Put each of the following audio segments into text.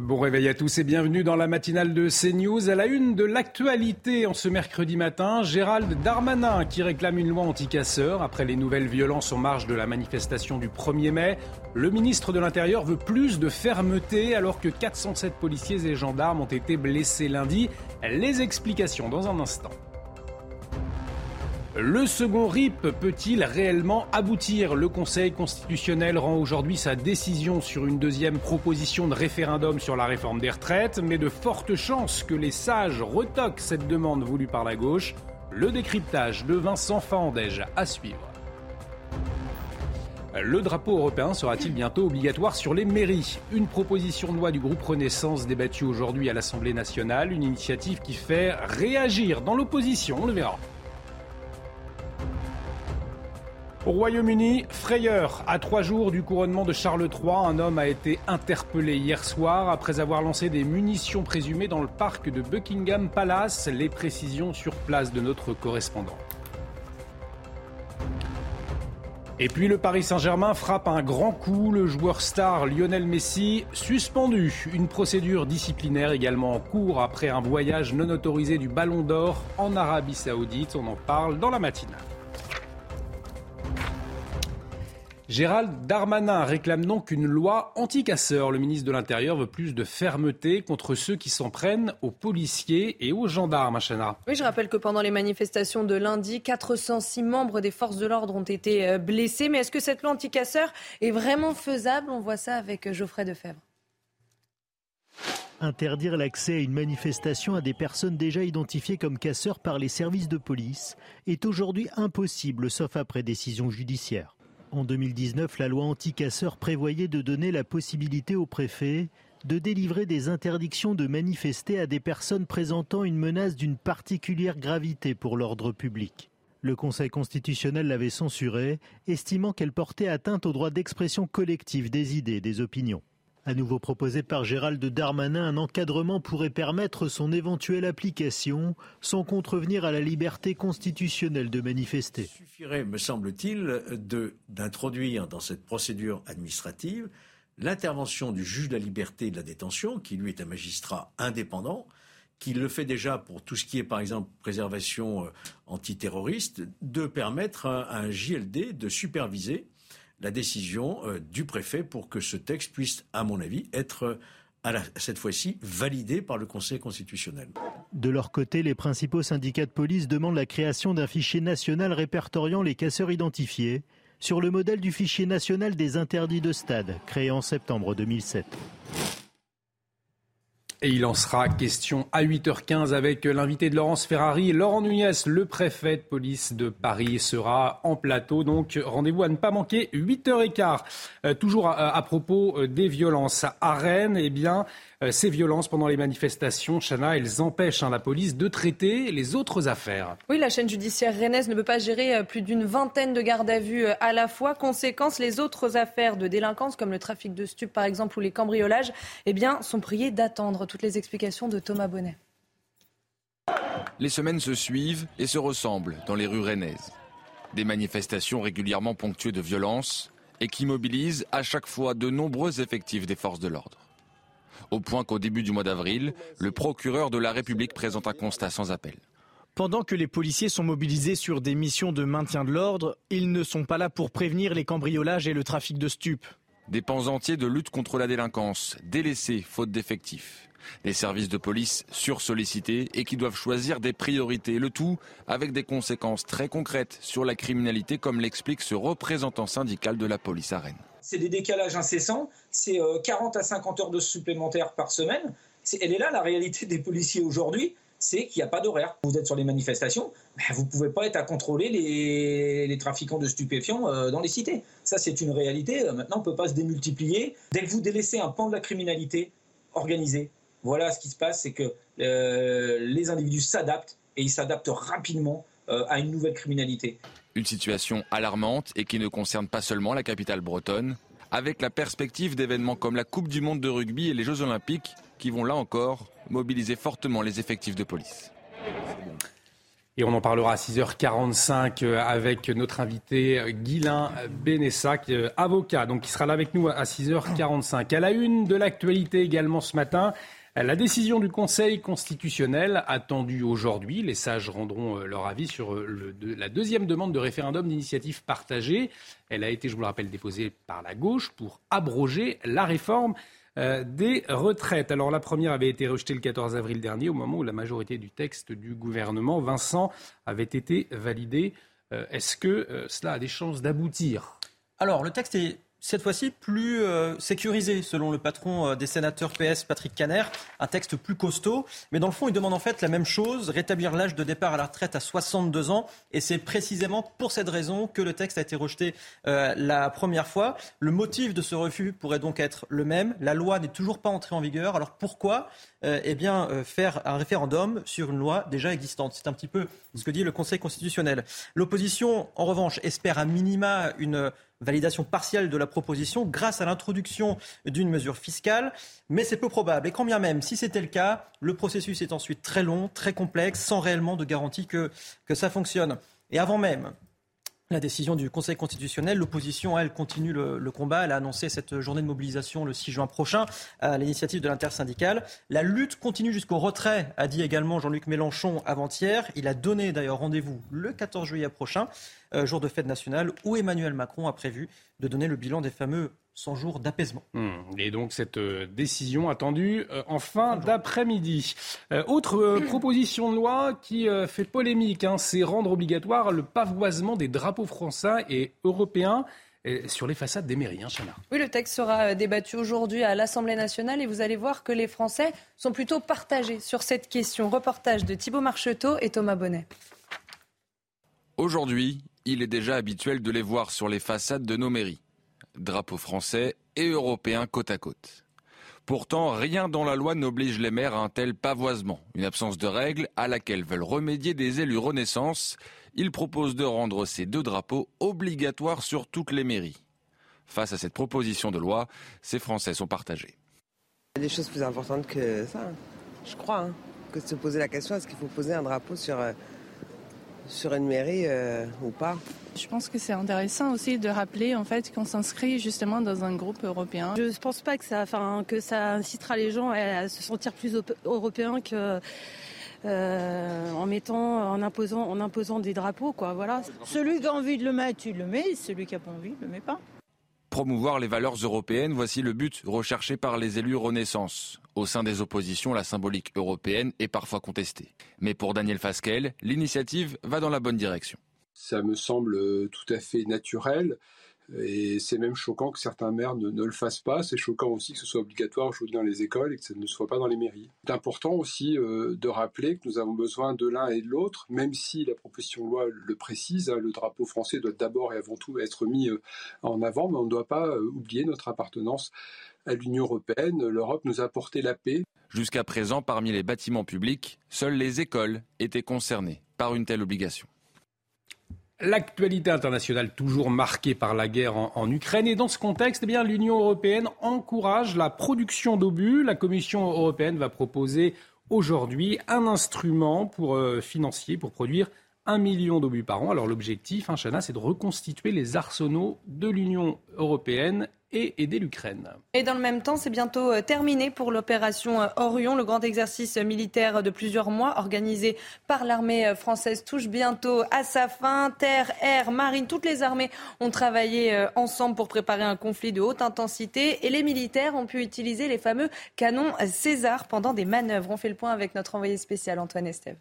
Bon réveil à tous et bienvenue dans la matinale de CNews. À la une de l'actualité en ce mercredi matin, Gérald Darmanin qui réclame une loi anti-casseurs après les nouvelles violences en marge de la manifestation du 1er mai. Le ministre de l'Intérieur veut plus de fermeté alors que 407 policiers et gendarmes ont été blessés lundi. Les explications dans un instant. Le second RIP peut-il réellement aboutir? Le Conseil constitutionnel rend aujourd'hui sa décision sur une deuxième proposition de référendum sur la réforme des retraites, mais de fortes chances que les sages retoquent cette demande voulue par la gauche. Le décryptage de Vincent Fandège à suivre. Le drapeau européen sera-t-il bientôt obligatoire sur les mairies? Une proposition de loi du groupe Renaissance débattue aujourd'hui à l'Assemblée nationale, une initiative qui fait réagir dans l'opposition, on le verra. Au Royaume-Uni, frayeur. À trois jours du couronnement de Charles III, un homme a été interpellé hier soir après avoir lancé des munitions présumées dans le parc de Buckingham Palace. Les précisions sur place de notre correspondant. Et puis le Paris Saint-Germain frappe un grand coup. Le joueur star Lionel Messi suspendu. Une procédure disciplinaire également en cours après un voyage non autorisé du Ballon d'Or en Arabie Saoudite. On en parle dans la matinale. Gérald Darmanin réclame donc une loi anti-casseurs. Le ministre de l'Intérieur veut plus de fermeté contre ceux qui s'en prennent aux policiers et aux gendarmes, Chana. Oui, je rappelle que pendant les manifestations de lundi, 406 membres des forces de l'ordre ont été euh, blessés. Mais est-ce que cette loi anti-casseurs est vraiment faisable? On voit ça avec euh, Geoffrey Defebvre. Interdire l'accès à une manifestation à des personnes déjà identifiées comme casseurs par les services de police est aujourd'hui impossible, sauf après décision judiciaire. En 2019, la loi anti-casseurs prévoyait de donner la possibilité au préfet de délivrer des interdictions de manifester à des personnes présentant une menace d'une particulière gravité pour l'ordre public. Le Conseil constitutionnel l'avait censurée, estimant qu'elle portait atteinte au droit d'expression collective des idées des opinions. À nouveau proposé par Gérald Darmanin, un encadrement pourrait permettre son éventuelle application sans contrevenir à la liberté constitutionnelle de manifester. Il suffirait, me semble-t-il, d'introduire dans cette procédure administrative l'intervention du juge de la liberté et de la détention, qui lui est un magistrat indépendant, qui le fait déjà pour tout ce qui est, par exemple, préservation euh, antiterroriste, de permettre à un JLD de superviser la décision euh, du préfet pour que ce texte puisse, à mon avis, être euh, cette fois-ci validé par le Conseil constitutionnel. De leur côté, les principaux syndicats de police demandent la création d'un fichier national répertoriant les casseurs identifiés sur le modèle du fichier national des interdits de stade, créé en septembre 2007. Et il en sera question à 8h15 avec l'invité de Laurence Ferrari. Laurent Nunez, le préfet de police de Paris, sera en plateau. Donc rendez-vous à ne pas manquer, 8h15. Euh, toujours à, propos euh, des violences à Rennes, eh bien, ces violences pendant les manifestations, Chana, elles empêchent hein, la police de traiter les autres affaires. Oui, la chaîne judiciaire rennaise ne peut pas gérer euh, plus d'une vingtaine de gardes à vue euh, à la fois. Conséquence, les autres affaires de délinquance, comme le trafic de stupes par exemple ou les cambriolages, eh bien, sont priées d'attendre. Toutes les explications de Thomas Bonnet. Les semaines se suivent et se ressemblent dans les rues rennaises. Des manifestations régulièrement ponctuées de violence et qui mobilisent à chaque fois de nombreux effectifs des forces de l'ordre. Au point qu'au début du mois d'avril, le procureur de la République présente un constat sans appel. Pendant que les policiers sont mobilisés sur des missions de maintien de l'ordre, ils ne sont pas là pour prévenir les cambriolages et le trafic de stupes. Des pans entiers de lutte contre la délinquance, délaissés faute d'effectifs. Des services de police sursollicités et qui doivent choisir des priorités, le tout avec des conséquences très concrètes sur la criminalité, comme l'explique ce représentant syndical de la police à Rennes c'est des décalages incessants, c'est 40 euh, à 50 heures de supplémentaires par semaine. elle est là la réalité des policiers aujourd'hui. c'est qu'il n'y a pas d'horaire. Vous êtes sur les manifestations, vous ne pouvez pas être à contrôler les, trafiquants de stupéfiants euh, dans les cités. Ça, c'est une réalité. Euh, maintenant, on ne peut pas se démultiplier. Dès que vous délaissez un pan de la criminalité organisée, voilà ce qui se passe, c'est que euh, les individus s'adaptent et ils s'adaptent rapidement à une nouvelle criminalité. Une situation alarmante et qui ne concerne pas seulement la capitale bretonne, avec la perspective d'événements comme la Coupe du Monde de rugby et les Jeux Olympiques qui vont là encore mobiliser fortement les effectifs de police. Et on en parlera à 6h45 euh, avec notre invité euh, Guilain Benessac, euh, avocat, donc qui sera là avec nous à 6h45. À la une de l'actualité également ce matin, la décision du Conseil constitutionnel attendue aujourd'hui. Les sages rendront leur avis sur la deuxième demande de référendum d'initiative partagée. Elle a été, je vous le rappelle, déposée par la gauche pour abroger la réforme euh, des retraites. Alors la première avait été rejetée le 14 avril dernier au moment où la majorité du texte du gouvernement, Vincent, avait été validé. Euh, est-ce que euh, cela a des chances d'aboutir? Alors le texte est cette fois-ci plus euh, sécurisé, selon le patron euh, des sénateurs PS, Patrick Caner, un texte plus costaud. Mais dans le fond, il demande en fait la même chose, rétablir l'âge de départ à la retraite à 62 ans. Et c'est précisément pour cette raison que le texte a été rejeté euh, la première fois. Le motif de ce refus pourrait donc être le même. La loi n'est toujours pas entrée en vigueur. Alors pourquoi eh bien, faire un référendum sur une loi déjà existante? C'est un petit peu ce que dit le Conseil constitutionnel. L'opposition, en revanche, espère à minima une validation partielle de la proposition grâce à l'introduction d'une mesure fiscale, mais c'est peu probable. Et quand bien même, si c'était le cas, le processus est ensuite très long, très complexe, sans réellement de garantie que, que ça fonctionne. Et avant même la décision du Conseil constitutionnel. L'opposition, elle, continue le, combat. Elle a annoncé cette journée de mobilisation le 6 juin prochain à l'initiative de l'intersyndicale. La lutte continue jusqu'au retrait, a dit également Jean-Luc Mélenchon avant-hier. Il a donné d'ailleurs rendez-vous le 14 juillet prochain, euh, jour de fête nationale, où Emmanuel Macron a prévu de donner le bilan des fameux 100 jours d'apaisement. Hmm. Et donc cette euh, décision attendue euh, en fin d'après-midi. Euh, autre proposition de loi qui fait polémique, hein, c'est rendre obligatoire le pavoisement des drapeaux français et européens sur les façades des mairies. Hein, oui, le texte sera débattu aujourd'hui à l'Assemblée nationale et vous allez voir que les Français sont plutôt partagés sur cette question. Reportage de Thibault Marcheteau et Thomas Bonnet. Aujourd'hui, il est déjà habituel de les voir sur les façades de nos mairies drapeaux français et européens côte à côte. Pourtant, rien dans la loi n'oblige les maires à un tel pavoisement, une absence de règles à laquelle veulent remédier des élus Renaissance. Ils proposent de rendre ces deux drapeaux obligatoires sur toutes les mairies. Face à cette proposition de loi, ces Français sont partagés. Il y a des choses plus importantes que ça, je crois, hein, que de se poser la question est-ce qu'il faut poser un drapeau sur, sur une mairie euh, ou pas. Je pense que c'est intéressant aussi de rappeler en fait qu'on s'inscrit justement dans un groupe européen. Je ne pense pas que ça, enfin, que ça incitera les gens à, se sentir plus européens que euh, en mettant, en imposant, en imposant des drapeaux, quoi. Voilà. Celui qui a envie de le mettre, tu le mets. Celui qui n'a pas envie, ne le met pas. Promouvoir les valeurs européennes, voici le but recherché par les élus Renaissance. Au sein des oppositions, la symbolique européenne est parfois contestée. Mais pour Daniel Fasquelle, l'initiative va dans la bonne direction. Ça me semble tout à fait naturel. Et c'est même choquant que certains maires ne, le fassent pas. C'est choquant aussi que ce soit obligatoire aujourd'hui dans les écoles et que ça ne soit pas dans les mairies. C'est important aussi euh, de rappeler que nous avons besoin de l'un et de l'autre, même si la proposition de loi le précise. Hein, le drapeau français doit d'abord et avant tout être mis euh, en avant, mais on ne doit pas euh, oublier notre appartenance à l'Union européenne. L'Europe nous a apporté la paix. Jusqu'à présent, parmi les bâtiments publics, seules les écoles étaient concernées par une telle obligation. L'actualité internationale toujours marquée par la guerre en, Ukraine. Et dans ce contexte, eh bien, l'Union européenne encourage la production d'obus. La Commission européenne va proposer aujourd'hui un instrument pour, euh, financier pour produire un million d'obus par an. Alors l'objectif, hein, Chana, c'est de reconstituer les arsenaux de l'Union européenne et aider l'Ukraine. Et dans le même temps, c'est bientôt euh, terminé pour l'opération euh, Orion. Le grand exercice militaire de plusieurs mois organisé par l'armée euh, française touche bientôt à sa fin. Terre, air, marine, toutes les armées ont travaillé ensemble pour préparer un conflit de haute intensité et les militaires ont pu utiliser les fameux canons César pendant des manœuvres. On fait le point avec notre envoyé spécial Antoine Estève.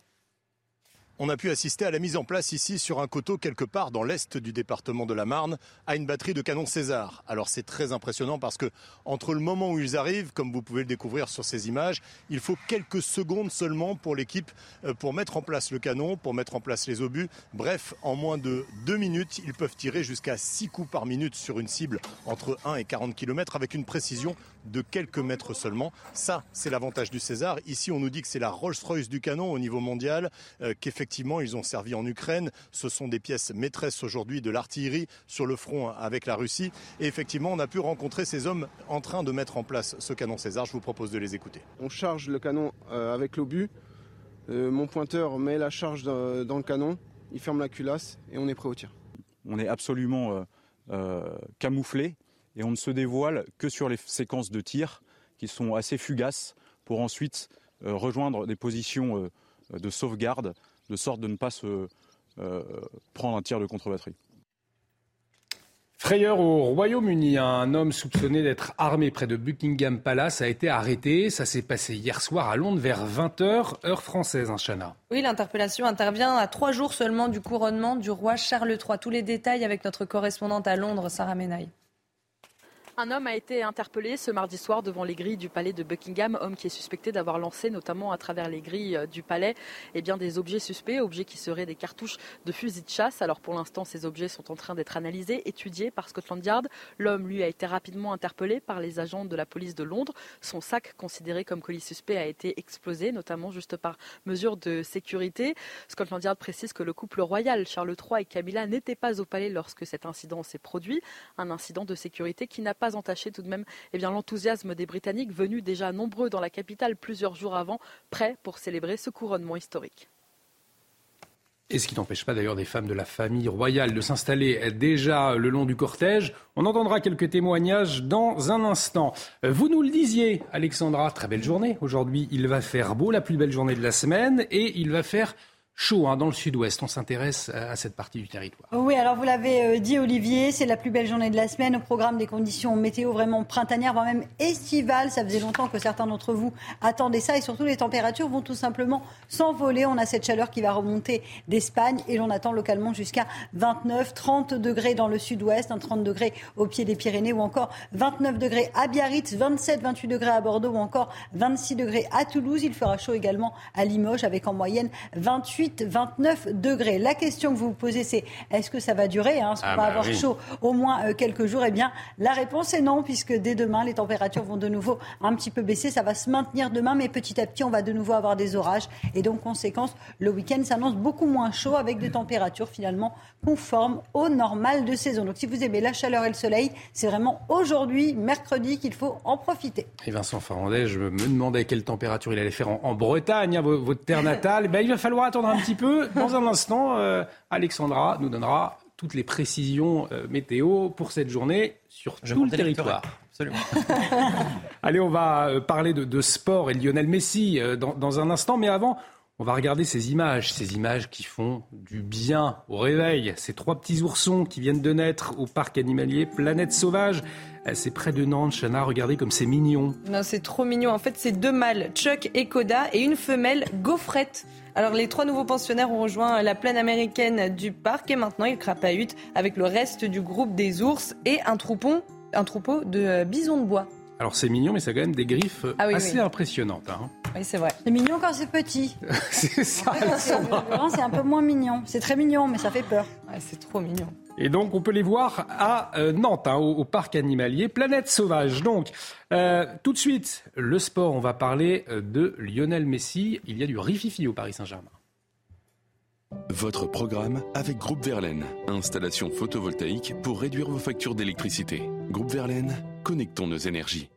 On a pu assister à la mise en place ici sur un coteau quelque part dans l'est du département de la Marne à une batterie de canons César. Alors c'est très impressionnant parce que entre le moment où ils arrivent, comme vous pouvez le découvrir sur ces images, il faut quelques secondes seulement pour l'équipe euh, pour mettre en place le canon, pour mettre en place les obus. Bref, en moins de deux minutes, ils peuvent tirer jusqu'à six coups par minute sur une cible entre 1 et 40 km avec une précision de quelques mètres seulement. Ça, c'est l'avantage du César. Ici, on nous dit que c'est la Rolls-Royce du canon au niveau mondial, euh, ils ont servi en Ukraine. Ce sont des pièces maîtresses aujourd'hui de l'artillerie sur le front avec la Russie. Et effectivement, on a pu rencontrer ces hommes en train de mettre en place ce canon César. Je vous propose de les écouter. On charge le canon euh, avec l'obus. Euh, mon pointeur met la charge dans, le canon, il ferme la culasse et on est prêt au tir. On est absolument camouflé et on ne se dévoile que sur les séquences de tir qui sont assez fugaces pour ensuite euh, rejoindre des positions euh, de sauvegarde de sorte de ne pas se euh, prendre un tir de contre-batterie. Frayeur au Royaume-Uni, un homme soupçonné d'être armé près de Buckingham Palace a été arrêté. Ça s'est passé hier soir à Londres vers 20h, heure française, hein, Chana. Oui, l'interpellation intervient à trois jours seulement du couronnement du roi Charles III. Tous les détails avec notre correspondante à Londres, Sarah Menaille. Un homme a été interpellé ce mardi soir devant les grilles du palais de Buckingham, homme qui est suspecté d'avoir lancé notamment à travers les grilles euh, du palais eh bien, des objets suspects, objets qui seraient des cartouches de fusil de chasse. Alors pour l'instant, ces objets sont en train d'être analysés, étudiés par Scotland Yard. L'homme, lui, a été rapidement interpellé par les agents de la police de Londres. Son sac, considéré comme colis suspect, a été explosé, notamment juste par mesure de sécurité. Scotland Yard précise que le couple royal, Charles III et Camilla, n'étaient pas au palais lorsque cet incident s'est produit. Un incident de sécurité qui n'a pas entaché tout de même eh bien, l'enthousiasme des Britanniques venus déjà nombreux dans la capitale plusieurs jours avant, prêts pour célébrer ce couronnement historique. Et ce qui n'empêche pas d'ailleurs des femmes de la famille royale de s'installer déjà le long du cortège. On entendra quelques témoignages dans un instant. Vous nous le disiez, Alexandra, très belle journée. Aujourd'hui, il va faire beau, la plus belle journée de la semaine, et il va faire chaud hein, dans le sud-ouest. On s'intéresse à cette partie du territoire. Oui, alors vous l'avez euh, dit Olivier, c'est la plus belle journée de la semaine au programme des conditions météo vraiment printanières, voire même estivales. Ça faisait longtemps que certains d'entre vous attendaient ça et surtout les températures vont tout simplement s'envoler. On a cette chaleur qui va remonter d'Espagne et l'on attend localement jusqu'à 29, 30 degrés dans le sud-ouest, 30 degrés au pied des Pyrénées ou encore 29 degrés à Biarritz, 27, 28 degrés à Bordeaux ou encore 26 degrés à Toulouse. Il fera chaud également à Limoges avec en moyenne 28 29 degrés. La question que vous vous posez, c'est est-ce que ça va durer hein, Est-ce qu'on ah va bah avoir chaud au moins euh, quelques jours? Eh bien, la réponse est non, puisque dès demain, les températures vont de nouveau un petit peu baisser. Ça va se maintenir demain, mais petit à petit, on va de nouveau avoir des orages. Et donc, conséquence, le week-end s'annonce beaucoup moins chaud avec des températures finalement conformes au normal de saison. Donc, si vous aimez la chaleur et le soleil, c'est vraiment aujourd'hui, mercredi, qu'il faut en profiter. Et Vincent Farandais, je me demandais quelle température il allait faire en, Bretagne, hein, votre terre natale. ben, il va falloir attendre un petit peu. Dans un instant, euh, Alexandra nous donnera toutes les précisions euh, météo pour cette journée sur tout le territoire. Absolument. Allez, on va euh, parler de, sport et Lionel Messi dans, dans, un instant, mais avant, on va regarder ces images, ces images qui font du bien au réveil. Ces trois petits oursons qui viennent de naître au parc animalier Planète Sauvage. C'est près de Nantes, Chana. Regardez comme c'est mignon. Non, c'est trop mignon. En fait, c'est deux mâles, Chuck et Koda, et une femelle, Gaufrette. Alors les trois nouveaux pensionnaires ont rejoint la plaine américaine du parc et maintenant ils crapahutent avec le reste du groupe des ours et un, troupeau, un troupeau de euh, bisons de bois. Alors c'est mignon, mais ça a quand même des griffes ah assez impressionnantes. Hein. Oui, c'est vrai. C'est mignon quand c'est petit. c'est ça. C'est un peu moins mignon. C'est très mignon, mais ça fait peur. c'est trop mignon. Et donc, on peut les voir à euh, Nantes, hein, au, parc animalier Planète Sauvage. Donc, euh, tout de suite, le sport, on va parler euh, de Lionel Messi. Il y a du rififi au Paris Saint-Germain. Votre programme avec Groupe Verlaine. Installation photovoltaïque pour réduire vos factures d'électricité. Groupe Verlaine, connectons nos énergies.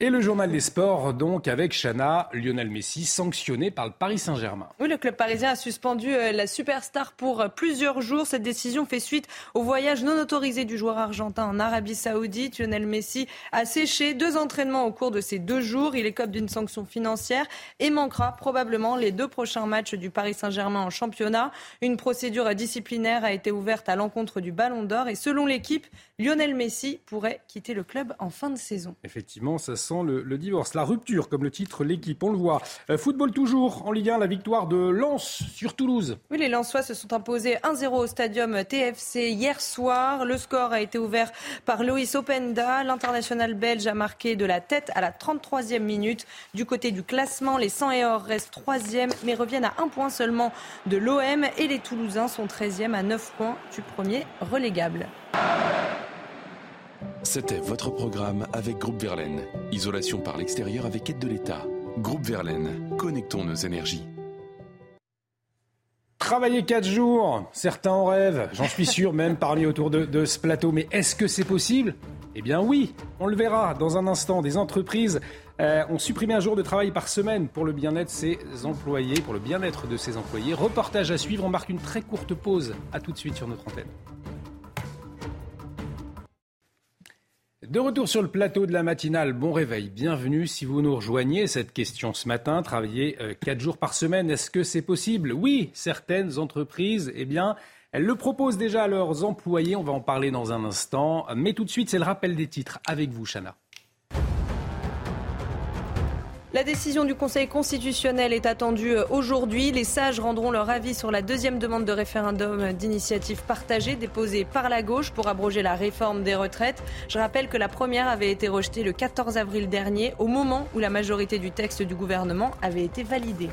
Et le journal des sports, donc, avec Chana, Lionel Messi, sanctionné par le Paris Saint-Germain. Oui, le club parisien a suspendu euh, la superstar pour euh, plusieurs jours. Cette décision fait suite au voyage non autorisé du joueur argentin en Arabie Saoudite. Lionel Messi a séché deux entraînements au cours de ces deux jours. Il écope d'une sanction financière et manquera probablement les deux prochains matchs du Paris Saint-Germain en championnat. Une procédure disciplinaire a été ouverte à l'encontre du Ballon d'Or et selon l'équipe, Lionel Messi pourrait quitter le club en fin de saison. Effectivement, ça sans le, divorce. La rupture, comme le titre l'équipe, on le voit. Euh, football toujours, en Ligue 1, la victoire de Lens sur Toulouse. Oui, les Lensois se sont imposés 1-0 au stadium TFC hier soir. Le score a été ouvert par Loïs Openda. L'international belge a marqué de la tête à la 33e minute. Du côté du classement, les 100 et or restent 3e, mais reviennent à un point seulement de l'OM. Et les Toulousains sont 13e à 9 points du premier relégable. C'était votre programme avec Groupe Verlaine. Isolation par l'extérieur avec aide de l'État. Groupe Verlaine, connectons nos énergies. Travailler quatre jours, certains en rêvent, j'en suis sûr, même parmi autour de, ce plateau. Mais est-ce que c'est possible? Eh bien oui, on le verra dans un instant. Des entreprises euh, ont supprimé un jour de travail par semaine pour le bien-être de ses employés, pour le bien-être de ses employés. Reportage à suivre, on marque une très courte pause. A tout de suite sur notre antenne. De retour sur le plateau de la matinale, bon réveil, bienvenue. Si vous nous rejoignez, cette question ce matin, travailler euh, quatre jours par semaine, est-ce que c'est possible? Oui, certaines entreprises, eh bien, elles le proposent déjà à leurs employés, on va en parler dans un instant. Mais tout de suite, c'est le rappel des titres avec vous, Chana. La décision du Conseil constitutionnel est attendue euh, aujourd'hui. Les sages rendront leur avis sur la deuxième demande de référendum d'initiative partagée déposée par la gauche pour abroger la réforme des retraites. Je rappelle que la première avait été rejetée le 14 avril dernier, au moment où la majorité du texte du gouvernement avait été validée.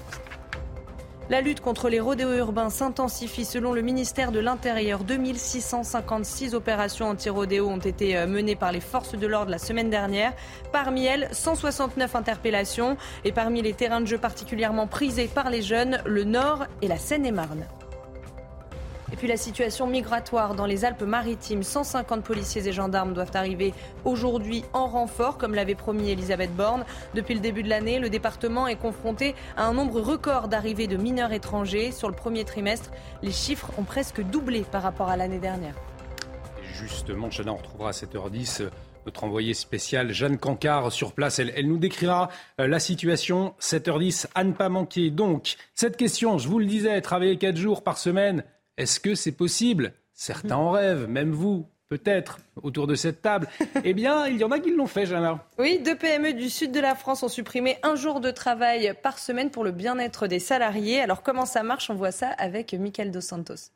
La lutte contre les rodéos urbains s'intensifie selon le ministère de l'Intérieur. 2656 opérations anti-rodéo ont été euh, menées par les forces de l'ordre la semaine dernière. Parmi elles, 169 interpellations. Et parmi les terrains de jeu particulièrement prisés par les jeunes, le Nord et la Seine-et-Marne. Et puis la situation migratoire dans les Alpes-Maritimes. 150 policiers et gendarmes doivent arriver aujourd'hui en renfort, comme l'avait promis Elisabeth Borne. Depuis le début de l'année, le département est confronté à un nombre record d'arrivées de mineurs étrangers. Sur le premier trimestre, les chiffres ont presque doublé par rapport à l'année dernière. justement, Chana, on retrouvera à 7h10 euh, notre envoyée spéciale Jeanne Cancard sur place. Elle, nous décrira euh, la situation. 7h10 à ne pas manquer. Donc, cette question, je vous le disais, travailler 4 jours par semaine, est-ce que c'est possible? Certains en rêvent, même vous, peut-être, autour de cette table. eh bien, il y en a qui l'ont fait, Jeanne. Oui, deux PME du sud de la France ont supprimé un jour de travail par semaine pour le bien-être des salariés. Alors, comment ça marche? On voit ça avec Michael Dos Santos.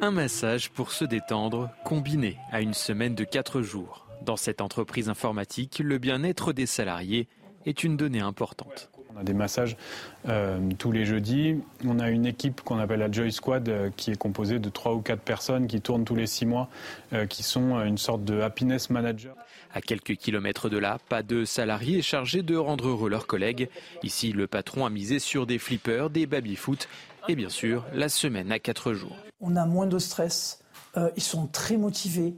Un massage pour se détendre, combiné à une semaine de quatre jours. Dans cette entreprise informatique, le bien-être des salariés est une donnée importante. On a des massages euh, tous les jeudis. On a une équipe qu'on appelle la Joy Squad euh, qui est composée de trois ou quatre personnes qui tournent tous les six mois, euh, qui sont une sorte de happiness manager. À quelques kilomètres de là, pas de salariés chargés de rendre heureux leurs collègues. Ici, le patron a misé sur des flippers, des baby-foot et bien sûr la semaine à quatre jours. On a moins de stress, ils sont très motivés,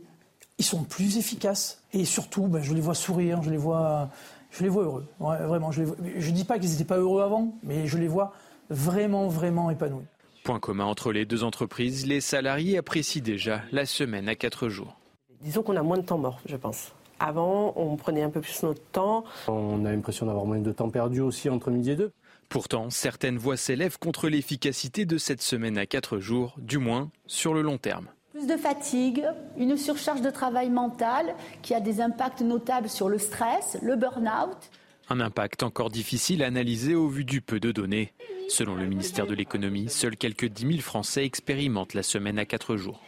ils sont plus efficaces et surtout, ben, je les vois sourire, je les vois je les vois heureux. vraiment, je ne dis pas qu'ils n'étaient pas heureux avant, mais je les vois vraiment, vraiment épanouis. Point commun entre les deux entreprises, les salariés apprécient déjà la semaine à quatre jours. Disons qu'on a moins de temps mort, je pense. Avant, on prenait un peu plus notre temps. On a l'impression d'avoir moins de temps perdu aussi entre midi et deux. Pourtant, certaines voix s'élèvent contre l'efficacité de cette semaine à quatre jours, du moins sur le long terme. De fatigue, une surcharge de travail mental qui a des impacts notables sur le stress, le burn-out. Un impact encore difficile à analyser au vu du peu de données. Selon le ministère de l'économie, seuls quelques 10 000 Français expérimentent la semaine à 4 jours.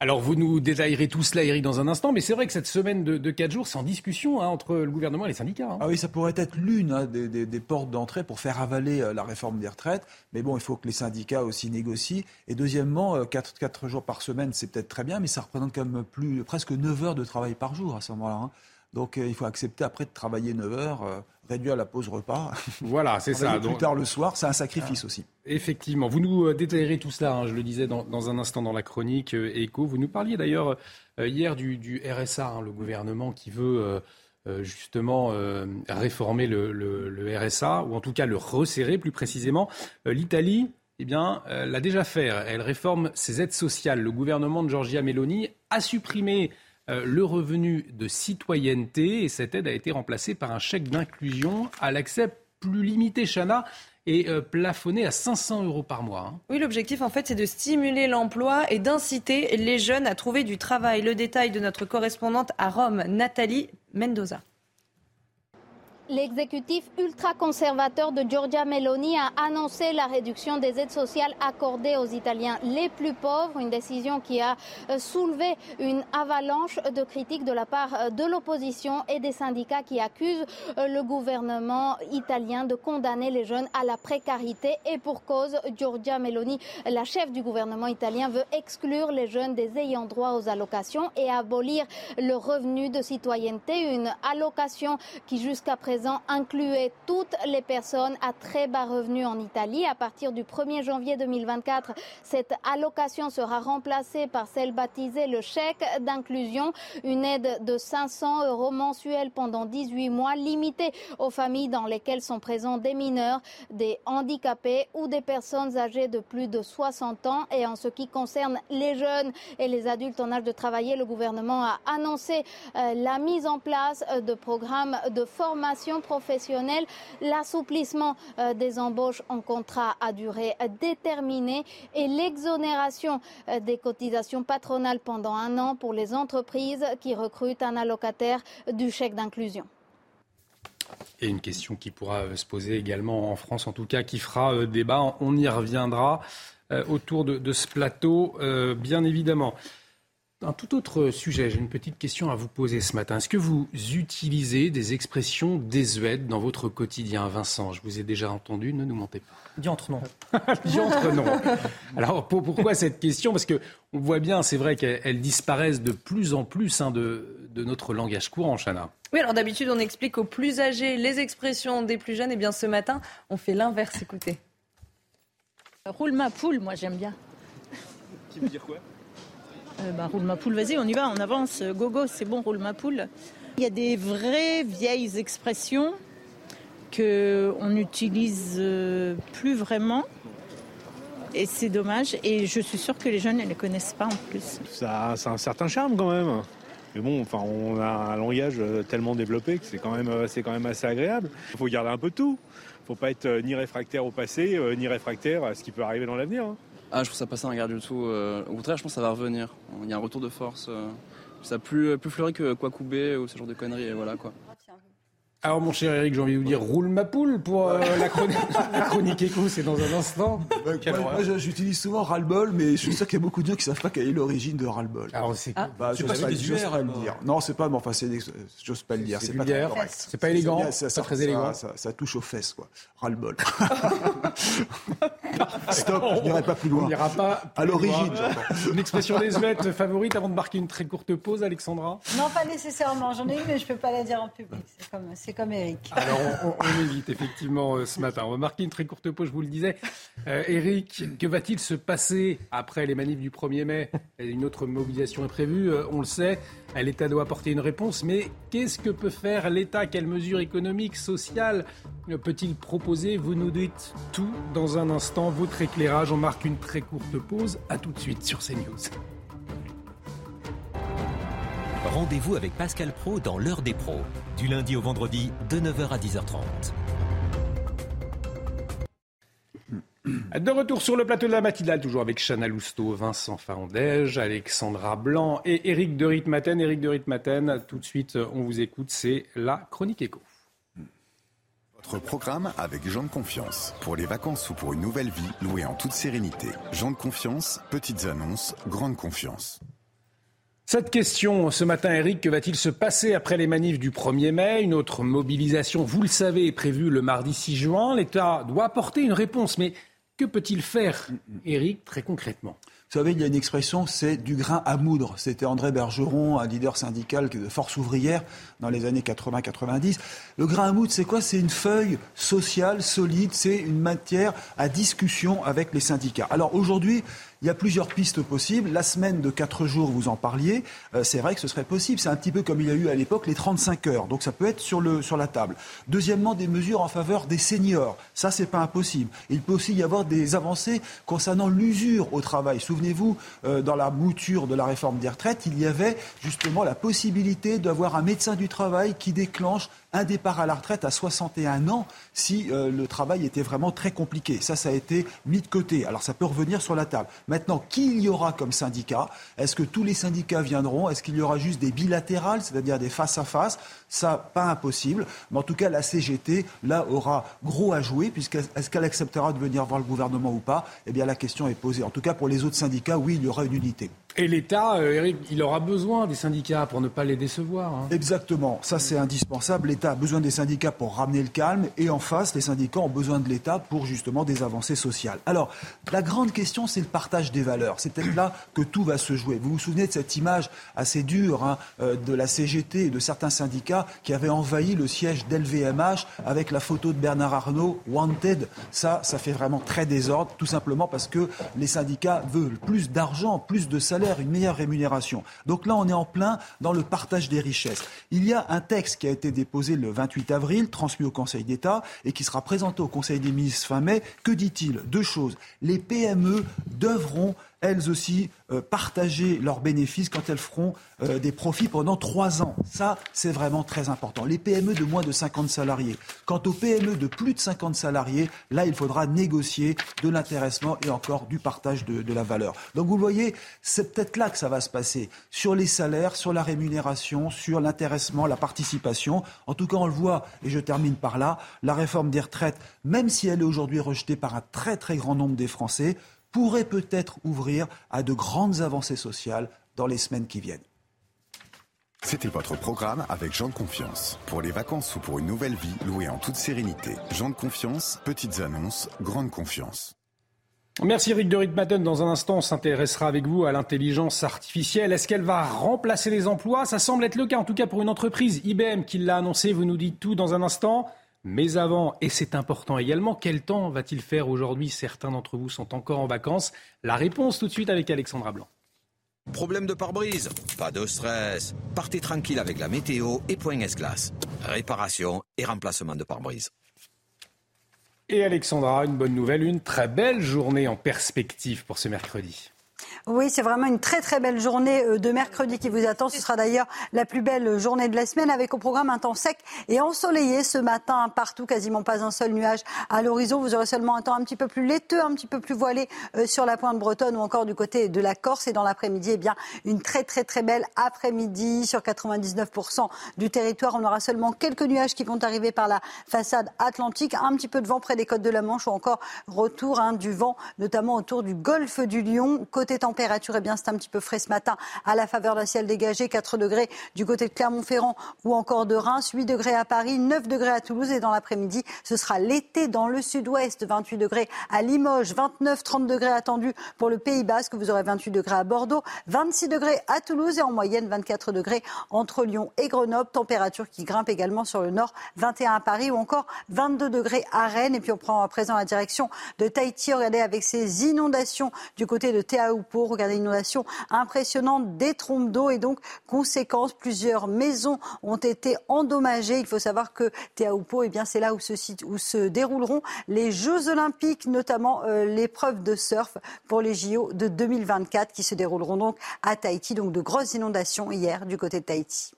Alors vous nous détaillerez tout cela, Eric, dans un instant, mais c'est vrai que cette semaine de, de 4 jours, c'est en discussion hein, entre le gouvernement et les syndicats. Hein. Ah oui, ça pourrait être l'une hein, des, portes d'entrée pour faire avaler euh, la réforme des retraites, mais bon, il faut que les syndicats aussi négocient. Et deuxièmement, 4, euh, 4 jours par semaine, c'est peut-être très bien, mais ça représente quand même plus, presque 9 heures de travail par jour à ce moment-là. Donc euh, il faut accepter après de travailler 9 heures, euh, réduire la pause repas. Voilà, c'est ça. Plus tard le soir, c'est un sacrifice aussi. Effectivement. Vous nous euh, détaillerez tout cela, hein, je le disais dans, un instant dans la chronique écho. Vous nous parliez d'ailleurs hier du, RSA, hein, le gouvernement qui veut justement réformer le, RSA, ou en tout cas le resserrer plus précisément. L'Italie, eh bien, l'a déjà fait. Elle réforme ses aides sociales. Le gouvernement de Giorgia Meloni a supprimé euh, le revenu de citoyenneté et cette aide a été remplacée par un chèque d'inclusion à l'accès plus limité, Chana. est euh, plafonné à 500 euros par mois. Hein. Oui, l'objectif en fait c'est de stimuler l'emploi et d'inciter les jeunes à trouver du travail. Le détail de notre correspondante à Rome, Nathalie Mendoza. L'exécutif ultra-conservateur de Giorgia Meloni a annoncé la réduction des aides sociales accordées aux Italiens les plus pauvres, une décision qui a euh, soulevé une avalanche de critiques de la part euh, de l'opposition et des syndicats qui accusent euh, le gouvernement italien de condamner les jeunes à la précarité. Et pour cause, Giorgia Meloni, la chef du gouvernement italien, veut exclure les jeunes des ayants droit aux allocations et abolir le revenu de citoyenneté, une allocation qui jusqu'à présent incluait toutes les personnes à très bas revenus en Italie. À partir du 1er janvier 2024, cette allocation sera remplacée par celle baptisée le chèque d'inclusion, une aide de 500 euros mensuels pendant 18 mois, limitée aux familles dans lesquelles sont présents des mineurs, des handicapés ou des personnes âgées de plus de 60 ans. Et en ce qui concerne les jeunes et les adultes en âge de travailler, le gouvernement a annoncé euh, la mise en place euh, de programmes de formation professionnelle, l'assouplissement euh, des embauches en contrat à durée déterminée et l'exonération euh, des cotisations patronales pendant un an pour les entreprises qui recrutent un allocataire du chèque d'inclusion. Et une question qui pourra euh, se poser également en France, en tout cas, qui fera débat. On y reviendra autour de, ce plateau, bien évidemment. Un tout autre sujet, j'ai une petite question à vous poser ce matin. Est-ce que vous utilisez des expressions désuètes dans votre quotidien, Vincent? Je vous ai déjà entendu, ne nous mentez pas. Diantre non. Diantre non. Alors pourquoi cette question? Parce que on voit bien, c'est vrai qu'elles disparaissent de plus en plus hein, de, notre langage courant, Chana. Oui, alors d'habitude on explique aux plus âgés les expressions des plus jeunes. Et eh bien ce matin, on fait l'inverse. Écoutez. Roule ma poule, moi j'aime bien. Qui veut dire quoi? Euh, bah, roule ma poule, vas-y, on y va, on avance. Go, go, c'est bon, roule ma poule. Il y a des vraies vieilles expressions qu'on n'utilise euh, plus vraiment. Et c'est dommage. Et je suis sûre que les jeunes ne les connaissent pas en plus. Ça, a un certain charme quand même. Mais bon, enfin, on a un langage euh, tellement développé que c'est quand même, assez agréable. Il faut garder un peu tout. Il ne faut pas être ni réfractaire au passé, ni réfractaire à ce qui peut arriver dans l'avenir. Ah, je trouve ça pas ça un garde du tout. Euh, au contraire, je pense que ça va revenir. Il y a un retour de force. Euh. ça plus, plus fleuri que Kwakubé ou ce genre de conneries. Et voilà quoi. Alors mon cher Eric, j'ai envie de vous dire roule ma poule pour euh, la, chronique, la chronique écho, c'est dans un instant. moi, j'utilise souvent ras-le-bol, mais je suis sûr qu'il y a beaucoup de gens qui ne savent pas quelle est l'origine de ras-le-bol. Alors c'est ah. bah, pas, pas le dire. Non, c'est pas, mais enfin, j'ose pas le dire. C'est pas C'est pas élégant. Ça, ça, très élégant. Ça, touche aux fesses, quoi. Ras-le-bol. Stop, je n'irai pas plus loin. On n'ira pas à l'origine. Une expression désuète favorite avant de marquer une très courte pause, Alexandra? Non, pas nécessairement. J'en ai une, mais je peux pas la dire en public. C'est comme c'est comme Eric. Alors, on, évite effectivement euh, ce matin. On va marquer une très courte pause, je vous le disais. Euh, Eric, que va-t-il se passer après les manifs du 1er mai? Une autre mobilisation est prévue, euh, on le sait. L'État doit apporter une réponse, mais qu'est-ce que peut faire l'État? Quelles mesures économiques, sociales peut-il proposer? Vous nous dites tout dans un instant. Votre éclairage, on marque une très courte pause. À tout de suite sur CNews. Rendez-vous avec Pascal Pro dans l'heure des pros, du lundi au vendredi de 9h à 10h30. De retour sur le plateau de la matinale, toujours avec Chana Lousteau, Vincent Farandège, Alexandra Blanc et Éric de Ritmaten. Éric de Ritmaten, tout de suite, on vous écoute, c'est la chronique éco. Votre programme avec Jean de Confiance. Pour les vacances ou pour une nouvelle vie, louée en toute sérénité. Jean de Confiance, petites annonces, grande confiance. Cette question ce matin, Eric, que va-t-il se passer après les manifs du 1er mai? Une autre mobilisation, vous le savez, est prévue le mardi 6 juin. L'État doit apporter une réponse, mais que peut-il faire, Eric, très concrètement? Vous savez, il y a une expression, c'est du grain à moudre. C'était André Bergeron, un leader syndical de force ouvrière dans les années 80-90. Le grain à moudre, c'est quoi? C'est une feuille sociale solide, c'est une matière à discussion avec les syndicats. Alors aujourd'hui, il y a plusieurs pistes possibles. La semaine de 4 jours, vous en parliez, euh, c'est vrai que ce serait possible. C'est un petit peu comme il y a eu à l'époque les 35 heures. Donc ça peut être sur, le, sur la table. Deuxièmement, des mesures en faveur des seniors. Ça, c'est pas impossible. Il peut aussi y avoir des avancées concernant l'usure au travail. Souvenez-vous, euh, dans la mouture de la réforme des retraites, il y avait justement la possibilité d'avoir un médecin du travail qui déclenche un départ à la retraite à 61 ans si euh, le travail était vraiment très compliqué. Ça, ça a été mis de côté. Alors ça peut revenir sur la table. Maintenant, qui il y aura comme syndicat? Est-ce que tous les syndicats viendront? Est-ce qu'il y aura juste des bilatérales, c'est-à-dire des face-à-face? Ça, pas impossible. Mais en tout cas, la CGT, là, aura gros à jouer, puisqu'est-ce qu'elle acceptera de venir voir le gouvernement ou pas? Eh bien, la question est posée. En tout cas, pour les autres syndicats, oui, il y aura une unité. Et l'État, Eric, euh, il aura besoin des syndicats pour ne pas les décevoir. Hein. Exactement, ça c'est indispensable. L'État a besoin des syndicats pour ramener le calme et en face, les syndicats ont besoin de l'État pour justement des avancées sociales. Alors, la grande question, c'est le partage des valeurs. C'est peut-être là que tout va se jouer. Vous vous souvenez de cette image assez dure hein, euh, de la CGT et de certains syndicats qui avaient envahi le siège d'LVMH avec la photo de Bernard Arnault, Wanted. Ça, ça fait vraiment très désordre, tout simplement parce que les syndicats veulent plus d'argent, plus de salaire une meilleure rémunération. Donc là, on est en plein dans le partage des richesses. Il y a un texte qui a été déposé le 28 avril, transmis au Conseil d'État et qui sera présenté au Conseil des ministres fin mai. Que dit-il? Deux choses. Les PME devront elles aussi euh, partager leurs bénéfices quand elles feront euh, des profits pendant trois ans. Ça, c'est vraiment très important. Les PME de moins de 50 salariés. Quant aux PME de plus de 50 salariés, là, il faudra négocier de l'intéressement et encore du partage de, de la valeur. Donc vous voyez, c'est peut-être là que ça va se passer. Sur les salaires, sur la rémunération, sur l'intéressement, la participation. En tout cas, on le voit, et je termine par là, la réforme des retraites, même si elle est aujourd'hui rejetée par un très très grand nombre des Français, pourrait peut-être ouvrir à de grandes avancées sociales dans les semaines qui viennent. C'était votre programme avec Jean de Confiance. Pour les vacances ou pour une nouvelle vie, louée en toute sérénité. Jean de Confiance, petites annonces, grande confiance. Merci Eric de Ritmaten. Dans un instant, on s'intéressera avec vous à l'intelligence artificielle. Est-ce qu'elle va remplacer les emplois? Ça semble être le cas, en tout cas pour une entreprise IBM qui l'a annoncé. Vous nous dites tout dans un instant. Mais avant, et c'est important également, quel temps va-t-il faire aujourd'hui? Certains d'entre vous sont encore en vacances. La réponse tout de suite avec Alexandra Blanc. Problème de pare-brise? Pas de stress. Partez tranquille avec la météo et Point S-Glace. Réparation et remplacement de pare-brise. Et Alexandra, une bonne nouvelle, une très belle journée en perspective pour ce mercredi. Oui, c'est vraiment une très très belle journée euh, de mercredi qui vous attend. Ce sera d'ailleurs la plus belle journée de la semaine avec au programme un temps sec et ensoleillé ce matin partout, quasiment pas un seul nuage à l'horizon. Vous aurez seulement un temps un petit peu plus laiteux, un petit peu plus voilé euh, sur la pointe bretonne ou encore du côté de la Corse. Et dans l'après-midi, eh bien, une très très très belle après-midi sur 99% du territoire. On aura seulement quelques nuages qui vont arriver par la façade atlantique, un petit peu de vent près des côtes de la Manche ou encore retour hein, du vent, notamment autour du golfe du Lion. Côté température, eh bien, c'est un petit peu frais ce matin à la faveur d'un ciel dégagé. 4 degrés du côté de Clermont-Ferrand ou encore de Reims. 8 degrés à Paris, 9 degrés à Toulouse. Et dans l'après-midi, ce sera l'été dans le sud-ouest. 28 degrés à Limoges, 29, 30 degrés attendus pour le Pays Basque. Vous aurez 28 degrés à Bordeaux, 26 degrés à Toulouse et en moyenne 24 degrés entre Lyon et Grenoble. Température qui grimpe également sur le nord, 21 à Paris ou encore 22 degrés à Rennes. Et puis on prend à présent la direction de Tahiti. Regardez avec ces inondations du côté de Regardez une inondation impressionnante, des trompes d'eau et donc, conséquence, plusieurs maisons ont été endommagées. Il faut savoir que Teahupo, eh bien, c'est là où se, dérouleront les Jeux Olympiques, notamment euh, l'épreuve de surf pour les JO de 2024 qui se dérouleront donc à Tahiti. Donc, de grosses inondations hier du côté de Tahiti.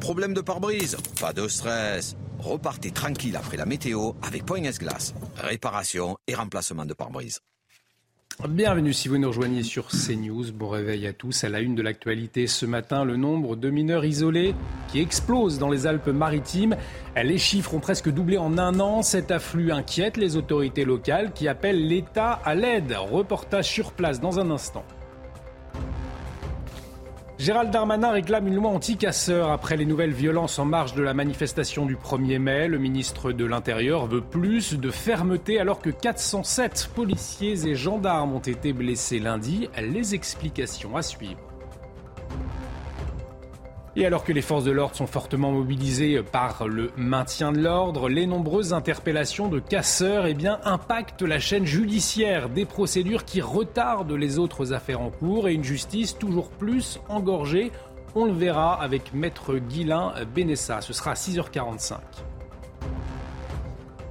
Problème de pare-brise Pas de stress. Repartez tranquille après la météo avec Point S-Glace. Réparation et remplacement de pare-brise. Bienvenue si vous nous rejoignez sur CNews. Bon réveil à tous. À la une de l'actualité ce matin, le nombre de mineurs isolés qui explose dans les Alpes-Maritimes. Les chiffres ont presque doublé en un an. Cet afflux inquiète les autorités locales qui appellent l'État à l'aide. Reportage sur place dans un instant. Gérald Darmanin réclame une loi anti-casseurs après les nouvelles violences en marge de la manifestation du 1er mai. Le ministre de l'Intérieur veut plus de fermeté alors que 407 policiers et gendarmes ont été blessés lundi. Les explications à suivre. Et alors que les forces de l'ordre sont fortement mobilisées par le maintien de l'ordre, les nombreuses interpellations de casseurs eh impactent la chaîne judiciaire, des procédures qui retardent les autres affaires en cours et une justice toujours plus engorgée. On le verra avec maître Guilain Benessa. Ce sera à 6h45.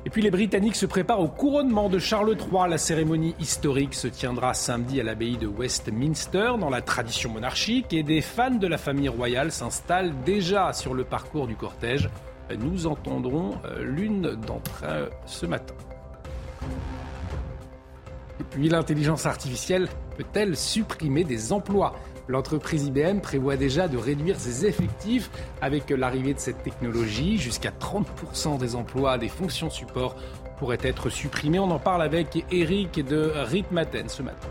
Puis les Britanniques se préparent au couronnement de Charles III. La cérémonie historique se tiendra samedi à l'abbaye de Westminster dans la tradition monarchique et des fans de la famille royale s'installent déjà sur le parcours du cortège. Nous entendrons euh, l'une d'entre eux ce matin. Et puis l'intelligence artificielle peut-elle supprimer des emplois? L'entreprise IBM prévoit déjà de réduire ses effectifs avec l'arrivée de cette technologie. Jusqu'à 30% des emplois des fonctions support pourraient être supprimés. On en parle avec Eric de Ritmaten ce matin.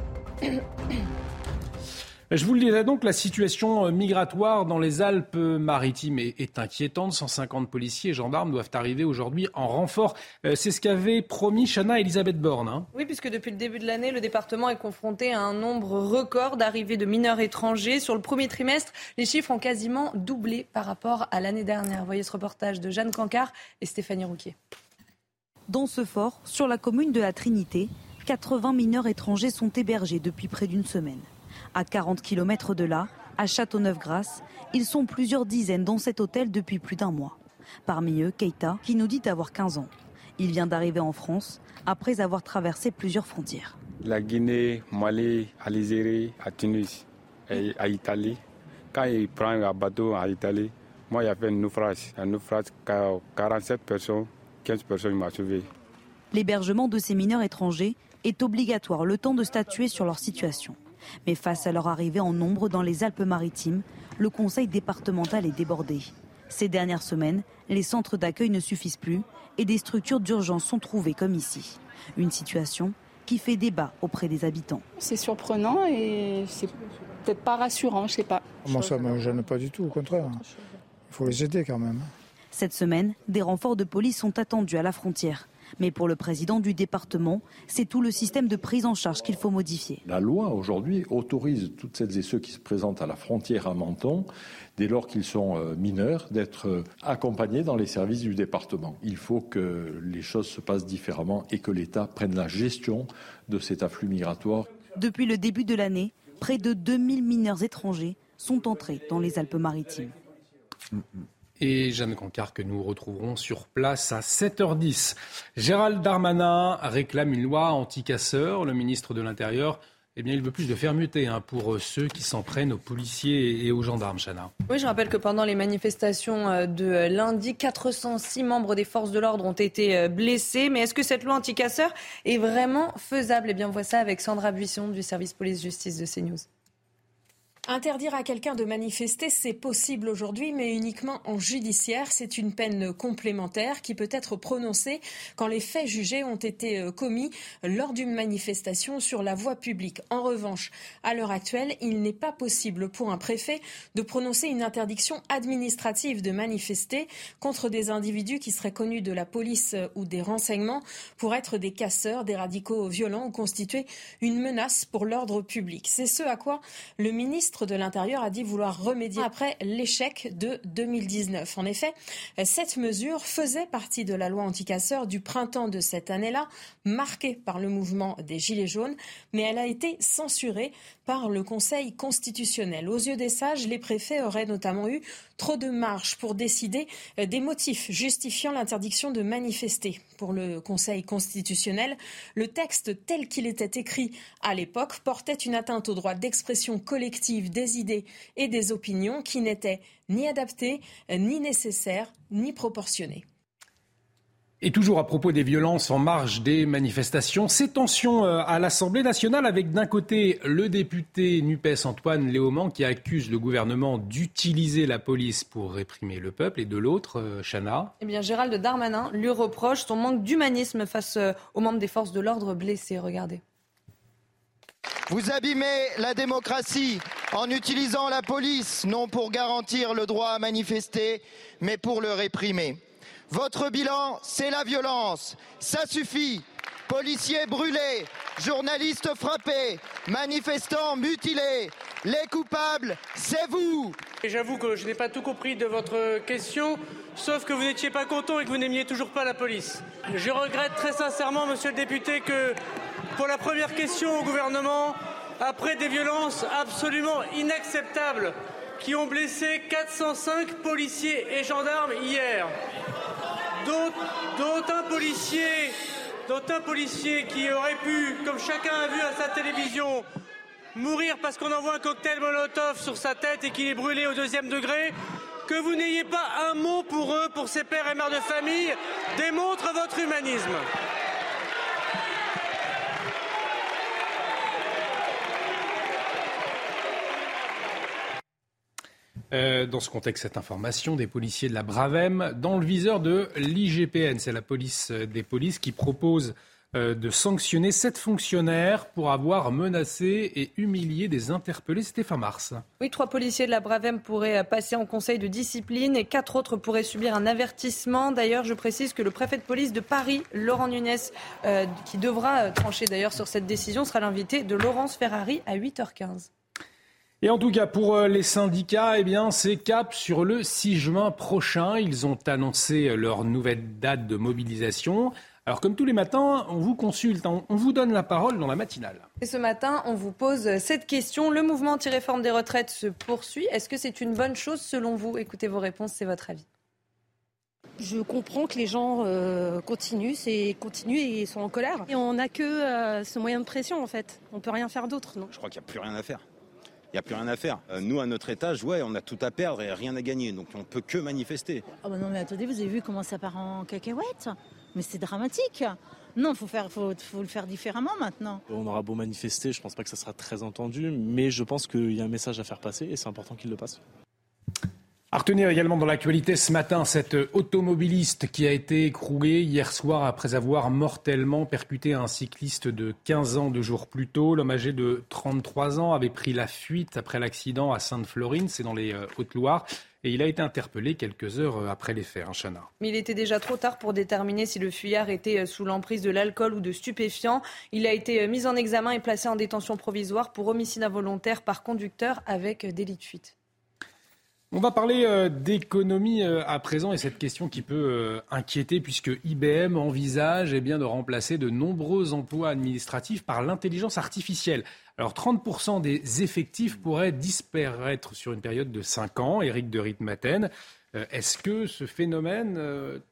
Je vous le disais donc, la situation euh, migratoire dans les Alpes-Maritimes est, inquiétante. 150 policiers et gendarmes doivent arriver aujourd'hui en renfort. Euh, c'est ce qu'avait promis Chana Elisabeth Borne. Hein. Oui, puisque depuis le début de l'année, le département est confronté à un nombre record d'arrivées de mineurs étrangers. Sur le premier trimestre, les chiffres ont quasiment doublé par rapport à l'année dernière. Voyez ce reportage de Jeanne Cancard et Stéphanie Rouquier. Dans ce fort, sur la commune de la Trinité, 80 mineurs étrangers sont hébergés depuis près d'une semaine. À 40 km de là, à Châteauneuf-Grasse, ils sont plusieurs dizaines dans cet hôtel depuis plus d'un mois. Parmi eux, Keita, qui nous dit avoir 15 ans. Il vient d'arriver en France après avoir traversé plusieurs frontières. La Guinée, Mali, Algérie, à Tunis et à Italie. Quand il prend un bateau à Italie, moi, il y avait un naufrage. Un naufrage, 47 personnes, 15 personnes m'ont sauvé. L'hébergement de ces mineurs étrangers est obligatoire le temps de statuer sur leur situation. Mais face à leur arrivée en nombre dans les Alpes-Maritimes, le conseil départemental est débordé. Ces dernières semaines, les centres d'accueil ne suffisent plus et des structures d'urgence sont trouvées comme ici. Une situation qui fait débat auprès des habitants. C'est surprenant et c'est peut-être pas rassurant, je sais pas. Moi, ça me gêne pas du tout, au contraire. Il faut les aider quand même. Cette semaine, des renforts de police sont attendus à la frontière. Mais pour le président du département, c'est tout le système de prise en charge qu'il faut modifier. La loi aujourd'hui autorise toutes celles et ceux qui se présentent à la frontière à Menton, dès lors qu'ils sont euh, mineurs, d'être euh, accompagnés dans les services du département. Il faut que les choses se passent différemment et que l'État prenne la gestion de cet afflux migratoire. Depuis le début de l'année, près de 2000 mineurs étrangers sont entrés dans les Alpes-Maritimes. Mm, mm et Jeanne Cancard que nous retrouverons sur place à 7h10. Gérald Darmanin réclame une loi anti-casseurs. Le ministre de l'Intérieur eh bien, il veut plus de fermeté hein, pour euh, ceux qui s'en prennent aux policiers et aux gendarmes, Chana. Oui, je rappelle que pendant les manifestations euh, de lundi, 406 membres des forces de l'ordre ont été euh, blessés. Mais est-ce que cette loi anti-casseurs est vraiment faisable? Eh bien, on voit ça avec Sandra Buisson du service police-justice de CNews. Interdire à quelqu'un de manifester, c'est possible aujourd'hui, mais uniquement en judiciaire. C'est une peine complémentaire qui peut être prononcée quand les faits jugés ont été euh, commis lors d'une manifestation sur la voie publique. En revanche, à l'heure actuelle, il n'est pas possible pour un préfet de prononcer une interdiction administrative de manifester contre des individus qui seraient connus de la police euh, ou des renseignements pour être des casseurs, des radicaux violents ou constituer une menace pour l'ordre public. C'est ce à quoi le ministre ministre de l'Intérieur a dit vouloir remédier après l'échec de 2019. En effet, cette mesure faisait partie de la loi anticasseur du printemps de cette année-là, marquée par le mouvement des Gilets jaunes, mais elle a été censurée par le Conseil constitutionnel. Aux yeux des sages, les préfets auraient notamment eu trop de marge pour décider des motifs justifiant l'interdiction de manifester. Pour le Conseil constitutionnel, le texte tel qu'il était écrit à l'époque portait une atteinte au droit d'expression collective des idées et des opinions qui n'étaient ni adaptées, ni nécessaires, ni proportionnées. Et toujours à propos des violences en marge des manifestations, ces tensions euh, à l'Assemblée nationale avec d'un côté le député NUPES Antoine Léaumont qui accuse le gouvernement d'utiliser la police pour réprimer le peuple et de l'autre, euh, Chana. Eh bien, Gérald Darmanin lui reproche son manque d'humanisme face euh, aux membres des forces de l'ordre blessés. Regardez. Vous abîmez la démocratie en utilisant la police, non pour garantir le droit à manifester, mais pour le réprimer. Votre bilan, c'est la violence. Ça suffit. Policiers brûlés, journalistes frappés, manifestants mutilés. Les coupables, c'est vous. J'avoue que je n'ai pas tout compris de votre question, sauf que vous n'étiez pas content et que vous n'aimiez toujours pas la police. Je regrette très sincèrement, monsieur le député, que pour la première question au gouvernement, après des violences absolument inacceptables qui ont blessé 405 policiers et gendarmes hier, dont un policier dont un policier qui aurait pu, comme chacun a vu à sa télévision, mourir parce qu'on envoie un cocktail Molotov sur sa tête et qu'il est brûlé au deuxième degré, que vous n'ayez pas un mot pour eux, pour ces pères et mères de famille, démontre votre humanisme. Euh, dans ce contexte, cette information des policiers de la Bravem dans le viseur de l'IGPN. C'est la police euh, des polices qui propose euh, de sanctionner sept fonctionnaires pour avoir menacé et humilié des interpellés. C'était fin mars. Oui, trois policiers de la Bravem pourraient passer en conseil de discipline et quatre autres pourraient subir un avertissement. D'ailleurs, je précise que le préfet de police de Paris, Laurent Nunez, qui devra trancher d'ailleurs sur cette décision, sera l'invité de Laurence Ferrari à 8h15. Et en tout cas, pour euh, les syndicats, eh bien, c'est cap sur le 6 juin prochain. Ils ont annoncé leur nouvelle date de mobilisation. Alors, comme tous les matins, on vous consulte, on vous donne la parole dans la matinale. Et ce matin, on vous pose cette question. Le mouvement anti-réforme des retraites se poursuit. Est-ce que c'est une bonne chose selon vous? Écoutez vos réponses, c'est votre avis. Je comprends que les gens euh, continuent, et continuent et sont en colère. Et on n'a que euh, ce moyen de pression en fait. On peut rien faire d'autre, non? Je crois qu'il n'y a plus rien à faire il n'y a plus rien à faire. Euh, nous, à notre étage, ouais, on a tout à perdre et rien à gagner. Donc on peut que manifester. Ah bah non, mais attendez, vous avez vu comment ça part en cacahuète Mais c'est dramatique. Non, il faut, faire, faut, faut le faire différemment maintenant. On aura beau manifester, je ne pense pas que ça sera très entendu, mais je pense qu'il y a un message à faire passer et c'est important qu'il le passe. À retenir également dans l'actualité ce matin cette automobiliste qui a été écrouée hier soir après avoir mortellement percuté un cycliste de 15 ans deux jours plus tôt. L'homme âgé de 33 ans avait pris la fuite après l'accident à Sainte-Florine, c'est dans les euh, Hautes-Loire. Et il a été interpellé quelques heures euh, après les faits, hein, Chana. Mais il était déjà trop tard pour déterminer si le fuyard était euh, sous l'emprise de l'alcool ou de stupéfiants. Il a été mis en examen et placé en détention provisoire pour homicide involontaire par conducteur avec délit de fuite. On va parler euh, d'économie euh, à présent et cette question qui peut euh, inquiéter puisque IBM envisage eh bien, de remplacer de nombreux emplois administratifs par l'intelligence artificielle. Alors 30% des effectifs pourraient disparaître sur une période de 5 ans. Éric de Ritmaten, est-ce que ce phénomène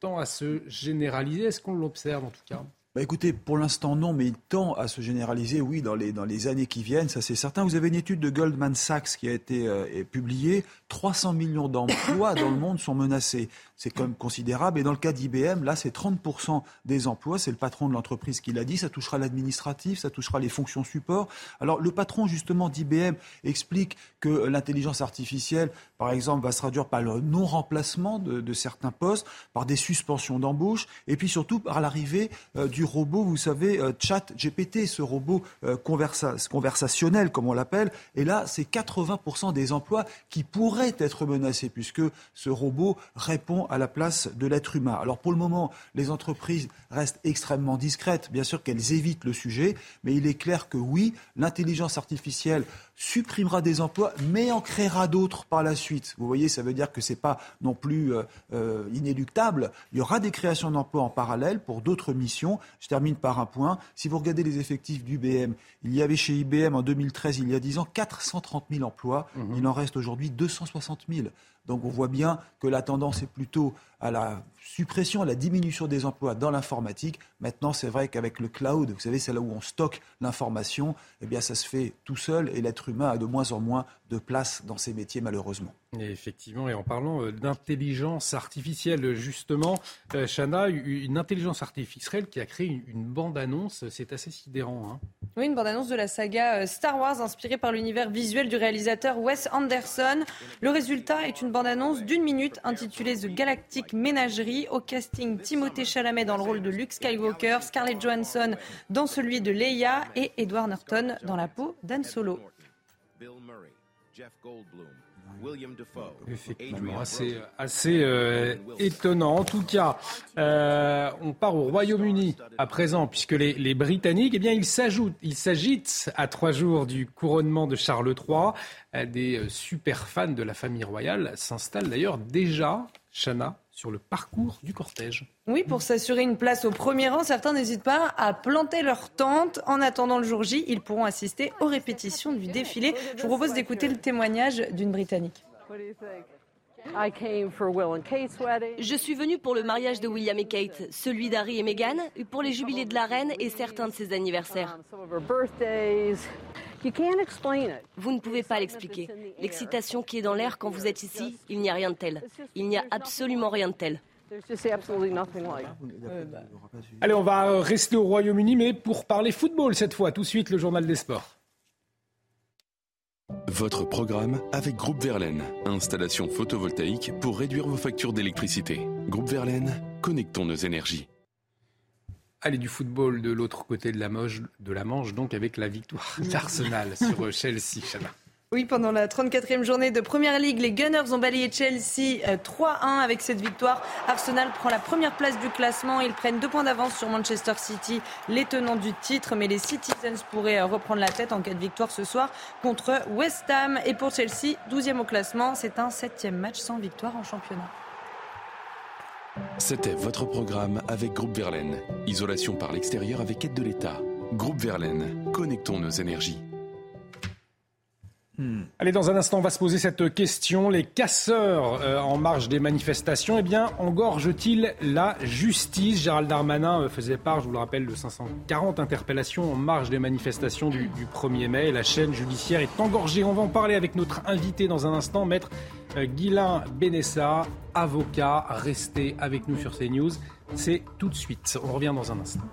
tend à se généraliser? Est-ce qu'on l'observe en tout cas? Bah, écoutez, pour l'instant non, mais il tend à se généraliser, oui, dans les, années qui viennent, ça c'est certain. Vous avez une étude de Goldman Sachs qui a été publiée. 300 millions d'emplois dans le monde sont menacés. C'est quand même considérable. Et dans le cas d'IBM, là, c'est 30% des emplois. C'est le patron de l'entreprise qui l'a dit. Ça touchera l'administratif, ça touchera les fonctions support. Alors, le patron, justement, d'IBM explique que l'intelligence artificielle, par exemple, va se traduire par le non-remplacement de, certains postes, par des suspensions d'embauche, et puis surtout par l'arrivée euh, du robot, vous savez, euh, chat GPT, ce robot euh, conversationnel, comme on l'appelle. Et là, c'est 80% des emplois qui pourraient être menacé puisque ce robot répond à la place de l'être humain. Alors pour le moment, les entreprises restent extrêmement discrètes. Bien sûr qu'elles évitent le sujet, mais il est clair que oui, l'intelligence artificielle supprimera des emplois, mais en créera d'autres par la suite. Vous voyez, ça veut dire que ce n'est pas non plus euh, euh, inéluctable. Il y aura des créations d'emplois en parallèle pour d'autres missions. Je termine par un point. Si vous regardez les effectifs d'UBM, il y avait chez IBM en 2013, il y a 10 ans, 430 000 emplois. Mmh. Il en reste aujourd'hui 260 000. Donc on voit bien que la tendance est plutôt à la suppression, à la diminution des emplois dans l'informatique. Maintenant, c'est vrai qu'avec le cloud, vous savez, c'est là où on stocke l'information, eh bien ça se fait tout seul et l'être humain a de moins en moins de place dans ces métiers malheureusement. effectivement, et en parlant euh, d'intelligence artificielle, justement, euh, Chana, une intelligence artificielle qui a créé une bande-annonce, c'est assez sidérant. Hein. Oui, une bande-annonce de la saga euh, Star Wars inspirée par l'univers visuel du réalisateur Wes Anderson. Le résultat est une bande-annonce d'une minute intitulée The Galactic Ménagerie. Au casting, Timothée Chalamet dans le rôle de Luke Skywalker, Scarlett Johansson dans celui de Leia et Edward Norton dans la peau d'Anne Solo. Effectivement, assez, assez euh, étonnant. En tout cas, euh, on part au Royaume-Uni à présent, puisque les, les Britanniques, eh bien, ils s'ajoutent, ils s'agitent à trois jours du couronnement de Charles III. Euh, des super fans de la famille royale s'installent d'ailleurs déjà, Chana, sur le parcours du cortège. Oui, pour s'assurer une place au premier rang, certains n'hésitent pas à planter leur tente. En attendant le jour J, ils pourront assister aux répétitions du défilé. Je vous propose d'écouter le témoignage d'une Britannique. Je suis venue pour le mariage de William et Kate, celui d'Harry et Meghan, pour les jubilés de la reine et certains de ses anniversaires. Vous ne pouvez pas l'expliquer. L'excitation qui est dans l'air quand vous êtes ici, il n'y a rien de tel. Il n'y a absolument rien de tel. Allez, on va rester au Royaume-Uni, mais pour parler football cette fois. Tout de suite, le journal des sports. Votre programme avec Groupe Verlaine. Installation photovoltaïque pour réduire vos factures d'électricité. Groupe Verlaine, connectons nos énergies. Allez, du football de l'autre côté de la, Manche, de la Manche, donc avec la victoire d'Arsenal sur Chelsea. Oui, pendant la 34e journée de Première Ligue, les Gunners ont balayé Chelsea 3-1 euh, avec cette victoire. Arsenal prend la première place du classement. Ils prennent deux points d'avance sur Manchester City, les tenants du titre. Mais les Citizens pourraient euh, reprendre la tête en cas de victoire ce soir contre West Ham. Et pour Chelsea, 12e au classement, c'est un septième match sans victoire en championnat. C'était votre programme avec Groupe Verlaine. Isolation par l'extérieur avec aide de l'État. Groupe Verlaine, connectons nos énergies. Hmm. Allez, dans un instant, on va se poser cette question. Les casseurs euh, en marge des manifestations, eh bien, engorgent-ils la justice? Gérald Darmanin euh, faisait part, je vous le rappelle, de 540 interpellations en marge des manifestations du, 1er mai. la chaîne judiciaire est engorgée. On va en parler avec notre invité dans un instant, maître euh, Guilain Benessa, avocat. Restez avec nous sur CNews. C'est tout de suite. On revient dans un instant.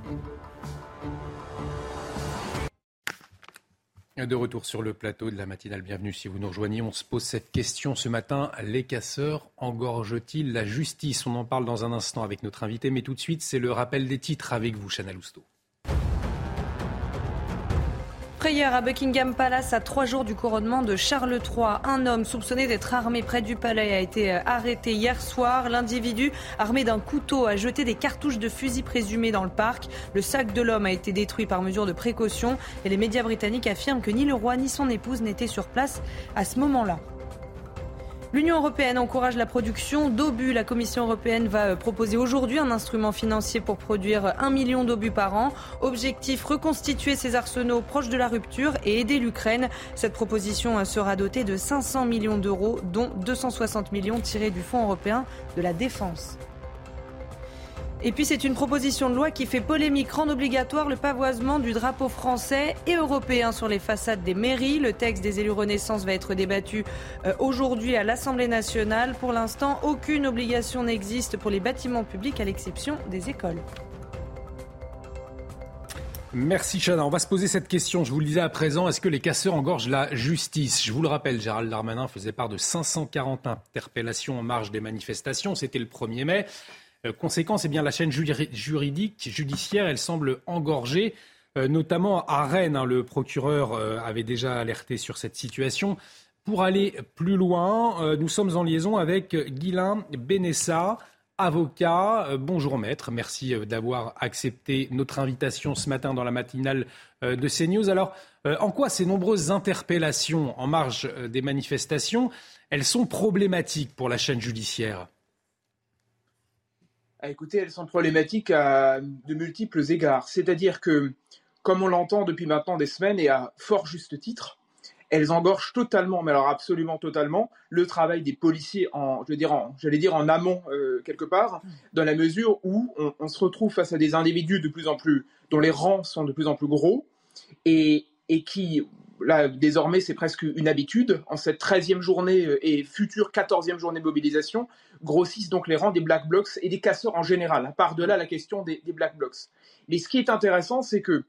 De retour sur le plateau de la matinale, bienvenue si vous nous rejoignez. On se pose cette question ce matin. Les casseurs engorgent-ils la justice? On en parle dans un instant avec notre invité, mais tout de suite, c'est le rappel des titres avec vous, Chana Lousteau. Frayeur à Buckingham Palace à trois jours du couronnement de Charles III. Un homme soupçonné d'être armé près du palais a été euh, arrêté hier soir. L'individu, armé d'un couteau, a jeté des cartouches de fusil présumées dans le parc. Le sac de l'homme a été détruit par mesure de précaution et les médias britanniques affirment que ni le roi ni son épouse n'étaient sur place à ce moment-là. L'Union européenne encourage la production d'obus. La Commission européenne va euh, proposer aujourd'hui un instrument financier pour produire un million d'obus par an. Objectif reconstituer ces arsenaux proches de la rupture et aider l'Ukraine. Cette proposition euh, sera dotée de 500 millions d'euros, dont 260 millions tirés du Fonds européen de la défense. Et puis c'est une proposition de loi qui fait polémique, rend obligatoire le pavoisement du drapeau français et européen sur les façades des mairies. Le texte des élus Renaissance va être débattu euh, aujourd'hui à l'Assemblée nationale. Pour l'instant, aucune obligation n'existe pour les bâtiments publics à l'exception des écoles. Merci Chana. On va se poser cette question. Je vous le disais à présent, est-ce que les casseurs engorgent la justice? Je vous le rappelle, Gérald Darmanin faisait part de 540 interpellations en marge des manifestations. C'était le 1er mai. Euh, conséquence, eh bien, la chaîne juridique, judiciaire, elle semble engorgée, euh, notamment à Rennes. Hein. le procureur euh, avait déjà alerté sur cette situation. Pour aller plus loin, nous sommes en liaison avec Guilain Benessa, avocat. bonjour maître, merci d'avoir accepté notre invitation ce matin dans la matinale de CNews. Alors, en quoi ces nombreuses interpellations en marge des manifestations, elles sont problématiques pour la chaîne judiciaire? Écoutez, elles sont problématiques à de multiples égards. C'est-à-dire que, comme on l'entend depuis maintenant des semaines et à fort juste titre, elles engorgent totalement, mais alors absolument totalement, le travail des policiers en, je dire, j'allais dire en amont euh, quelque part, dans la mesure où on, se retrouve face à des individus de plus en plus, dont les rangs sont de plus en plus gros et, et qui, là, désormais, c'est presque une habitude. En cette 13e journée euh, et future 14e journée de mobilisation, grossissent donc les rangs des Black Blocs et des casseurs en général, par delà la question des, Black Blocs. Mais ce qui est intéressant, c'est que,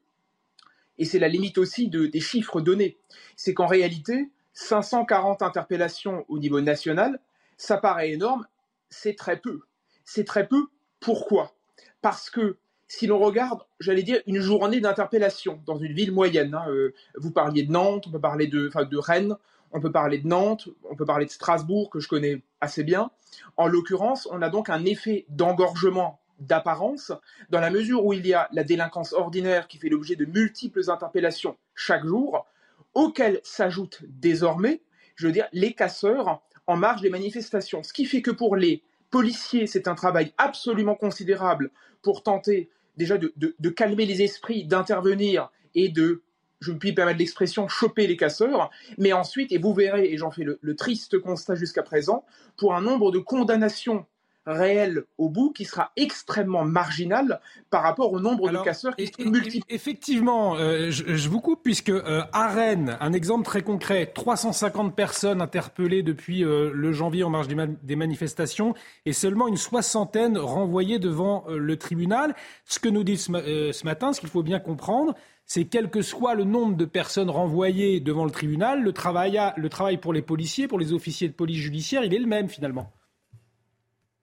et c'est la limite aussi des chiffres donnés, c'est qu'en réalité, 540 interpellations au niveau national, ça paraît énorme, c'est très peu. C'est très peu. Pourquoi? Parce que si l'on regarde, j'allais dire, une journée d'interpellation dans une ville moyenne, hein, euh, vous parliez de Nantes, on peut parler de, de Rennes, on peut parler de Nantes, on peut parler de Strasbourg, que je connais assez bien. En l'occurrence, on a donc un effet d'engorgement d'apparence, dans la mesure où il y a la délinquance ordinaire qui fait l'objet de multiples interpellations chaque jour, auxquelles s'ajoutent désormais, je veux dire, les casseurs en marge des manifestations. Ce qui fait que pour les policiers, c'est un travail absolument considérable pour tenter déjà de, calmer les esprits, d'intervenir et de je me puis permettre l'expression, choper les casseurs, mais ensuite, et vous verrez, et j'en fais le, le triste constat jusqu'à présent, pour un nombre de condamnations réel au bout qui sera extrêmement marginal par rapport au nombre de casseurs qui sont multiples. Effectivement, euh, je, vous coupe puisque euh, à Rennes, un exemple très concret, 350 personnes interpellées depuis euh, le janvier en marge des, manifestations et seulement une soixantaine renvoyées devant le tribunal. Ce que nous dit ce, matin, ce qu'il faut bien comprendre, c'est quel que soit le nombre de personnes renvoyées devant le tribunal, le travail, le travail pour les policiers, pour les officiers de police judiciaire, il est le même finalement.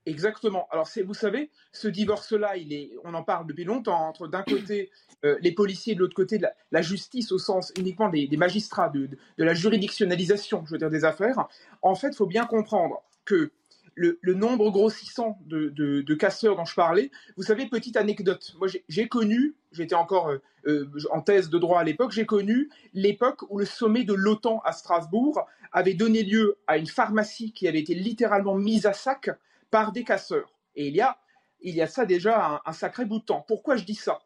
Exactement. Alors, vous savez, ce divorce-là, on en parle depuis longtemps, entre d'un côté euh, les policiers et de l'autre côté la, justice au sens uniquement des, magistrats, de, la juridictionnalisation, je veux dire, des affaires. En fait, il faut bien comprendre que le, nombre grossissant de, casseurs dont je parlais, vous savez, petite anecdote, moi j'ai connu, j'étais encore euh, euh, en thèse de droit à l'époque, j'ai connu l'époque où le sommet de l'OTAN à Strasbourg avait donné lieu à une pharmacie qui avait été littéralement mise à sac par des casseurs. Et il y a, il y a ça déjà un, sacré bout de temps. Pourquoi je dis ça?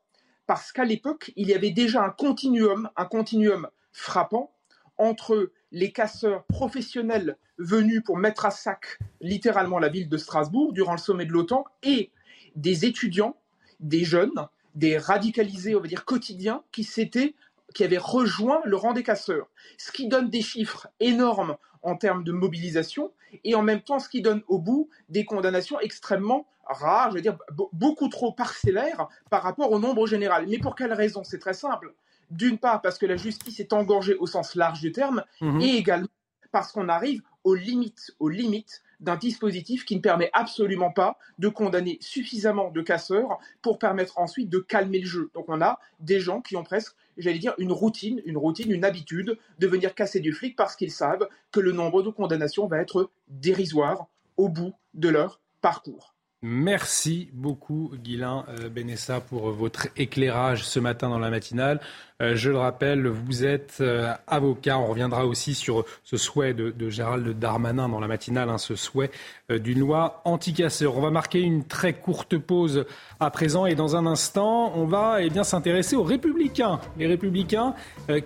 Parce qu'à l'époque, il y avait déjà un continuum, un continuum frappant entre les casseurs professionnels venus pour mettre à sac littéralement la ville de Strasbourg durant le sommet de l'OTAN et des étudiants, des jeunes, des radicalisés, on va dire quotidiens, qui s'étaient qui avaient rejoint le rang des casseurs, ce qui donne des chiffres énormes en termes de mobilisation et en même temps ce qui donne au bout des condamnations extrêmement rares, je veux dire beaucoup trop parcellaires par rapport au nombre général. Mais pour quelle raison? C'est très simple. D'une part parce que la justice est engorgée au sens large du terme mhm. et également parce qu'on arrive aux limites, aux limites d'un dispositif qui ne permet absolument pas de condamner suffisamment de casseurs pour permettre ensuite de calmer le jeu. Donc on a des gens qui ont presque, j'allais dire, une routine, une routine, une habitude de venir casser du flic parce qu'ils savent que le nombre de condamnations va être dérisoire au bout de leur parcours. Merci beaucoup, Guilain euh, Benessa, pour votre éclairage ce matin dans la matinale. Euh, je le rappelle, vous êtes euh, avocat. On reviendra aussi sur ce souhait de, Gérald Darmanin dans la matinale, hein, ce souhait d'une loi anti-casseur. On va marquer une très courte pause à présent et dans un instant, on va eh bien s'intéresser aux Républicains. Les Républicains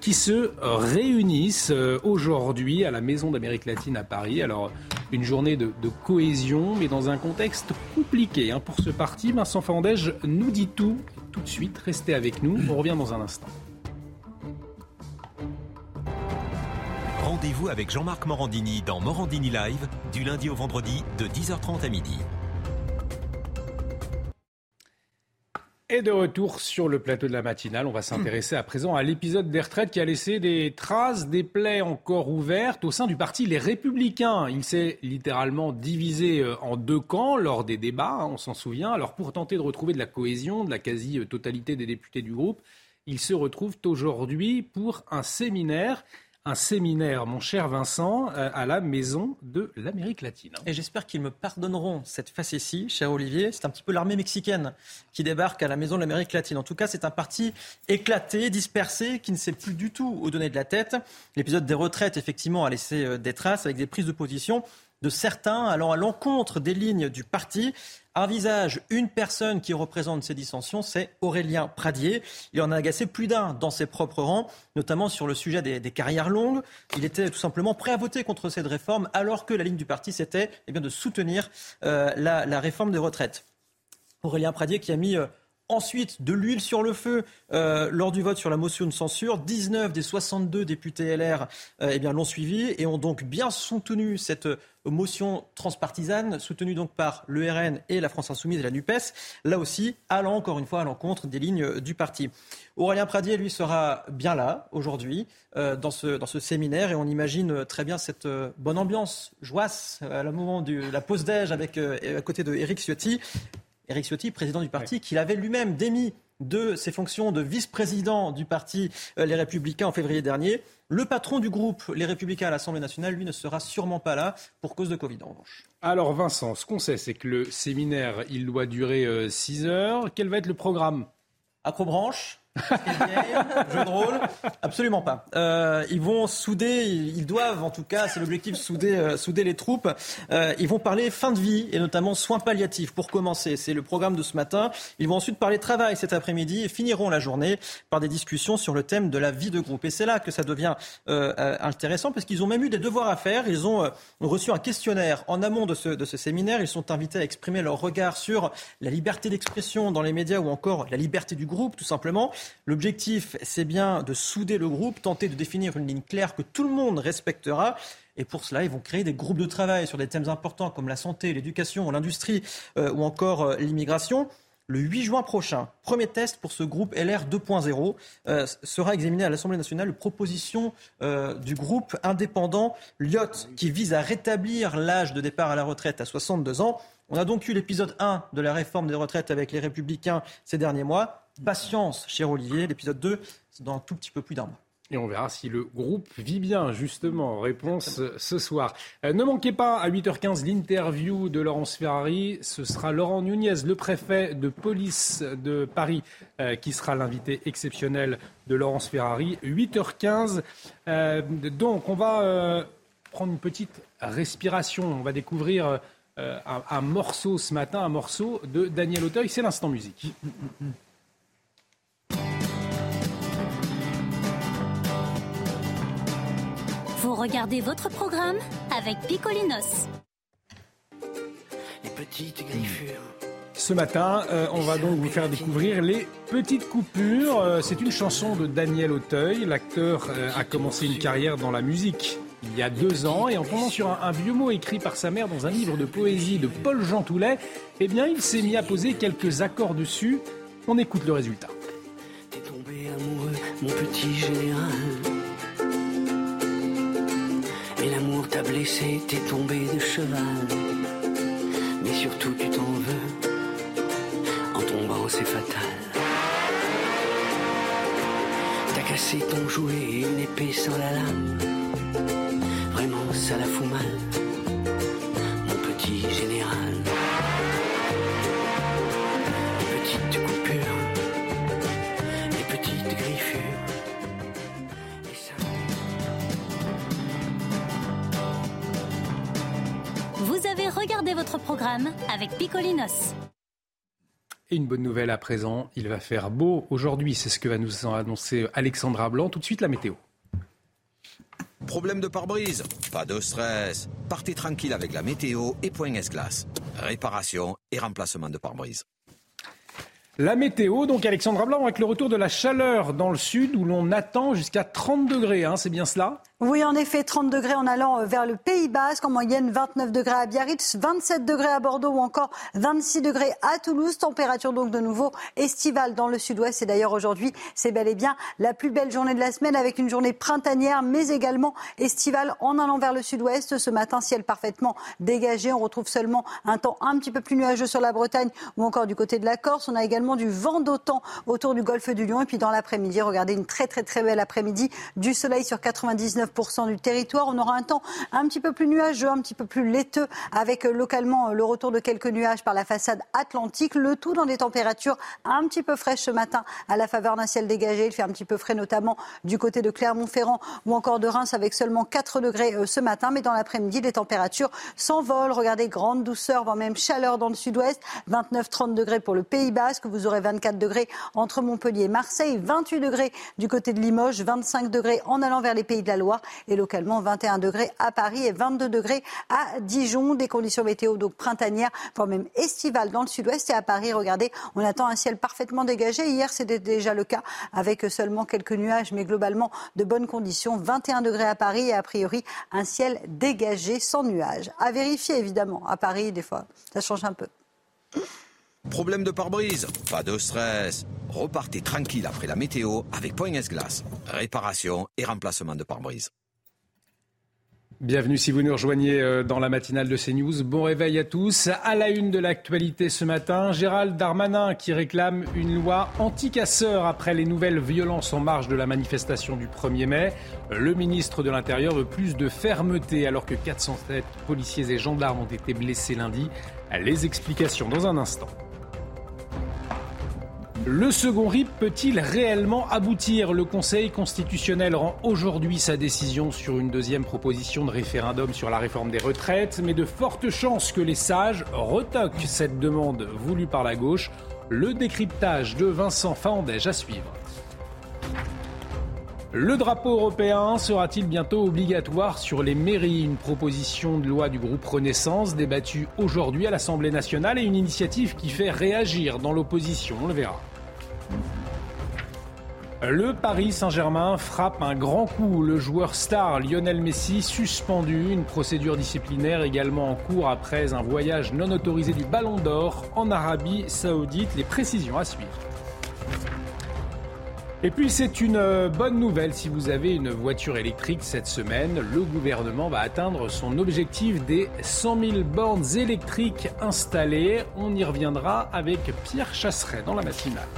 qui se réunissent aujourd'hui à la Maison d'Amérique latine à Paris. Alors, une journée de, cohésion, mais dans un contexte compliqué hein. pour ce parti. Vincent Fandège nous dit tout tout de suite. Restez avec nous. On revient dans un instant. Rendez-vous avec Jean-Marc Morandini dans Morandini Live du lundi au vendredi de 10h30 à midi. Et de retour sur le plateau de la matinale, on va s'intéresser à présent à l'épisode des retraites qui a laissé des traces, des plaies encore ouvertes au sein du parti Les Républicains. Il s'est littéralement divisé euh, en deux camps lors des débats, hein, on s'en souvient. Alors pour tenter de retrouver de la cohésion, de la quasi-totalité des députés du groupe, ils se retrouvent aujourd'hui pour un séminaire un séminaire, mon cher Vincent, euh, à la Maison de l'Amérique latine. Et j'espère qu'ils me pardonneront cette facétie, cher Olivier. C'est un petit peu l'armée mexicaine qui débarque à la Maison de l'Amérique latine. En tout cas, c'est un parti éclaté, dispersé, qui ne sait plus du tout où donner de la tête. L'épisode des retraites, effectivement, a laissé euh, des traces avec des prises de position de certains allant à l'encontre des lignes du parti. Un visage, une personne qui représente ces dissensions, c'est Aurélien Pradier. Il en a agacé plus d'un dans ses propres rangs, notamment sur le sujet des, carrières longues. Il était tout simplement prêt à voter contre cette réforme, alors que la ligne du parti, c'était eh bien, de soutenir euh, la, réforme des retraites. Aurélien Pradier qui a mis euh, ensuite de l'huile sur le feu euh, lors du vote sur la motion de censure. 19 des 62 députés LR eh bien, l'ont suivi et ont donc bien soutenu cette motion transpartisane soutenue donc par le RN et la France Insoumise et la NUPES, là aussi allant encore une fois à l'encontre des lignes du parti. Aurélien Pradier, lui, sera bien là aujourd'hui euh, dans, ce, dans ce séminaire et on imagine très bien cette euh, bonne ambiance, joasse, à le moment de la pause déj avec, euh, à côté de Ciotti. Éric Ciotti, président du parti, qu'il avait lui-même démis de ses fonctions de vice-président du parti euh, Les Républicains en février dernier. Le patron du groupe Les Républicains à l'Assemblée nationale, lui, ne sera sûrement pas là pour cause de Covid en revanche. Alors Vincent, ce qu'on sait, c'est que le séminaire, il doit durer 6 euh, heures. Quel va être le programme? Acrobranche, Jeu de rôle Absolument pas. Euh, ils vont souder, ils doivent en tout cas, c'est l'objectif, souder, euh, souder les troupes. Euh, ils vont parler fin de vie et notamment soins palliatifs pour commencer. C'est le programme de ce matin. Ils vont ensuite parler travail cet après-midi et finiront la journée par des discussions sur le thème de la vie de groupe. Et c'est là que ça devient intéressant parce qu'ils ont même eu des devoirs à faire. Ils ont reçu un questionnaire en amont de ce, de ce séminaire. Ils sont invités à exprimer leur regard sur la liberté d'expression dans les médias ou encore la liberté du groupe, tout simplement. L'objectif, c'est bien de souder le groupe, tenter de définir une ligne claire que tout le monde respectera. Et pour cela, ils vont créer des groupes de travail sur des thèmes importants comme la santé, l'éducation, l'industrie euh, ou encore euh, l'immigration. Le 8 juin prochain, premier test pour ce groupe LR 2.0 euh, sera examiné à l'Assemblée nationale proposition du groupe indépendant LIOT qui vise à rétablir l'âge de départ à la retraite à 62 ans. On a donc eu l'épisode 1 de la réforme des retraites avec les républicains ces derniers mois. Patience, cher Olivier. L'épisode 2, c'est dans un tout petit peu plus d'un mois. Et on verra si le groupe vit bien, justement. Réponse ce soir. Euh, ne manquez pas à 8h15 l'interview de Laurence Ferrari. Ce sera Laurent Nunez, le préfet de police de Paris, euh, qui sera l'invité exceptionnel de Laurence Ferrari. 8h15. Euh, donc, on va prendre une petite respiration. On va découvrir un, un, morceau ce matin, un morceau de Daniel Auteuil. C'est l'instant musique. regardez votre programme avec Picolinos. Les petites griffures. Ce matin, euh, on va donc vous faire découvrir les petites coupures. Euh, c'est une chanson de Daniel Auteuil. L'acteur euh, a commencé une carrière dans la musique il y a deux ans et en tombant sur un, un, vieux mot écrit par sa mère dans un livre de poésie de Paul Jean Toulet, eh bien, il s'est mis à poser quelques accords dessus. On écoute le résultat. T'es tombé amoureux, mon petit général. L'amour t'a blessé, t'es tombé de cheval. Mais surtout tu t'en veux, en tombant c'est fatal. T'as cassé ton jouet et une épée sans la lame. Vraiment ça la fout mal, mon petit général. Regardé votre programme avec Picolinos. Et une bonne nouvelle à présent, il va faire beau aujourd'hui, c'est ce que va nous annoncer Alexandra Blanc. Tout de suite la météo. Problème de pare-brise Pas de stress. Partez tranquille avec la météo et Point S-Glace. Réparation et remplacement de pare-brise. La météo, donc Alexandra Blanc, avec le retour de la chaleur dans le sud où l'on attend jusqu'à 30 degrés, hein, c'est bien cela? Oui, en effet, 30 degrés en allant euh, vers le Pays Basque, en moyenne 29 degrés à Biarritz, 27 degrés à Bordeaux ou encore 26 degrés à Toulouse. Température donc de nouveau estivale dans le sud-ouest. Et d'ailleurs aujourd'hui, c'est bel et bien la plus belle journée de la semaine avec une journée printanière, mais également estivale en allant vers le sud-ouest. Ce matin, ciel parfaitement dégagé. On retrouve seulement un temps un petit peu plus nuageux sur la Bretagne ou encore du côté de la Corse. On a également du vent d'autant autour du golfe du Lion. Et puis dans l'après-midi, regardez une très très très belle après-midi. Du soleil sur 99 du territoire. On aura un temps un petit peu plus nuageux, un petit peu plus laiteux, avec euh, localement euh, le retour de quelques nuages par la façade atlantique. Le tout dans des températures un petit peu fraîches ce matin à la faveur d'un ciel dégagé. Il fait un petit peu frais, notamment du côté de Clermont-Ferrand ou encore de Reims, avec seulement 4 degrés euh, ce matin. Mais dans l'après-midi, les températures s'envolent. Regardez, grande douceur, voire même chaleur dans le sud-ouest. 29-30 degrés pour le Pays Basque. Vous aurez 24 degrés entre Montpellier et Marseille, 28 degrés du côté de Limoges, 25 degrés en allant vers les Pays de la Loire et localement 21 degrés à Paris et 22 degrés à Dijon. Des conditions météo donc printanières, voire même estivales dans le sud-ouest. Et à Paris, regardez, on attend un ciel parfaitement dégagé. Hier, c'était déjà le cas avec seulement quelques nuages, mais globalement de bonnes conditions. 21 degrés à Paris et a priori un ciel dégagé sans nuages. À vérifier évidemment. À Paris, des fois, ça change un peu. Problème de pare-brise Pas de stress. Repartez tranquille après la météo avec Point S-Glace. Réparation et remplacement de pare-brise. Bienvenue si vous nous rejoignez euh, dans la matinale de CNews. Bon réveil à tous. À la une de l'actualité ce matin, Gérald Darmanin qui réclame une loi anti-casseurs après les nouvelles violences en marge de la manifestation du 1er mai. Le ministre de l'Intérieur veut plus de fermeté alors que 407 policiers et gendarmes ont été blessés lundi. Les explications dans un instant. Le second RIP peut-il réellement aboutir? Le Conseil constitutionnel rend aujourd'hui sa décision sur une deuxième proposition de référendum sur la réforme des retraites, mais de fortes chances que les sages retoquent cette demande voulue par la gauche. Le décryptage de Vincent Faandège à suivre. Le drapeau européen sera-t-il bientôt obligatoire sur les mairies? Une proposition de loi du groupe Renaissance débattue aujourd'hui à l'Assemblée nationale et une initiative qui fait réagir dans l'opposition. On le verra. Le Paris Saint-Germain frappe un grand coup. Le joueur star Lionel Messi suspendu. Une procédure disciplinaire également en cours après un voyage non autorisé du Ballon d'Or en Arabie Saoudite. Les précisions à suivre. Et puis c'est une euh, bonne nouvelle si vous avez une voiture électrique cette semaine. Le gouvernement va atteindre son objectif des 100 000 bornes électriques installées. On y reviendra avec Pierre Chasseret dans la matinale.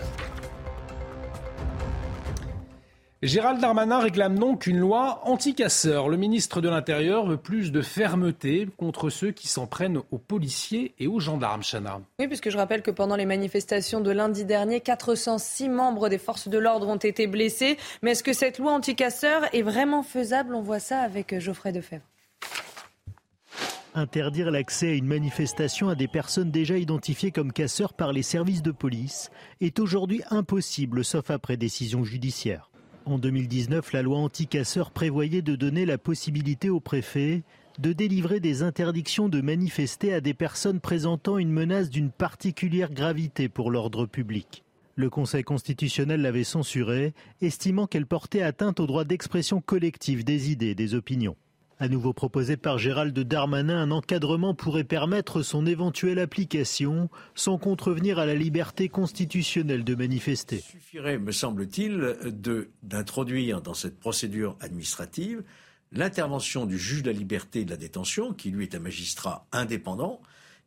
Gérald Darmanin réclame donc une loi anti-casseurs. Le ministre de l'Intérieur veut plus de fermeté contre ceux qui s'en prennent aux policiers et aux gendarmes, Chana. Oui, puisque je rappelle que pendant les manifestations de lundi dernier, 406 membres des forces de l'ordre ont été blessés. Mais est-ce que cette loi anti-casseurs est vraiment faisable? On voit ça avec Geoffrey Defebvre. Interdire l'accès à une manifestation à des personnes déjà identifiées comme casseurs par les services de police est aujourd'hui impossible, sauf après décision judiciaire. En 2019, la loi anti-casseurs prévoyait de donner la possibilité au préfet de délivrer des interdictions de manifester à des personnes présentant une menace d'une particulière gravité pour l'ordre public. Le Conseil constitutionnel l'avait censurée, estimant qu'elle portait atteinte au droit d'expression collective des idées et des opinions. À nouveau proposé par Gérald Darmanin, un encadrement pourrait permettre son éventuelle application sans contrevenir à la liberté constitutionnelle de manifester. Il suffirait, me semble-t-il, d'introduire dans cette procédure administrative l'intervention du juge de la liberté et de la détention, qui lui est un magistrat indépendant,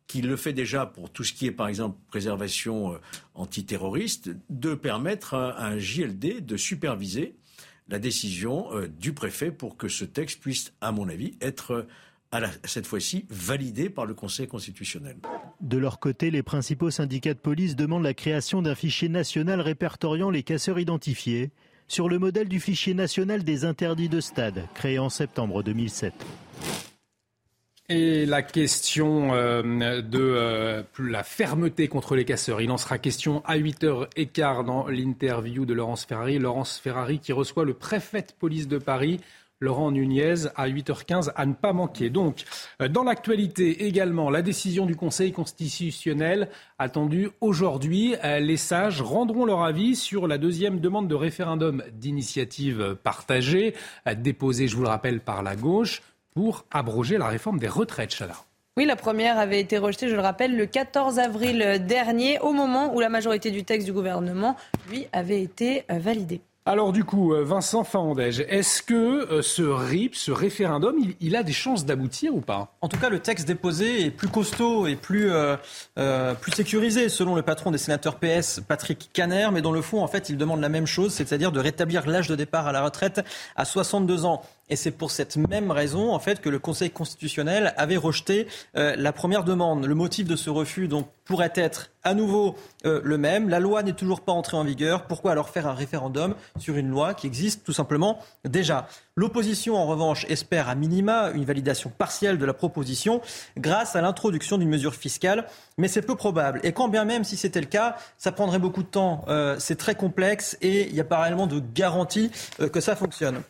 qui le fait déjà pour tout ce qui est, par exemple, préservation euh, antiterroriste, de permettre à un JLD de superviser la décision euh, du préfet pour que ce texte puisse, à mon avis, être euh, cette fois-ci validé par le Conseil constitutionnel. De leur côté, les principaux syndicats de police demandent la création d'un fichier national répertoriant les casseurs identifiés sur le modèle du fichier national des interdits de stade, créé en septembre 2007. Et la question euh, de euh, la fermeté contre les casseurs, il en sera question à 8h15 dans l'interview de Laurence Ferrari. Laurence Ferrari qui reçoit le préfet de police de Paris, Laurent Nunez, à 8h15 à ne pas manquer. Donc, euh, dans l'actualité également, la décision du Conseil constitutionnel attendue aujourd'hui. Les sages rendront leur avis sur la deuxième demande de référendum d'initiative partagée, déposée, je vous le rappelle, par la gauche pour abroger la réforme des retraites, Chana. Oui, la première avait été rejetée, je le rappelle, le 14 avril dernier, au moment où la majorité du texte du gouvernement, lui, avait été euh, validée. Alors du coup, euh, Vincent Fandège, est-ce que euh, ce RIP, ce référendum, il, a des chances d'aboutir ou pas? En tout cas, le texte déposé est plus costaud et plus, plus sécurisé, selon le patron des sénateurs PS, Patrick Caner, mais dans le fond, en fait, il demande la même chose, c'est-à-dire de rétablir l'âge de départ à la retraite à 62 ans. Et c'est pour cette même raison, en fait, que le Conseil constitutionnel avait rejeté euh, la première demande. Le motif de ce refus, donc, pourrait être à nouveau euh, le même. La loi n'est toujours pas entrée en vigueur. Pourquoi alors faire un référendum sur une loi qui existe tout simplement déjà? L'opposition, en revanche, espère à minima une validation partielle de la proposition grâce à l'introduction d'une mesure fiscale, mais c'est peu probable. Et quand bien même si c'était le cas, ça prendrait beaucoup de temps. Euh, c'est très complexe et il n'y a pas réellement de garantie que ça fonctionne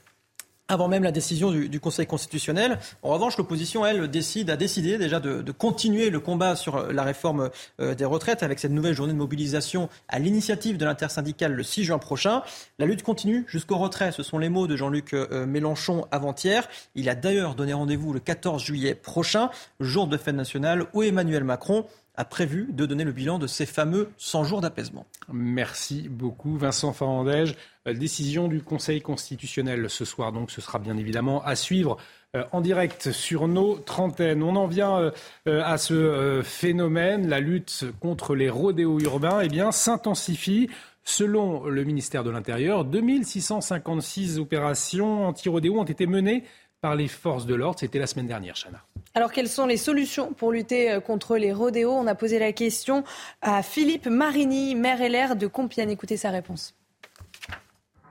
avant même la décision du, Conseil constitutionnel. En revanche, l'opposition, elle, décide, a décidé déjà de, continuer le combat sur la réforme euh, des retraites avec cette nouvelle journée de mobilisation à l'initiative de l'intersyndicale le 6 juin prochain. La lutte continue jusqu'au retrait. Ce sont les mots de Jean-Luc euh, Mélenchon avant-hier. Il a d'ailleurs donné rendez-vous le 14 juillet prochain, jour de fête nationale, où Emmanuel Macron a prévu de donner le bilan de ces fameux 100 jours d'apaisement. Merci beaucoup Vincent Farandège. Euh, décision du Conseil constitutionnel ce soir, donc ce sera bien évidemment à suivre euh, en direct sur nos trentaines. On en vient euh, à ce phénomène, la lutte contre les rodéos urbains, eh bien s'intensifie. Selon le ministère de l'Intérieur, 2656 opérations anti-rodéo ont été menées par les forces de l'ordre. C'était la semaine dernière, Chana. Alors, quelles sont les solutions pour lutter euh, contre les rodéos? On a posé la question à Philippe Marini, maire LR de Compiègne. Écoutez sa réponse.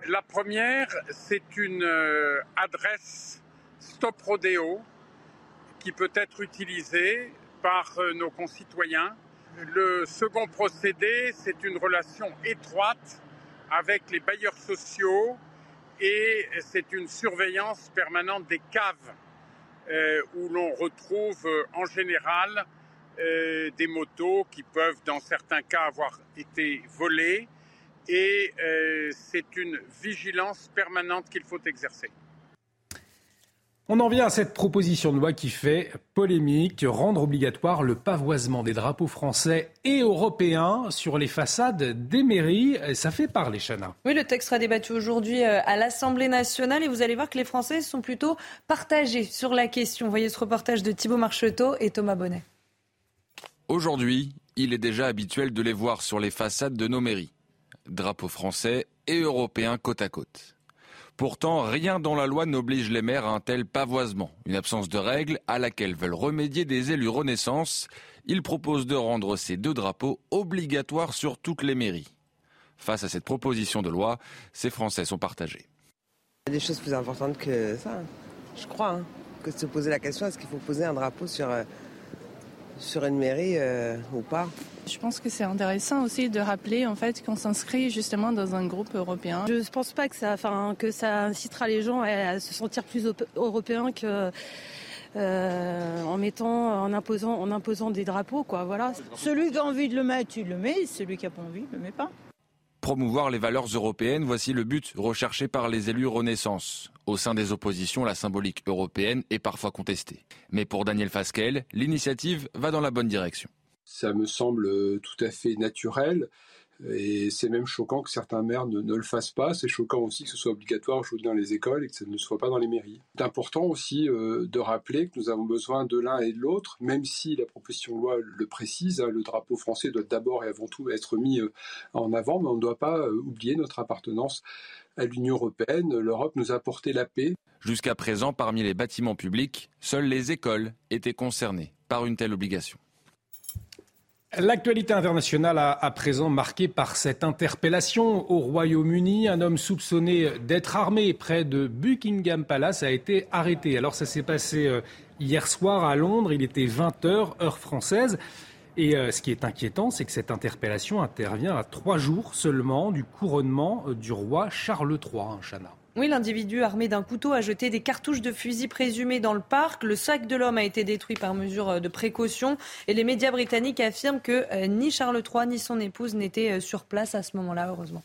La première, c'est une euh, adresse Stop Rodéo qui peut être utilisée par euh, nos concitoyens. Le second procédé, c'est une relation étroite avec les bailleurs sociaux et c'est une surveillance permanente des caves où l'on retrouve euh, en général euh, des motos qui peuvent dans certains cas avoir été volées et c'est une vigilance permanente qu'il faut exercer. On en vient à cette proposition de loi qui fait polémique, rendre obligatoire le pavoisement des drapeaux français et européens sur les façades des mairies. Ça fait parler, Chana. Oui, le texte sera débattu aujourd'hui euh, à l'Assemblée nationale et vous allez voir que les Français sont plutôt partagés sur la question. Voyez ce reportage de Thibault Marcheteau et Thomas Bonnet. Aujourd'hui, il est déjà habituel de les voir sur les façades de nos mairies. Drapeaux français et européens côte à côte. Pourtant, rien dans la loi n'oblige les maires à un tel pavoisement, une absence de règles à laquelle veulent remédier des élus Renaissance. Ils proposent de rendre ces deux drapeaux obligatoires sur toutes les mairies. Face à cette proposition de loi, ces Français sont partagés. Il y a des choses plus importantes que ça, je crois, hein, que de se poser la question est-ce qu'il faut poser un drapeau sur, euh, une mairie euh, ou pas? Je pense que c'est intéressant aussi de rappeler en fait qu'on s'inscrit justement dans un groupe européen. Je ne pense pas que ça, enfin, que ça incitera les gens à, se sentir plus européens que euh, en mettant, en imposant, en imposant des drapeaux, quoi. Voilà. Celui qui a envie de le mettre, tu le mets. Celui qui n'a pas envie, ne le met pas. Promouvoir les valeurs européennes, voici le but recherché par les élus Renaissance. Au sein des oppositions, la symbolique européenne est parfois contestée. Mais pour Daniel Fasquelle, l'initiative va dans la bonne direction. Ça me semble tout à fait naturel. Et c'est même choquant que certains maires ne, le fassent pas. C'est choquant aussi que ce soit obligatoire aujourd'hui dans les écoles et que ça ne soit pas dans les mairies. C'est important aussi euh, de rappeler que nous avons besoin de l'un et de l'autre, même si la proposition de loi le précise. Hein, le drapeau français doit d'abord et avant tout être mis euh, en avant, mais on ne doit pas euh, oublier notre appartenance à l'Union européenne. L'Europe nous a apporté la paix. Jusqu'à présent, parmi les bâtiments publics, seules les écoles étaient concernées par une telle obligation. L'actualité internationale à, présent marquée par cette interpellation au Royaume-Uni. Un homme soupçonné d'être armé près de Buckingham Palace a été arrêté. Alors ça s'est passé euh, hier soir à Londres. Il était 20h, heure française. Et euh, ce qui est inquiétant, c'est que cette interpellation intervient à trois jours seulement du couronnement euh, du roi Charles III, hein, Chana. Oui, l'individu armé d'un couteau a jeté des cartouches de fusil présumées dans le parc. Le sac de l'homme a été détruit par mesure euh, de précaution. Et les médias britanniques affirment que euh, ni Charles III ni son épouse n'étaient euh, sur place à ce moment-là, heureusement.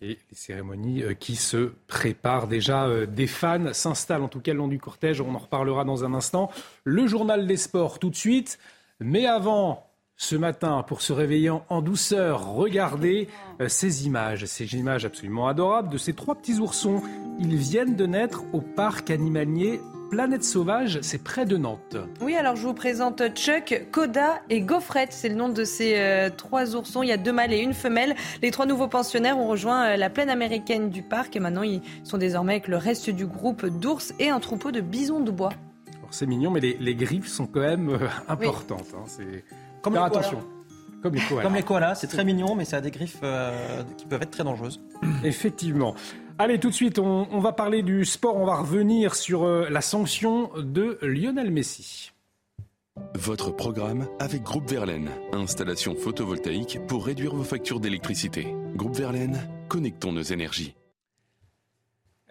Et les cérémonies qui se préparent déjà, des fans s'installent en tout cas le long du cortège. On en reparlera dans un instant. Le journal des sports tout de suite. Mais avant, ce matin pour se réveiller en douceur. Regardez euh, ces images, ces images absolument adorables de ces trois petits oursons. Ils viennent de naître au parc animalier Planète Sauvage, c'est près de Nantes. Oui, alors je vous présente Chuck, Coda et Gaufrette. C'est le nom de ces euh, trois oursons. Il y a deux mâles et une femelle. Les trois nouveaux pensionnaires ont rejoint euh, la plaine américaine du parc et maintenant ils sont désormais avec le reste du groupe d'ours et un troupeau de bisons de bois. C'est mignon, mais les, griffes sont quand même importantes. Hein. c'est comme attention. Comme les koalas. Comme les koalas, c'est très mignon, mais ça a des griffes euh, qui peuvent être très dangereuses. Effectivement. Allez, tout de suite, on, va parler du sport. On va revenir sur euh, la sanction de Lionel Messi. Votre programme avec Groupe Verlaine. Installation photovoltaïque pour réduire vos factures d'électricité. Groupe Verlaine, connectons nos énergies.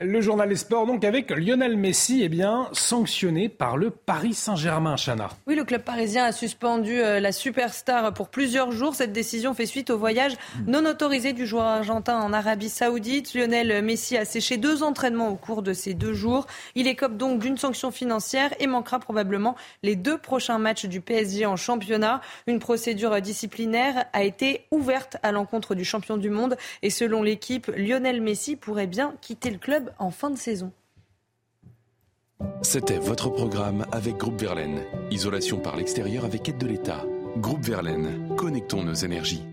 Le journal des sports, donc, avec Lionel Messi, eh bien, sanctionné par le Paris Saint-Germain, Chana. Oui, le club parisien a suspendu euh, la superstar pour plusieurs jours. Cette décision fait suite au voyage non autorisé du joueur argentin en Arabie Saoudite. Lionel Messi a séché deux entraînements au cours de ces deux jours. Il écope donc d'une sanction financière et manquera probablement les deux prochains matchs du PSG en championnat. Une procédure disciplinaire a été ouverte à l'encontre du champion du monde et selon l'équipe, Lionel Messi pourrait bien quitter le club en fin de saison. C'était votre programme avec Groupe Verlaine. Isolation par l'extérieur avec aide de l'État. Groupe Verlaine, connectons nos énergies.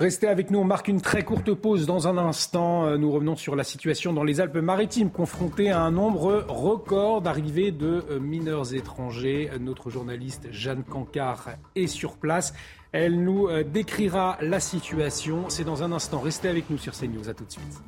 Restez avec nous, on marque une très courte pause dans un instant. Euh, nous revenons sur la situation dans les Alpes-Maritimes, confrontée à un nombre record d'arrivées de euh, mineurs étrangers. Notre journaliste Jeanne Cancard est sur place. Elle nous euh, décrira la situation. C'est dans un instant. Restez avec nous sur CNews. À tout de suite.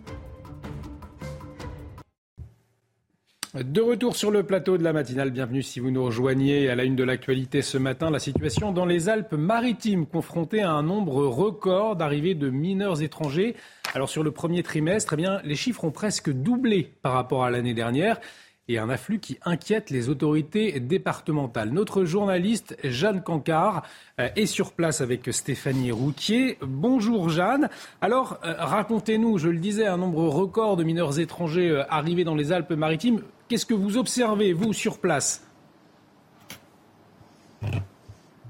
De retour sur le plateau de la matinale, bienvenue si vous nous rejoignez à la une de l'actualité ce matin. La situation dans les Alpes-Maritimes, confrontée à un nombre record d'arrivées de mineurs étrangers. Alors sur le premier trimestre, eh les chiffres ont presque doublé par rapport à l'année dernière et un afflux qui inquiète les autorités départementales. Notre journaliste Jeanne Cancard euh, est sur place avec Stéphanie Routier. Bonjour Jeanne. Alors euh, racontez-nous, je le disais, un nombre record de mineurs étrangers euh, arrivés dans les Alpes-Maritimes. Qu'est-ce que vous observez, vous, sur place?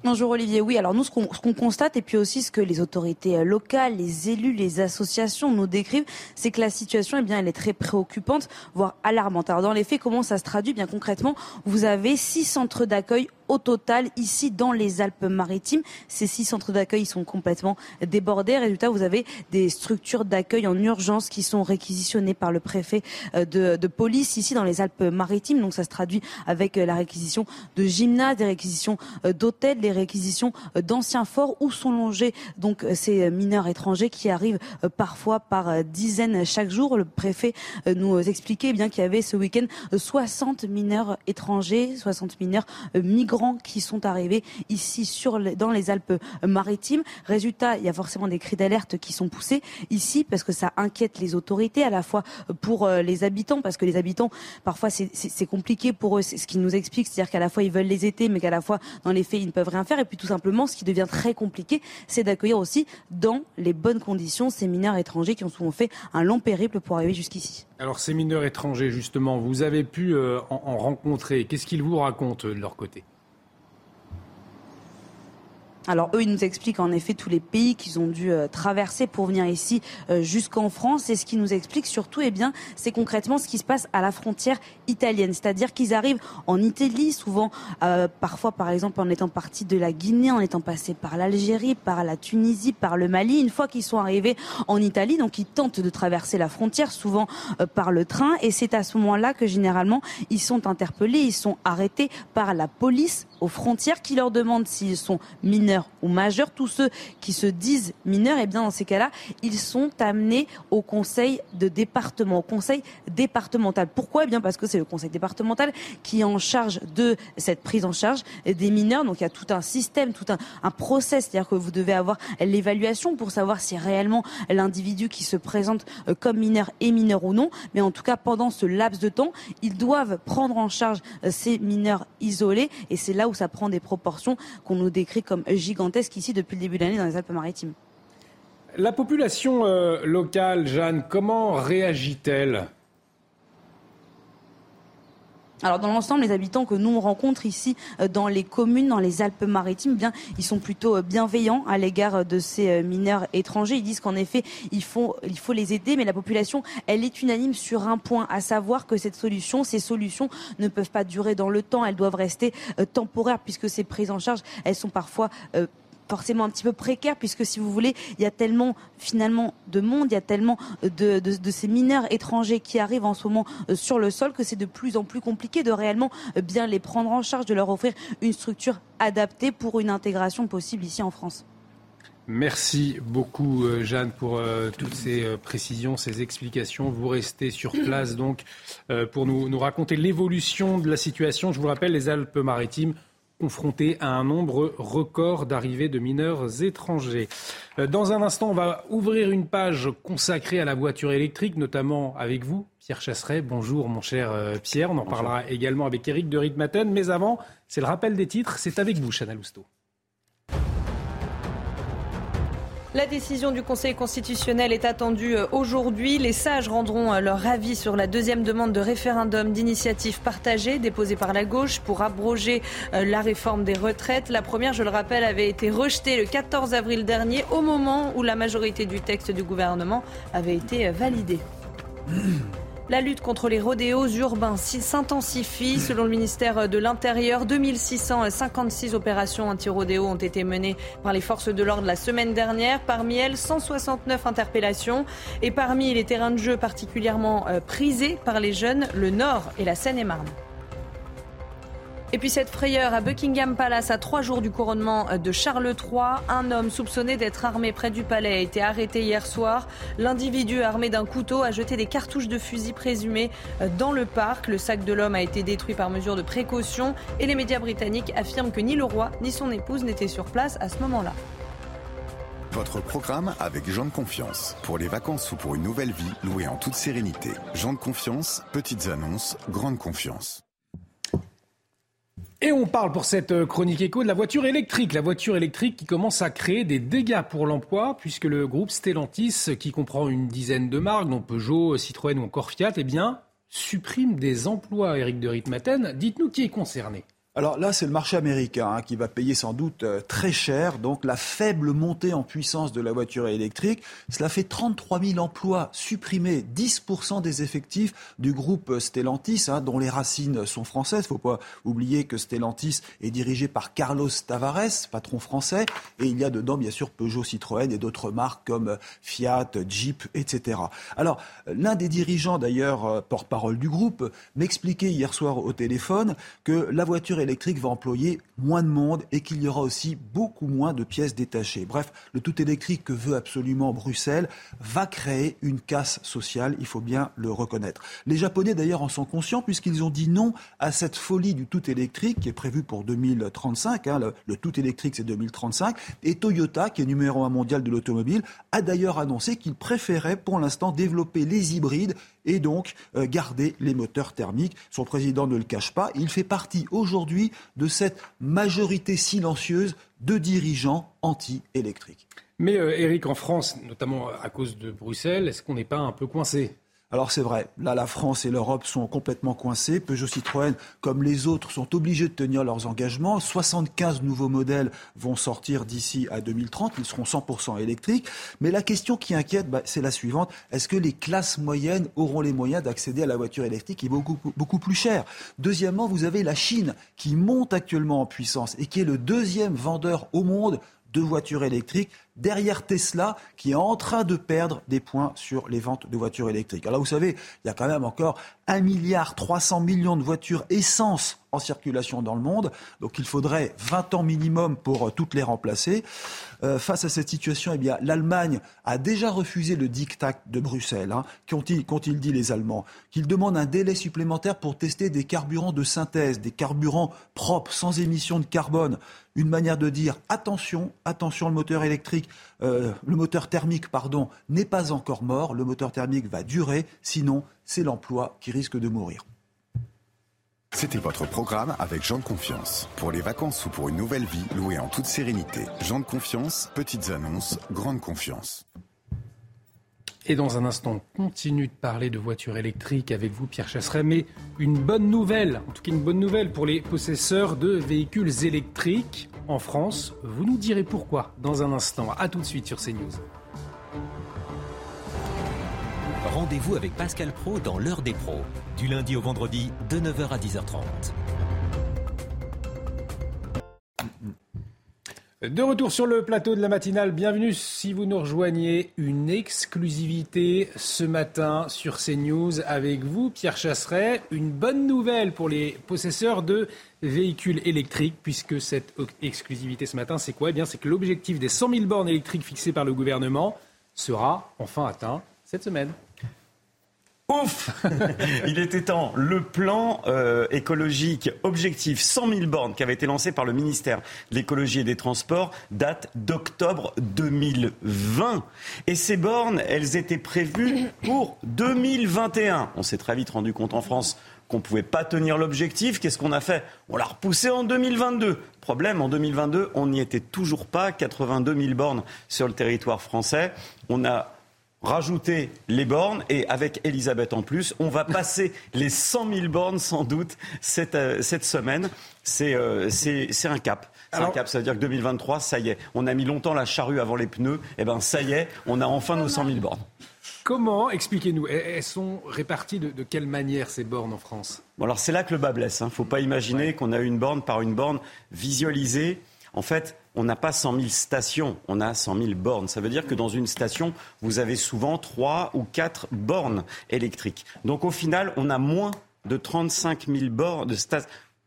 Bonjour Olivier. Oui, alors nous, ce qu'on constate, et puis aussi ce que les autorités euh, locales, les élus, les associations nous décrivent, c'est que la situation, eh bien, elle est très préoccupante, voire alarmante. Alors dans les faits, comment ça se traduit? Bien concrètement, vous avez six centres d'accueil au total ici dans les Alpes-Maritimes. Ces six centres d'accueil sont complètement débordés. Résultat, vous avez des structures d'accueil en urgence qui sont réquisitionnées par le préfet euh, de, de police ici dans les Alpes-Maritimes. Donc ça se traduit avec euh, la réquisition de gymnases, des réquisitions euh, d'hôtels, des réquisitions d'anciens forts où sont longés donc ces mineurs étrangers qui arrivent parfois par dizaines chaque jour. Le préfet nous expliquait bien qu'il y avait ce week-end 60 mineurs étrangers, 60 mineurs migrants qui sont arrivés ici dans les Alpes-Maritimes. Résultat, il y a forcément des cris d'alerte qui sont poussés ici parce que ça inquiète les autorités à la fois pour euh, les habitants parce que les habitants parfois c'est compliqué pour eux. C'est ce qu'ils nous expliquent, c'est-à-dire qu'à la fois ils veulent les aider mais qu'à la fois dans les faits ils ne peuvent rien faire et puis tout simplement ce qui devient très compliqué c'est d'accueillir aussi dans les bonnes conditions ces mineurs étrangers qui ont souvent fait un long périple pour arriver jusqu'ici. Alors ces mineurs étrangers justement, vous avez pu euh, en rencontrer. Qu'est-ce qu'ils vous racontent de leur côté? Alors eux, ils nous expliquent en effet tous les pays qu'ils ont dû euh, traverser pour venir ici euh, jusqu'en France. Et ce qui nous explique surtout, eh bien, c'est concrètement ce qui se passe à la frontière italienne. C'est-à-dire qu'ils arrivent en Italie, souvent, euh, parfois par exemple en étant partis de la Guinée, en étant passés par l'Algérie, par la Tunisie, par le Mali. Une fois qu'ils sont arrivés en Italie, donc ils tentent de traverser la frontière, souvent par le train. Et c'est à ce moment-là que généralement ils sont interpellés, ils sont arrêtés par la police aux frontières qui leur demande s'ils sont mineurs ou majeurs. Tous ceux qui se disent mineurs, et eh bien dans ces cas-là, ils sont amenés au conseil de département, au conseil départemental. Pourquoi? Eh bien parce que c'est le conseil départemental qui est en charge de cette prise en charge des mineurs. Donc il y a tout un système, tout un, un process, c'est-à-dire que vous devez avoir l'évaluation pour savoir si réellement l'individu qui se présente euh, comme mineur est mineur ou non. Mais en tout cas, pendant ce laps de temps, ils doivent prendre en charge euh, ces mineurs isolés et c'est là où ça prend des proportions qu'on nous décrit comme gigantesques ici depuis le début de l'année dans les Alpes-Maritimes. La population euh, locale, Jeanne, comment réagit-elle? Alors dans l'ensemble, les habitants que nous on rencontre ici euh, dans les communes, dans les Alpes-Maritimes, eh bien ils sont plutôt euh, bienveillants à l'égard de ces mineurs étrangers. Ils disent qu'en effet, il faut il faut les aider, mais la population, elle est unanime sur un point, à savoir que cette solution, ces solutions ne peuvent pas durer dans le temps, elles doivent rester temporaires puisque ces prises en charge, elles sont parfois forcément un petit peu précaire puisque si vous voulez, il y a tellement finalement de monde, il y a tellement de, ces mineurs étrangers qui arrivent en ce moment euh, sur le sol que c'est de plus en plus compliqué de réellement euh, bien les prendre en charge, de leur offrir une structure adaptée pour une intégration possible ici en France. Merci beaucoup euh, Jeanne pour toutes ces précisions, ces explications. Vous restez sur place donc pour nous, nous raconter l'évolution de la situation. Je vous rappelle, les Alpes-Maritimes confronté à un nombre record d'arrivées de mineurs étrangers. Euh, dans un instant, on va ouvrir une page consacrée à la voiture électrique, notamment avec vous, Pierre Chasseret. Bonjour mon cher euh, Pierre, on en parlera également avec Eric de Ritmaten. Mais avant, c'est le rappel des titres, c'est avec vous, Chana Lousteau. La décision du Conseil constitutionnel est attendue euh, aujourd'hui. Les sages rendront euh, leur avis sur la deuxième demande de référendum d'initiative partagée déposée par la gauche pour abroger euh, la réforme des retraites. La première, je le rappelle, avait été rejetée le 14 avril dernier au moment où la majorité du texte du gouvernement avait été validée. La lutte contre les rodéos urbains s'intensifie. Selon le ministère de l'Intérieur, 2656 opérations anti-rodéo ont été menées par les forces de l'ordre la semaine dernière. Parmi elles, 169 interpellations. Et parmi les terrains de jeu particulièrement euh, prisés par les jeunes, le Nord et la Seine-et-Marne. Et puis cette frayeur à Buckingham Palace à trois jours du couronnement de Charles III. Un homme soupçonné d'être armé près du palais a été arrêté hier soir. L'individu armé d'un couteau a jeté des cartouches de fusil présumées dans le parc. Le sac de l'homme a été détruit par mesure de précaution et les médias britanniques affirment que ni le roi ni son épouse n'étaient sur place à ce moment-là. Votre programme avec Jean de Confiance. Pour les vacances ou pour une nouvelle vie, louée en toute sérénité. Jean de Confiance, petites annonces, grande confiance. Et on parle pour cette euh, chronique écho de la voiture électrique. La voiture électrique qui commence à créer des dégâts pour l'emploi, puisque le groupe Stellantis, qui comprend une dizaine de marques, dont Peugeot, Citroën ou encore Fiat, eh bien, supprime des emplois. Eric de Ritmaten, dites-nous qui est concerné. Alors là, c'est le marché américain hein, qui va payer sans doute euh, très cher. Donc la faible montée en puissance de la voiture électrique, cela fait 33 000 emplois supprimés, 10% des effectifs du groupe Stellantis, hein, dont les racines sont françaises. Il faut pas oublier que Stellantis est dirigé par Carlos Tavares, patron français, et il y a dedans bien sûr Peugeot, Citroën et d'autres marques comme Fiat, Jeep, etc. Alors l'un des dirigeants d'ailleurs, euh, porte-parole du groupe, m'expliquait hier soir au téléphone que la voiture électrique va employer moins de monde et qu'il y aura aussi beaucoup moins de pièces détachées. Bref, le tout électrique que veut absolument Bruxelles va créer une casse sociale, il faut bien le reconnaître. Les Japonais d'ailleurs en sont conscients puisqu'ils ont dit non à cette folie du tout électrique qui est prévue pour 2035. Hein, le, le, tout électrique c'est 2035. Et Toyota, qui est numéro un mondial de l'automobile, a d'ailleurs annoncé qu'il préférait pour l'instant développer les hybrides et donc euh, garder les moteurs thermiques. Son président ne le cache pas. Il fait partie aujourd'hui de cette majorité silencieuse de dirigeants anti-électriques. Mais euh, Eric, en France, notamment à cause de Bruxelles, est-ce qu'on n'est pas un peu coincé? Alors c'est vrai, là la France et l'Europe sont complètement coincés. Peugeot Citroën, comme les autres, sont obligés de tenir leurs engagements. 75 nouveaux modèles vont sortir d'ici à 2030. Ils seront 100% électriques. Mais la question qui inquiète, bah, c'est la suivante. Est-ce que les classes moyennes auront les moyens d'accéder à la voiture électrique qui est beaucoup plus chère Deuxièmement, vous avez la Chine qui monte actuellement en puissance et qui est le deuxième vendeur au monde de voitures électriques derrière Tesla qui est en train de perdre des points sur les ventes de voitures électriques. Alors vous savez, il y a quand même encore 1 milliard 300 millions de voitures essence en circulation dans le monde, donc il faudrait 20 ans minimum pour euh, toutes les remplacer. Euh, face à cette situation, eh bien, l'Allemagne a déjà refusé le diktat de Bruxelles. Hein, Qu'ont-ils dit les Allemands Qu'ils demandent un délai supplémentaire pour tester des carburants de synthèse, des carburants propres, sans émission de carbone. Une manière de dire attention, attention, le moteur électrique euh, le moteur thermique, pardon, n'est pas encore mort. Le moteur thermique va durer, sinon c'est l'emploi qui risque de mourir. C'était votre programme avec Jean de Confiance. Pour les vacances ou pour une nouvelle vie, louée en toute sérénité. Jean de Confiance, petites annonces, grande confiance. Et dans un instant, on continue de parler de voitures électriques avec vous, Pierre Chasseret, mais une bonne nouvelle, en tout cas une bonne nouvelle pour les possesseurs de véhicules électriques en France. Vous nous direz pourquoi dans un instant. A tout de suite sur CNews. Rendez-vous avec Pascal Pro dans l'heure des pros, du lundi au vendredi de 9h à 10h30. De retour sur le plateau de la matinale, bienvenue si vous nous rejoignez. Une exclusivité ce matin sur CNews avec vous, Pierre Chasseret. Une bonne nouvelle pour les possesseurs de véhicules électriques, puisque cette exclusivité ce matin, c'est quoi? Eh bien, c'est que l'objectif des 100 000 bornes électriques fixées par le gouvernement sera enfin atteint cette semaine. Ouf Il était temps. Le plan euh, écologique objectif 100 000 bornes qui avait été lancé par le ministère de l'écologie et des transports date d'octobre 2020. Et ces bornes, elles étaient prévues pour 2021. On s'est très vite rendu compte en France qu'on ne pouvait pas tenir l'objectif. Qu'est-ce qu'on a fait? On l'a repoussé en 2022. Problème, en 2022, on n'y était toujours pas. 82 000 bornes sur le territoire français. On a rajouter les bornes et avec Elisabeth en plus, on va passer les 100 000 bornes sans doute cette, euh, cette semaine. C'est euh, un cap. Un cap, ça veut dire que 2023, ça y est. On a mis longtemps la charrue avant les pneus. Et eh ben ça y est, on a enfin nos 100 000 bornes. Comment, expliquez-nous, elles sont réparties de, quelle manière ces bornes en France? Bon, Alors c'est là que le bas blesse. Il hein. ne faut pas imaginer qu'on a une borne par une borne visualisée. En fait, on n'a pas 100 000 stations, on a 100 000 bornes. Ça veut dire que dans une station, vous avez souvent 3 ou 4 bornes électriques. Donc au final, on a moins de 35 000 bornes, de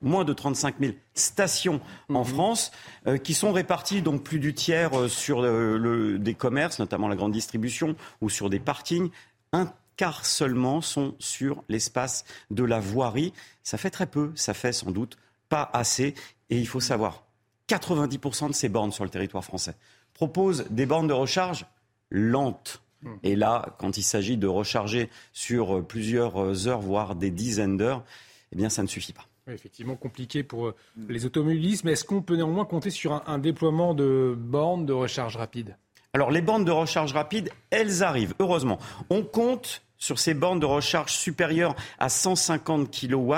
moins de 35 000 stations en mhm. France, euh, qui sont réparties donc plus du tiers euh, sur le, des commerces, notamment la grande distribution, ou sur des parkings. Un quart seulement sont sur l'espace de la voirie. Ça fait très peu, ça fait sans doute pas assez. Et il faut savoir, 90% de ces bornes sur le territoire français proposent des bornes de recharge lentes. Hmm. Et là, quand il s'agit de recharger sur euh, plusieurs heures, voire des dizaines d'heures, eh bien, ça ne suffit pas. effectivement, compliqué pour euh, les automobilistes, mais est-ce qu'on peut néanmoins compter sur un, déploiement de bornes de recharge rapide? Alors, les bornes de recharge rapide, elles arrivent, heureusement. On compte sur ces bornes de recharge supérieures à 150 kW,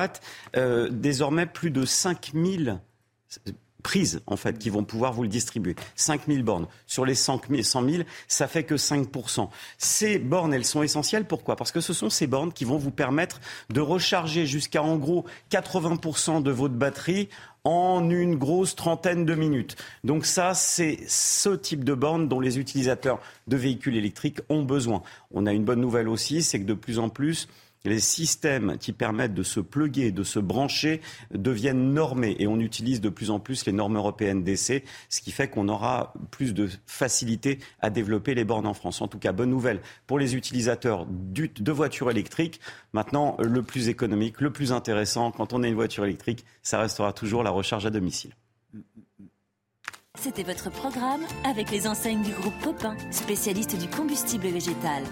euh, désormais plus de 5000 prises, en fait, qui vont pouvoir vous le distribuer. 5000 bornes. Sur les 100 000, ça fait que 5%. Ces bornes, elles sont essentielles. Pourquoi? Parce que ce sont ces bornes qui vont vous permettre de recharger jusqu'à, en gros, 80% de votre batterie en une grosse trentaine de minutes. Donc ça, c'est ce type de borne dont les utilisateurs de véhicules électriques ont besoin. On a une bonne nouvelle aussi, c'est que de plus en plus, les systèmes qui permettent de se pluguer, de se brancher, deviennent normés. Et on utilise de plus en plus les normes européennes d'essai, ce qui fait qu'on aura plus de facilité à développer les bornes en France. En tout cas, bonne nouvelle pour les utilisateurs de voitures électriques. Maintenant, le plus économique, le plus intéressant, quand on a une voiture électrique, ça restera toujours la recharge à domicile. C'était votre programme avec les enseignes du groupe Popin, spécialiste du combustible végétal.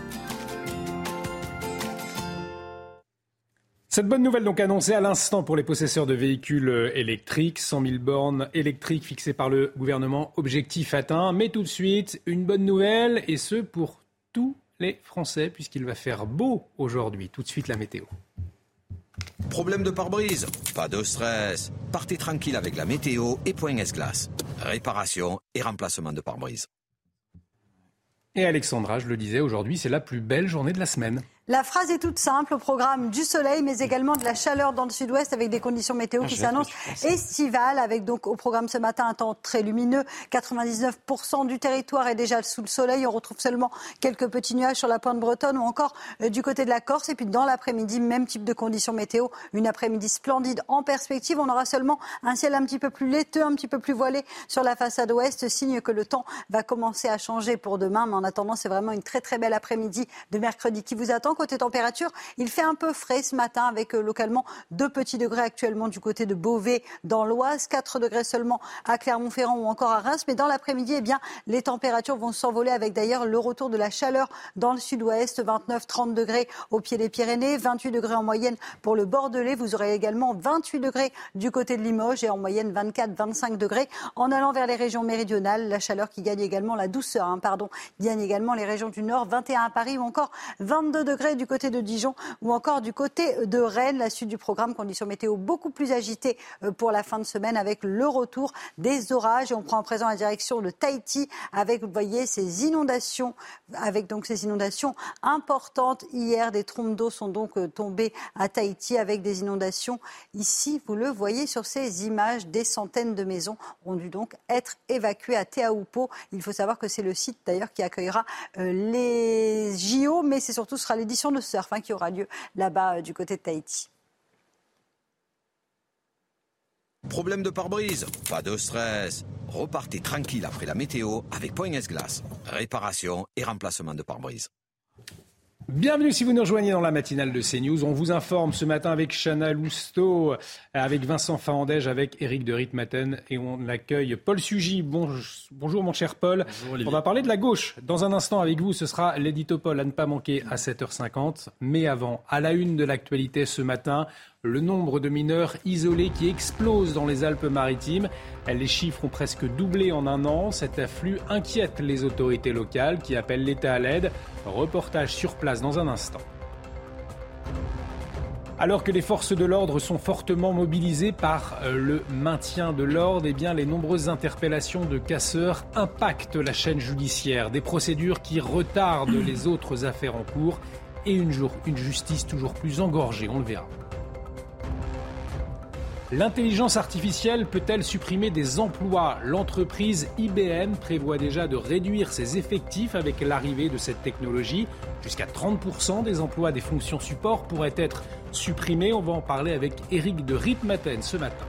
Cette bonne nouvelle donc annoncée à l'instant pour les possesseurs de véhicules euh, électriques, 100 000 bornes électriques fixées par le gouvernement, objectif atteint. Mais tout de suite, une bonne nouvelle, et ce pour tous les Français, puisqu'il va faire beau aujourd'hui. Tout de suite la météo. Problème de pare-brise? Pas de stress. Partez tranquille avec la météo et Point S-Glace. Réparation et remplacement de pare-brise. Et Alexandra, je le disais, aujourd'hui c'est la plus belle journée de la semaine. La phrase est toute simple, au programme du soleil, mais également de la chaleur dans le sud-ouest avec des conditions météo ah, qui s'annoncent estivales, avec donc au programme ce matin un temps très lumineux. 99% du territoire est déjà sous le soleil. On retrouve seulement quelques petits nuages sur la pointe bretonne ou encore euh, du côté de la Corse. Et puis dans l'après-midi, même type de conditions météo. Une après-midi splendide en perspective. On aura seulement un ciel un petit peu plus laiteux, un petit peu plus voilé sur la façade ouest, signe que le temps va commencer à changer pour demain. Mais en attendant, c'est vraiment une très très belle après-midi de mercredi qui vous attend. Côté température, il fait un peu frais ce matin avec euh, localement 2 petits degrés actuellement du côté de Beauvais dans l'Oise, 4 degrés seulement à Clermont-Ferrand ou encore à Reims. Mais dans l'après-midi, eh bien, les températures vont s'envoler avec d'ailleurs le retour de la chaleur dans le sud-ouest, 29-30 degrés au pied des Pyrénées, 28 degrés en moyenne pour le Bordelais. Vous aurez également 28 degrés du côté de Limoges et en moyenne 24-25 degrés. En allant vers les régions méridionales, la chaleur qui gagne également la douceur, hein, pardon, gagne également les régions du nord, 21 à Paris ou encore 22 du côté de Dijon ou encore du côté de Rennes. La suite du programme, conditions météo beaucoup plus agitées euh, pour la fin de semaine avec le retour des orages. On prend en présent la direction de Tahiti avec, vous voyez, ces inondations, avec donc ces inondations importantes. Hier, des trompes d'eau sont donc euh, tombées à Tahiti avec des inondations. Ici, vous le voyez sur ces images, des centaines de maisons ont dû donc être évacuées à Teahupo. Il faut savoir que c'est le site d'ailleurs qui accueillera euh, les JO, mais c'est surtout sera l'édition de surf hein, qui aura lieu là-bas euh, du côté de Tahiti. Problème de pare-brise Pas de stress. Repartez tranquille après la météo avec Point Glace. Réparation et remplacement de pare-brise. Bienvenue si vous nous rejoignez dans la matinale de CNews. On vous informe ce matin avec Chana Lousteau, avec Vincent Farandège, avec Eric de Ritmaten et on accueille Paul Sugy. bonjour mon cher Paul. on va parler de la gauche. Dans un instant avec vous, ce sera l'édito Paul à ne pas manquer à 7h50. Mais avant, à la une de l'actualité ce matin, le nombre de mineurs isolés qui explose dans les Alpes-Maritimes. Les chiffres ont presque doublé en un an. Cet afflux inquiète les autorités locales qui appellent l'État à l'aide. Reportage sur place dans un instant. Alors que les forces de l'ordre sont fortement mobilisées par euh, le maintien de l'ordre, eh bien, les nombreuses interpellations de casseurs impactent la chaîne judiciaire. Des procédures qui retardent les autres affaires en cours et une justice toujours plus engorgée. On le verra. L'intelligence artificielle peut-elle supprimer des emplois? L'entreprise IBM prévoit déjà de réduire ses effectifs avec l'arrivée de cette technologie. Jusqu'à 30% des emplois des fonctions support pourraient être supprimés. On va en parler avec Eric de Ritmaten ce matin.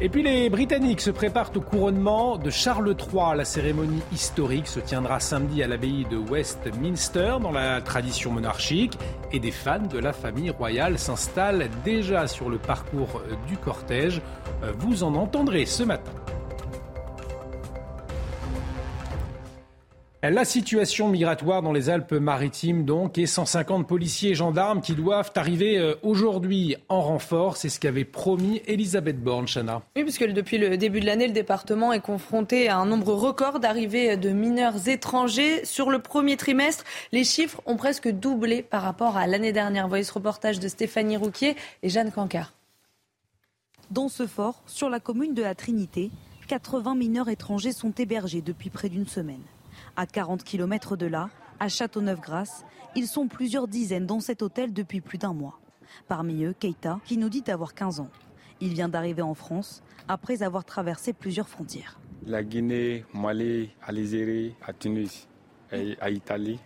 Et puis les Britanniques se préparent au couronnement de Charles III. La cérémonie historique se tiendra samedi à l'abbaye de Westminster dans la tradition monarchique et des fans de la famille royale s'installent déjà sur le parcours du cortège. Vous en entendrez ce matin. La situation migratoire dans les Alpes-Maritimes, donc, et 150 policiers et gendarmes qui doivent arriver euh, aujourd'hui en renfort. C'est ce qu'avait promis Elisabeth Borne, Chana. Oui, puisque depuis le début de l'année, le département est confronté à un nombre record d'arrivées de mineurs étrangers. Sur le premier trimestre, les chiffres ont presque doublé par rapport à l'année dernière. Voyez ce reportage de Stéphanie Rouquier et Jeanne Cancard. Dans ce fort, sur la commune de la Trinité, 80 mineurs étrangers sont hébergés depuis près d'une semaine. À 40 km de là, à Châteauneuf-Grasse, ils sont plusieurs dizaines dans cet hôtel depuis plus d'un mois. Parmi eux, Keita, qui nous dit avoir 15 ans. Il vient d'arriver en France après avoir traversé plusieurs frontières. La Guinée, Mali, Algérie, à Tunis et à Italie.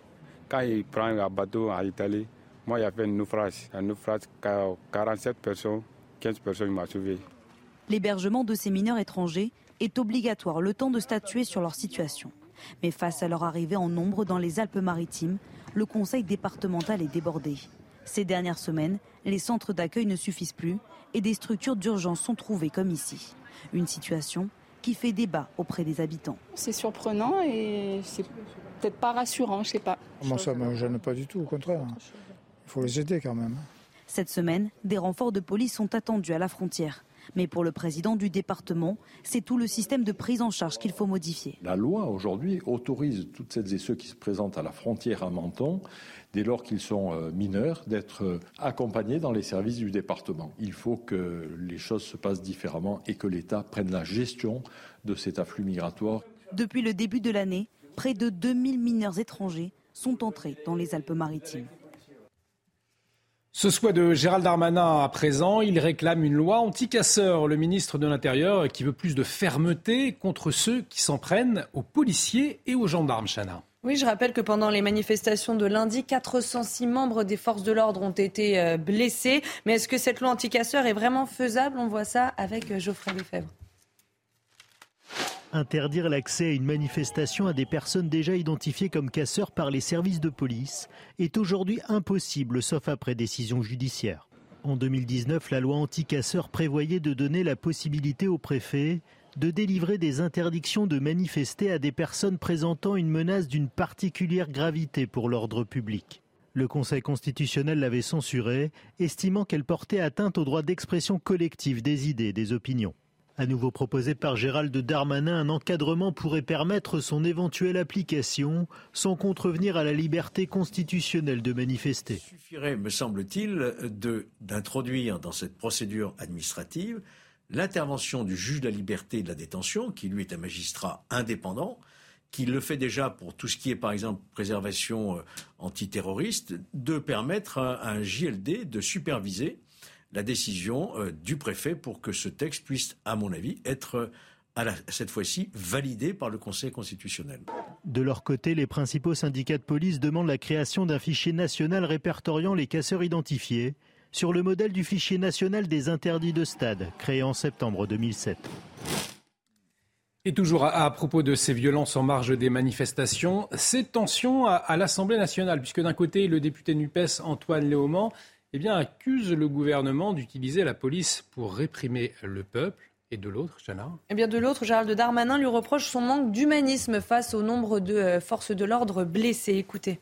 Quand il prend un bateau à Italie, moi, il y avait un naufrage. Un naufrage, 47 personnes, 15 personnes m'ont sauvé. L'hébergement de ces mineurs étrangers est obligatoire le temps de statuer sur leur situation. Mais face à leur arrivée en nombre dans les Alpes-Maritimes, le conseil départemental est débordé. Ces dernières semaines, les centres d'accueil ne suffisent plus et des structures d'urgence sont trouvées comme ici. Une situation qui fait débat auprès des habitants. C'est surprenant et c'est peut-être pas rassurant, je sais pas. Moi, ça me gêne pas du tout, au contraire. Il faut les aider quand même. Cette semaine, des renforts de police sont attendus à la frontière. Mais pour le président du département, c'est tout le système de prise en charge qu'il faut modifier. La loi aujourd'hui autorise toutes celles et ceux qui se présentent à la frontière à Menton, dès lors qu'ils sont euh, mineurs, d'être euh, accompagnés dans les services du département. Il faut que les choses se passent différemment et que l'État prenne la gestion de cet afflux migratoire. Depuis le début de l'année, près de 2000 mineurs étrangers sont entrés dans les Alpes-Maritimes. Ce soit de Gérald Darmanin à présent, il réclame une loi anti-casseurs. Le ministre de l'Intérieur qui veut plus de fermeté contre ceux qui s'en prennent aux policiers et aux gendarmes, Chana. Oui, je rappelle que pendant les manifestations de lundi, 406 membres des forces de l'ordre ont été euh, blessés. Mais est-ce que cette loi anti-casseurs est vraiment faisable? On voit ça avec euh, Geoffrey Lefebvre. Interdire l'accès à une manifestation à des personnes déjà identifiées comme casseurs par les services de police est aujourd'hui impossible sauf après décision judiciaire. En 2019, la loi anti-casseurs prévoyait de donner la possibilité au préfet de délivrer des interdictions de manifester à des personnes présentant une menace d'une particulière gravité pour l'ordre public. Le Conseil constitutionnel l'avait censurée, estimant qu'elle portait atteinte au droit d'expression collective des idées et des opinions. À nouveau proposé par Gérald Darmanin, un encadrement pourrait permettre son éventuelle application sans contrevenir à la liberté constitutionnelle de manifester. Il suffirait, me semble-t-il, d'introduire dans cette procédure administrative l'intervention du juge de la liberté et de la détention, qui lui est un magistrat indépendant, qui le fait déjà pour tout ce qui est, par exemple, préservation euh, antiterroriste, de permettre à un JLD de superviser la décision euh, du préfet pour que ce texte puisse, à mon avis, être euh, à cette fois-ci validé par le Conseil constitutionnel. De leur côté, les principaux syndicats de police demandent la création d'un fichier national répertoriant les casseurs identifiés sur le modèle du fichier national des interdits de stade, créé en septembre 2007. Et toujours à, propos de ces violences en marge des manifestations, ces tensions à, à l'Assemblée nationale, puisque d'un côté, le député NUPES Antoine Léaumont eh bien, accuse le gouvernement d'utiliser la police pour réprimer le peuple. Et de l'autre, Chana Eh bien, de l'autre, Gérald Darmanin lui reproche son manque d'humanisme face au nombre de euh, forces de l'ordre blessées. Écoutez.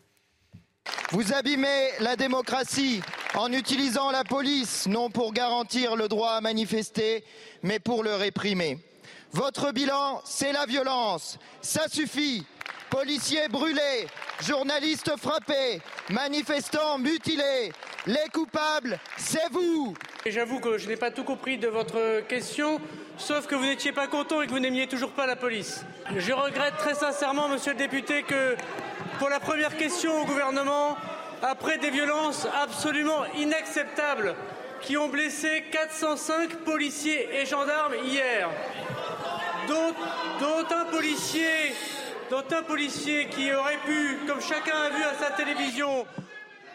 Vous abîmez la démocratie en utilisant la police, non pour garantir le droit à manifester, mais pour le réprimer. Votre bilan, c'est la violence. Ça suffit. Policiers brûlés, journalistes frappés, manifestants mutilés. Les coupables, c'est vous. J'avoue que je n'ai pas tout compris de votre question, sauf que vous n'étiez pas content et que vous n'aimiez toujours pas la police. Je regrette très sincèrement, monsieur le député, que pour la première question au gouvernement, après des violences absolument inacceptables qui ont blessé 405 policiers et gendarmes hier, dont, dont un policier dont un policier qui aurait pu, comme chacun a vu à sa télévision,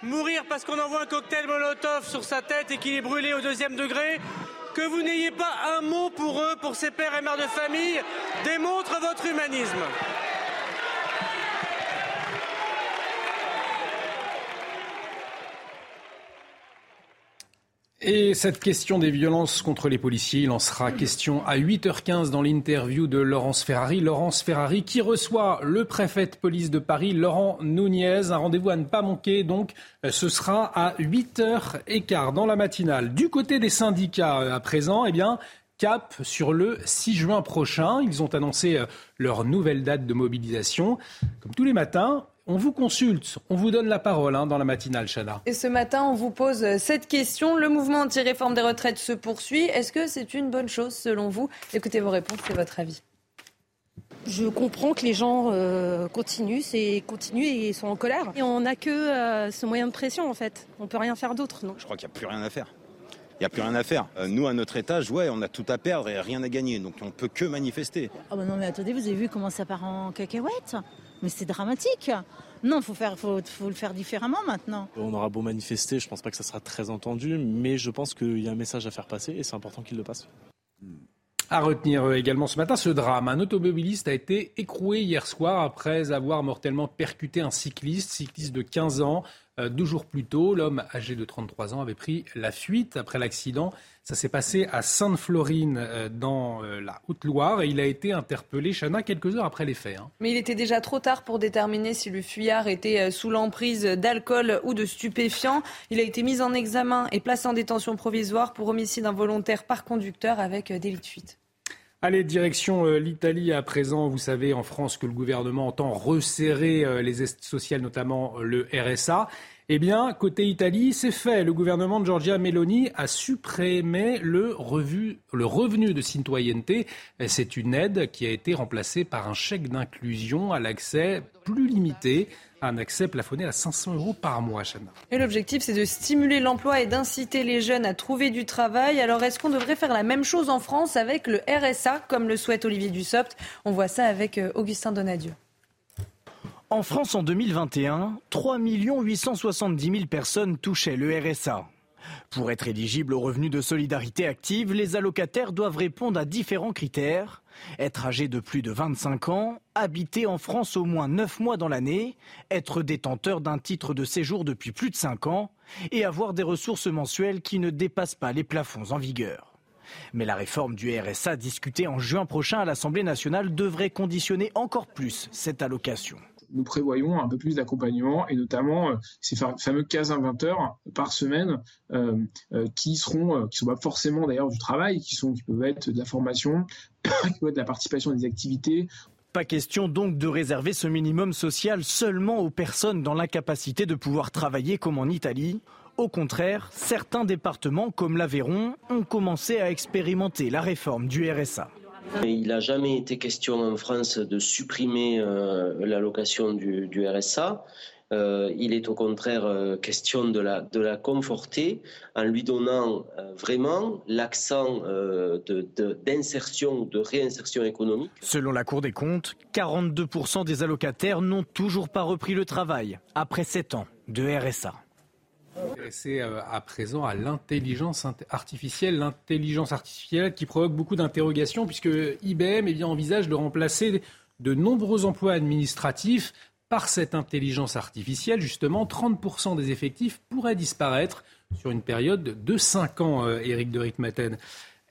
mourir parce qu'on envoie un cocktail Molotov sur sa tête et qu'il est brûlé au deuxième degré, que vous n'ayez pas un mot pour eux, pour ces pères et mères de famille, démontre votre humanisme. Et cette question des violences contre les policiers, il en sera question à 8h15 dans l'interview de Laurence Ferrari. Laurence Ferrari qui reçoit le préfet de police de Paris, Laurent Nunez. Un rendez-vous à ne pas manquer, donc ce sera à 8h15 dans la matinale. Du côté des syndicats à présent, eh bien, cap sur le 6 juin prochain. Ils ont annoncé euh, leur nouvelle date de mobilisation. Comme tous les matins, on vous consulte, on vous donne la parole hein, dans la matinale, Chana. Et ce matin, on vous pose cette question. Le mouvement anti-réforme des retraites se poursuit. Est-ce que c'est une bonne chose selon vous? Écoutez vos réponses, c'est votre avis. Je comprends que les gens euh, continuent, et continuent et sont en colère. Et on n'a que euh, ce moyen de pression en fait. On peut rien faire d'autre, non? Je crois qu'il n'y a plus rien à faire. Il n'y a plus rien à faire. Euh, nous, à notre étage, ouais, on a tout à perdre et rien à gagner. Donc on peut que manifester. Ah bah non mais attendez, vous avez vu comment ça part en cacahuète? Mais c'est dramatique. Non, il faut, faire, faut, faut, le faire différemment maintenant. On aura beau manifester, je ne pense pas que ça sera très entendu, mais je pense qu'il y a un message à faire passer et c'est important qu'il le passe. À retenir euh, également ce matin ce drame. Un automobiliste a été écroué hier soir après avoir mortellement percuté un cycliste, cycliste de 15 ans. Euh, deux jours plus tôt, l'homme âgé de 33 ans avait pris la fuite après l'accident. Ça s'est passé à Sainte-Florine, euh, dans euh, la Haute-Loire, et il a été interpellé, Chana, quelques heures après les faits. Hein. Mais il était déjà trop tard pour déterminer si le fuyard était sous l'emprise d'alcool ou de stupéfiants. Il a été mis en examen et placé en détention provisoire pour homicide involontaire par conducteur avec délit de fuite. Allez, direction l'Italie à présent. Vous savez en France que le gouvernement entend resserrer les aides sociales, notamment le RSA. Eh bien, côté Italie, c'est fait. Le gouvernement de Giorgia Meloni a supprimé le, revenu de citoyenneté. C'est une aide qui a été remplacée par un chèque d'inclusion à l'accès plus limité un accès plafonné à 500 euros par mois, Chana. Et l'objectif, c'est de stimuler l'emploi et d'inciter les jeunes à trouver du travail. Alors, est-ce qu'on devrait faire la même chose en France avec le RSA, comme le souhaite Olivier Dussopt? On voit ça avec euh, Augustin Donadieu. En France, en 2021, 3 870 000 personnes touchaient le RSA. Pour être éligible au revenu de solidarité active, les allocataires doivent répondre à différents critères. Être âgé de plus de 25 ans, habiter en France au moins 9 mois dans l'année, être détenteur d'un titre de séjour depuis plus de 5 ans et avoir des ressources mensuelles qui ne dépassent pas les plafonds en vigueur. Mais la réforme du RSA discutée en juin prochain à l'Assemblée nationale devrait conditionner encore plus cette allocation nous prévoyons un peu plus d'accompagnement et notamment euh, ces fameux 15 à 20 heures par semaine euh, euh, qui seront, qui sont pas forcément d'ailleurs du travail, qui sont, qui peuvent être de la formation, de la participation à des activités. Pas question donc de réserver ce minimum social seulement aux personnes dans l'incapacité de pouvoir travailler comme en Italie. Au contraire, certains départements comme l'Aveyron ont commencé à expérimenter la réforme du RSA. Il n'a jamais été question en France de supprimer euh, l'allocation du, RSA. Euh, il est au contraire euh, question de la, de la conforter en lui donnant vraiment l'accent d'insertion, de, de réinsertion économique. Selon la Cour des comptes, 42% des allocataires n'ont toujours pas repris le travail après 7 ans de RSA. C'est euh, à présent à l'intelligence artificielle, l'intelligence artificielle qui provoque beaucoup d'interrogations puisque IBM eh envisage de remplacer de nombreux emplois administratifs par cette intelligence artificielle. Justement, 30% des effectifs pourraient disparaître sur une période de 5 ans, euh, Éric de Ritmaten.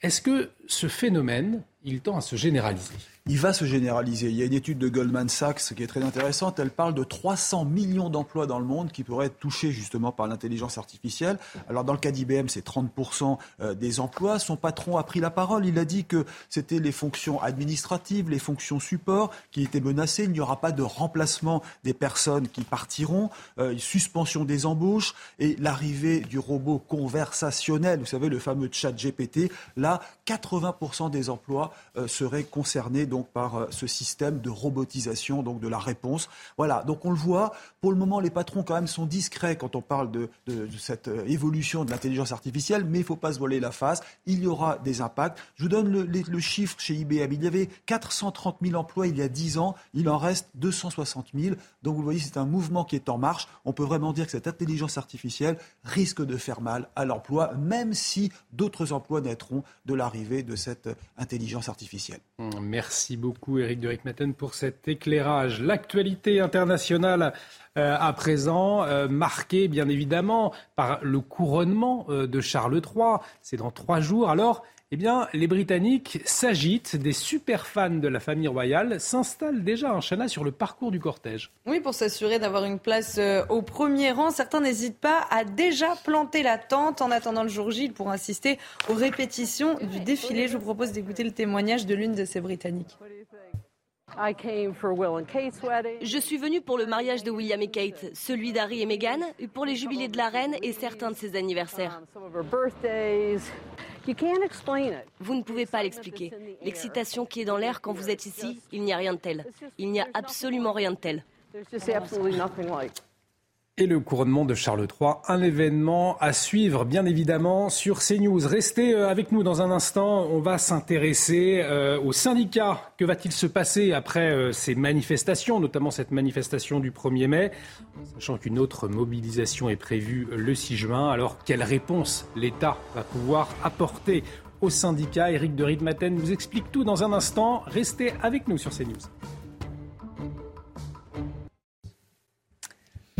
Est-ce que ce phénomène, il tend à se généraliser? Il va se généraliser. Il y a une étude de Goldman Sachs qui est très intéressante. Elle parle de 300 millions d'emplois dans le monde qui pourraient être touchés justement par l'intelligence artificielle. Alors dans le cas d'IBM, c'est 30% euh, des emplois. Son patron a pris la parole. Il a dit que c'était les fonctions administratives, les fonctions support qui étaient menacées. Il n'y aura pas de remplacement des personnes qui partiront, euh, suspension des embauches et l'arrivée du robot conversationnel, vous savez, le fameux chat GPT. Là, 80% des emplois euh, seraient concernés donc par euh, ce système de robotisation donc de la réponse. Voilà, donc on le voit. Pour le moment, les patrons quand même sont discrets quand on parle de, cette euh, évolution de l'intelligence artificielle, mais il ne faut pas se voiler la face. Il y aura des impacts. Je vous donne le, le, chiffre chez IBM. Il y avait 430 000 emplois il y a 10 ans. Il en reste 260 000. Donc vous voyez, c'est un mouvement qui est en marche. On peut vraiment dire que cette intelligence artificielle risque de faire mal à l'emploi, même si d'autres emplois naîtront de l'arrivée de cette intelligence artificielle. Merci beaucoup, Eric de Rickmatten, pour cet éclairage. L'actualité internationale euh, à présent, euh, marquée bien évidemment par le couronnement euh, de Charles III. C'est dans trois jours. Alors, eh bien, les Britanniques s'agitent. Des super fans de la famille royale s'installent déjà en Chana sur le parcours du cortège. Oui, pour s'assurer d'avoir une place euh, au premier rang, certains n'hésitent pas à déjà planter la tente en attendant le jour J pour assister aux répétitions du défilé. Je vous propose d'écouter le témoignage de l'une de ces Britanniques. Je suis venue pour le mariage de William et Kate, celui d'Harry et Meghan, pour les jubilés de la reine et certains de ses anniversaires. Vous ne pouvez pas l'expliquer. L'excitation qui est dans l'air quand vous êtes ici, il n'y a rien de tel. Il n'y a absolument rien de tel. Et le couronnement de Charles III, un événement à suivre bien évidemment sur CNews. Restez euh, avec nous dans un instant, on va s'intéresser euh, aux syndicats. Que va-t-il se passer après euh, ces manifestations, notamment cette manifestation du 1er mai, sachant qu'une autre mobilisation est prévue le 6 juin. Alors quelle réponse l'État va pouvoir apporter aux syndicats Éric de Ritmaten nous explique tout dans un instant. Restez avec nous sur CNews.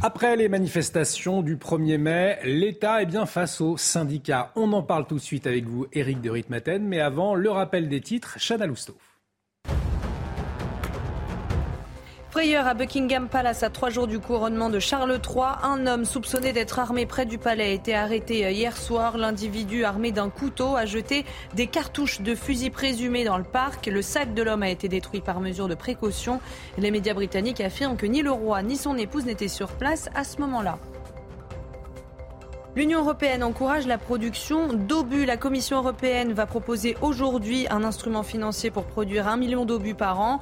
Après les manifestations du 1er mai, l'État est bien face aux syndicats. On en parle tout de suite avec vous, Éric de Ritmaten, mais avant, le rappel des titres, Chana Lousteau. Frayeur à Buckingham Palace à trois jours du couronnement de Charles III. Un homme soupçonné d'être armé près du palais a été arrêté hier soir. L'individu armé d'un couteau a jeté des cartouches de fusil présumées dans le parc. Le sac de l'homme a été détruit par mesure de précaution. Les médias britanniques affirment que ni le roi ni son épouse n'étaient sur place à ce moment-là. L'Union européenne encourage la production d'obus. La Commission européenne va proposer aujourd'hui un instrument financier pour produire un million d'obus par an.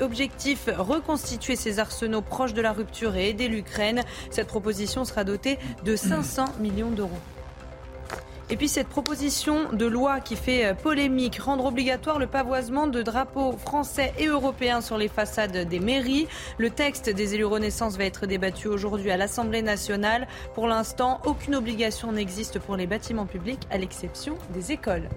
Objectif, reconstituer ces arsenaux proches de la rupture et aider l'Ukraine. Cette proposition sera dotée de 500 millions d'euros. Et puis cette proposition de loi qui fait euh, polémique, rendre obligatoire le pavoisement de drapeaux français et européens sur les façades des mairies. Le texte des élus Renaissance va être débattu aujourd'hui à l'Assemblée nationale. Pour l'instant, aucune obligation n'existe pour les bâtiments publics à l'exception des écoles.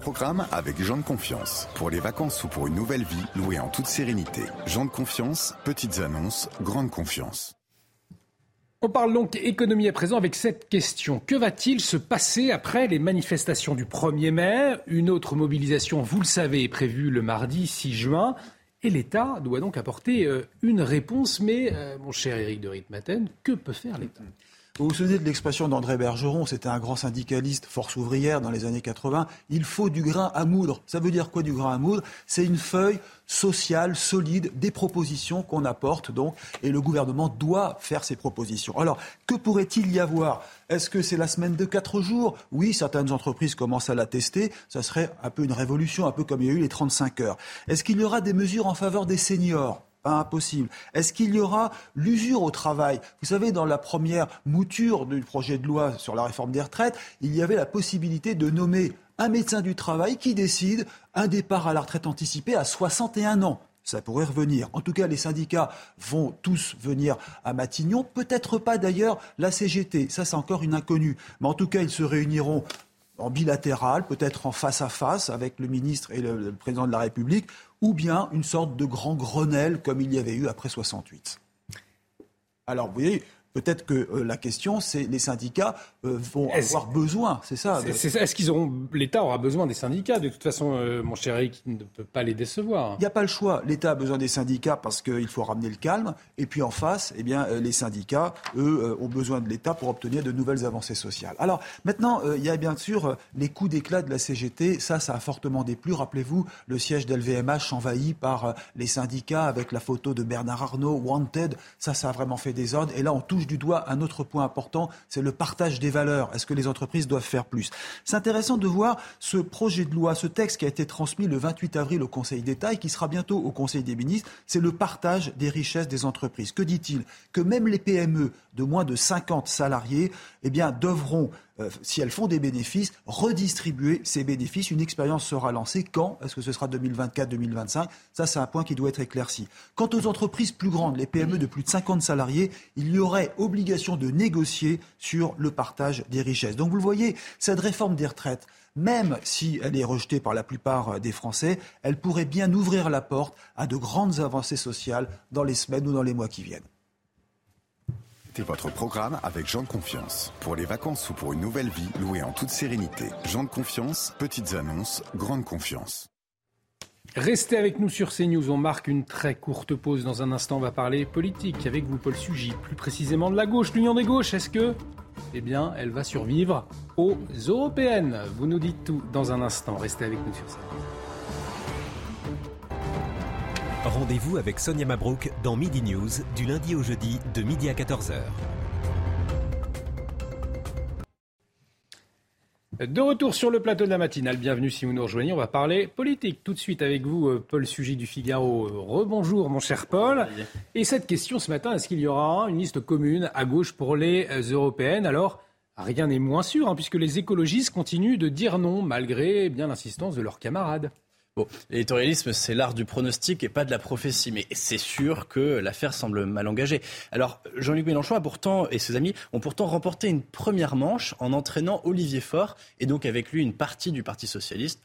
Programme avec Jean de Confiance. Pour les vacances ou pour une nouvelle vie, louée en toute sérénité. Jean de Confiance, petites annonces, grande confiance. On parle donc économie à présent avec cette question. Que va-t-il se passer après les manifestations du 1er mai? Une autre mobilisation, vous le savez, est prévue le mardi 6 juin. Et l'État doit donc apporter euh, une réponse. Mais, euh, mon cher Éric de Ritmaten, que peut faire l'État? Vous vous souvenez de l'expression d'André Bergeron, c'était un grand syndicaliste, force ouvrière dans les années 80. Il faut du grain à moudre. Ça veut dire quoi du grain à moudre? C'est une feuille sociale, solide, des propositions qu'on apporte donc, et le gouvernement doit faire ses propositions. Alors, que pourrait-il y avoir? Est-ce que c'est la semaine de quatre jours? Oui, certaines entreprises commencent à la tester. Ça serait un peu une révolution, un peu comme il y a eu les 35 heures. Est-ce qu'il y aura des mesures en faveur des seniors? Impossible. Est-ce qu'il y aura l'usure au travail? Vous savez, dans la première mouture du projet de loi sur la réforme des retraites, il y avait la possibilité de nommer un médecin du travail qui décide un départ à la retraite anticipée à 61 ans. Ça pourrait revenir. En tout cas, les syndicats vont tous venir à Matignon. Peut-être pas d'ailleurs la CGT. Ça, c'est encore une inconnue. Mais en tout cas, ils se réuniront en bilatéral, peut-être en face à face avec le ministre et le, président de la République, ou bien une sorte de grand Grenelle comme il y avait eu après 68. Alors, vous voyez, Peut-être que la question, c'est les syndicats vont avoir besoin, c'est ça. Est-ce qu'ils auront, l'État aura besoin des syndicats? De toute façon, mon cher Eric ne peut pas les décevoir. Il n'y a pas le choix. L'État a besoin des syndicats parce qu'il faut ramener le calme. Et puis en face, eh bien, les syndicats, eux, ont besoin de l'État pour obtenir de nouvelles avancées sociales. Alors maintenant, il y a bien sûr les coups d'éclat de la CGT. Ça, ça a fortement déplu. Rappelez-vous, le siège d'LVMH envahi par les syndicats avec la photo de Bernard Arnault, Wanted. Ça, ça a vraiment fait des ordres. Et là, on touche du doigt un autre point important, c'est le partage des valeurs. Est-ce que les entreprises doivent faire plus? C'est intéressant de voir ce projet de loi, ce texte qui a été transmis le 28 avril au Conseil d'État et qui sera bientôt au Conseil des ministres. C'est le partage des richesses des entreprises. Que dit-il? Que même les PME de moins de 50 salariés eh bien, devront euh, si elles font des bénéfices, redistribuer ces bénéfices. Une expérience sera lancée. Quand? Est-ce que ce sera 2024, 2025 Ça, c'est un point qui doit être éclairci. Quant aux entreprises plus grandes, les PME de plus de 50 salariés, il y aurait obligation de négocier sur le partage des richesses. Donc vous le voyez, cette réforme des retraites, même si elle est rejetée par la plupart des Français, elle pourrait bien ouvrir la porte à de grandes avancées sociales dans les semaines ou dans les mois qui viennent votre programme avec Jean de Confiance. Pour les vacances ou pour une nouvelle vie, louée en toute sérénité. Jean de Confiance, petites annonces, grande confiance. Restez avec nous sur CNews. On marque une très courte pause. Dans un instant, on va parler politique avec vous, Paul Sugy. Plus précisément de la gauche, l'union des gauches. Est-ce que, eh bien, elle va survivre aux européennes? Vous nous dites tout dans un instant. Restez avec nous sur CNews. Rendez-vous avec Sonia Mabrouk dans Midi News du lundi au jeudi de midi à 14h. De retour sur le plateau de la matinale, bienvenue si vous nous rejoignez, on va parler politique tout de suite avec vous, euh, Paul Sugy du Figaro. Rebonjour mon cher Paul. Et cette question ce matin, est-ce qu'il y aura une liste commune à gauche pour les euh, européennes? Alors, rien n'est moins sûr, hein, puisque les écologistes continuent de dire non, malgré eh bien l'insistance de leurs camarades. Bon, l'éditorialisme, c'est l'art du pronostic et pas de la prophétie, mais c'est sûr que l'affaire semble mal engagée. Alors, Jean-Luc Mélenchon a pourtant, et ses amis ont pourtant remporté une première manche en entraînant Olivier Faure, et donc avec lui une partie du Parti socialiste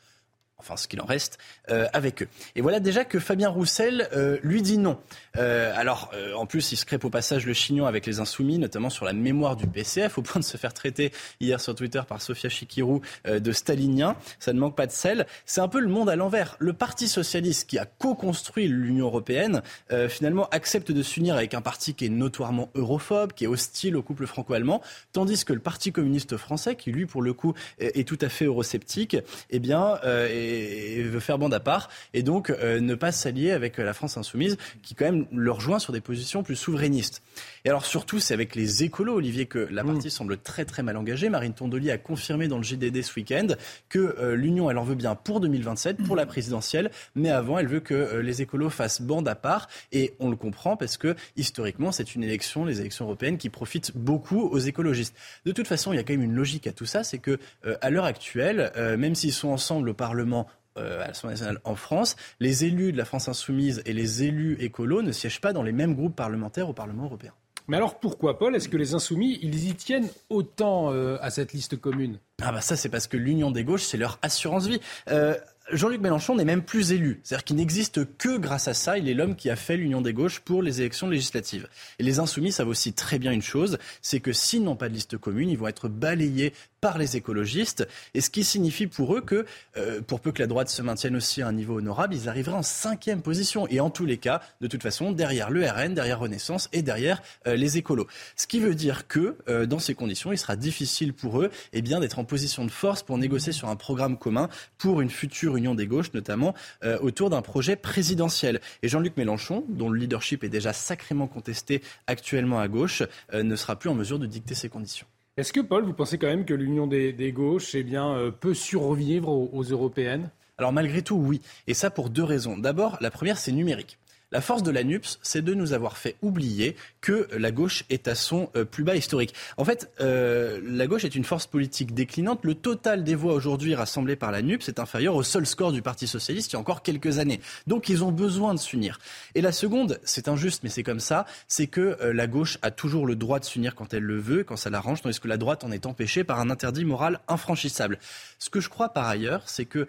enfin ce qu'il en reste, euh, avec eux. Et voilà déjà que Fabien Roussel euh, lui dit non. Euh, alors, en plus, il se crêpe au passage le chignon avec les insoumis, notamment sur la mémoire du PCF, au point de se faire traiter hier sur Twitter par Sofia Chikirou de stalinien. Ça ne manque pas de sel. C'est un peu le monde à l'envers. Le Parti socialiste, qui a co-construit l'Union européenne, finalement accepte de s'unir avec un parti qui est notoirement europhobe, qui est hostile au couple franco-allemand, tandis que le Parti communiste français, qui lui, pour le coup, est, tout à fait eurosceptique, eh bien, est et, veut faire bande à part, et donc euh, ne pas s'allier avec euh, la France insoumise, qui quand même le rejoint sur des positions plus souverainistes. Et alors surtout, c'est avec les écolos, Olivier, que la partie mm. semble très très mal engagée. Marine Tondoli a confirmé dans le JDD ce week-end que euh, l'Union, elle en veut bien pour 2027, pour la présidentielle, mais avant, elle veut que les écolos fassent bande à part, et on le comprend parce que historiquement, c'est une élection, les élections européennes, qui profitent beaucoup aux écologistes. De toute façon, il y a quand même une logique à tout ça, c'est que à l'heure actuelle, même s'ils sont ensemble au Parlement euh, à l'Assemblée nationale en France, les élus de la France insoumise et les élus écolos ne siègent pas dans les mêmes groupes parlementaires au Parlement européen. Mais alors pourquoi, Paul, est-ce que les insoumis, ils y tiennent autant euh, à cette liste commune? Ah bah ça, c'est parce que l'Union des gauches, c'est leur assurance vie. Euh, Jean-Luc Mélenchon n'est même plus élu. C'est-à-dire qu'il n'existe que grâce à ça. Il est l'homme qui a fait l'Union des gauches pour les élections législatives. Et les insoumis savent aussi très bien une chose, c'est que s'ils n'ont pas de liste commune, ils vont être balayés par les écologistes. Et ce qui signifie pour eux que, euh, pour peu que la droite se maintienne aussi à un niveau honorable, ils arriveraient en cinquième position. Et en tous les cas, de toute façon, derrière le RN, derrière Renaissance et derrière euh, les écolos. Ce qui veut dire que, euh, dans ces conditions, il sera difficile pour eux eh d'être en position de force pour négocier sur un programme commun pour une future Union des gauches, notamment autour d'un projet présidentiel. Et Jean-Luc Mélenchon, dont le leadership est déjà sacrément contesté actuellement à gauche, ne sera plus en mesure de dicter ces conditions. Est-ce que, Paul, vous pensez quand même que l'union des, gauches eh bien, euh, peut survivre aux européennes? Alors malgré tout, oui. Et ça pour deux raisons. D'abord, la première, c'est numérique. La force de la NUPS, c'est de nous avoir fait oublier que la gauche est à son euh, plus bas historique. En fait, euh, la gauche est une force politique déclinante. Le total des voix aujourd'hui rassemblées par la NUPS est inférieur au seul score du Parti socialiste il y a encore quelques années. Donc ils ont besoin de s'unir. Et la seconde, c'est injuste, mais c'est comme ça, c'est que euh, la gauche a toujours le droit de s'unir quand elle le veut, quand ça l'arrange, tandis que la droite en est empêchée par un interdit moral infranchissable. Ce que je crois par ailleurs, c'est que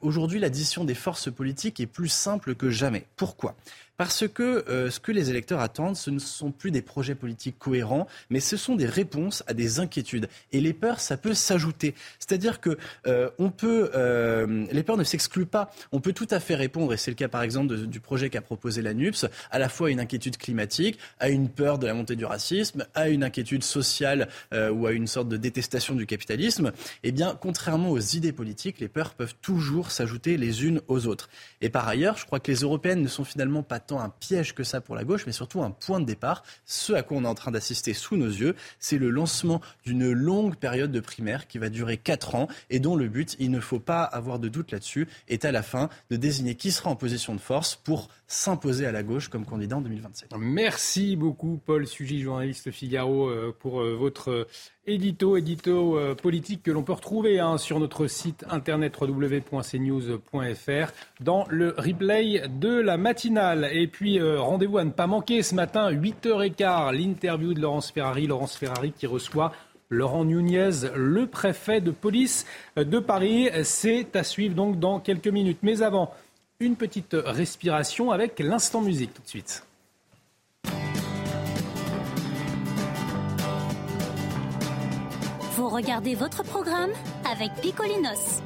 aujourd'hui l'addition des forces politiques est plus simple que jamais. Pourquoi? Parce que euh, ce que les électeurs attendent, ce ne sont plus des projets politiques cohérents, mais ce sont des réponses à des inquiétudes. Et les peurs, ça peut s'ajouter. C'est-à-dire que euh, on peut, euh, les peurs ne s'excluent pas. On peut tout à fait répondre, et c'est le cas par exemple du projet qu'a proposé la NUPS, à la fois à une inquiétude climatique, à une peur de la montée du racisme, à une inquiétude sociale ou à une sorte de détestation du capitalisme. Eh bien, contrairement aux idées politiques, les peurs peuvent toujours s'ajouter les unes aux autres. Et par ailleurs, je crois que les européennes ne sont finalement pas tant un piège que ça pour la gauche, mais surtout un point de départ. Ce à quoi on est en train d'assister sous nos yeux, c'est le lancement d'une longue période de primaire qui va durer 4 ans et dont le but, il ne faut pas avoir de doute là-dessus, est à la fin de désigner qui sera en position de force pour s'imposer à la gauche comme candidat en 2027. Merci beaucoup Paul Sugy, journaliste Figaro, euh, pour euh, votre édito, édito euh, politique que l'on peut retrouver hein, sur notre site internet www.cnews.fr dans le replay de la matinale. Et puis rendez-vous à ne pas manquer ce matin, 8h15, l'interview de Laurence Ferrari. Laurence Ferrari qui reçoit Laurent Nunez, le préfet de police de Paris. C'est à suivre donc dans quelques minutes. Mais avant, une petite respiration avec l'instant musique tout de suite. Regardez votre programme avec Picolinos.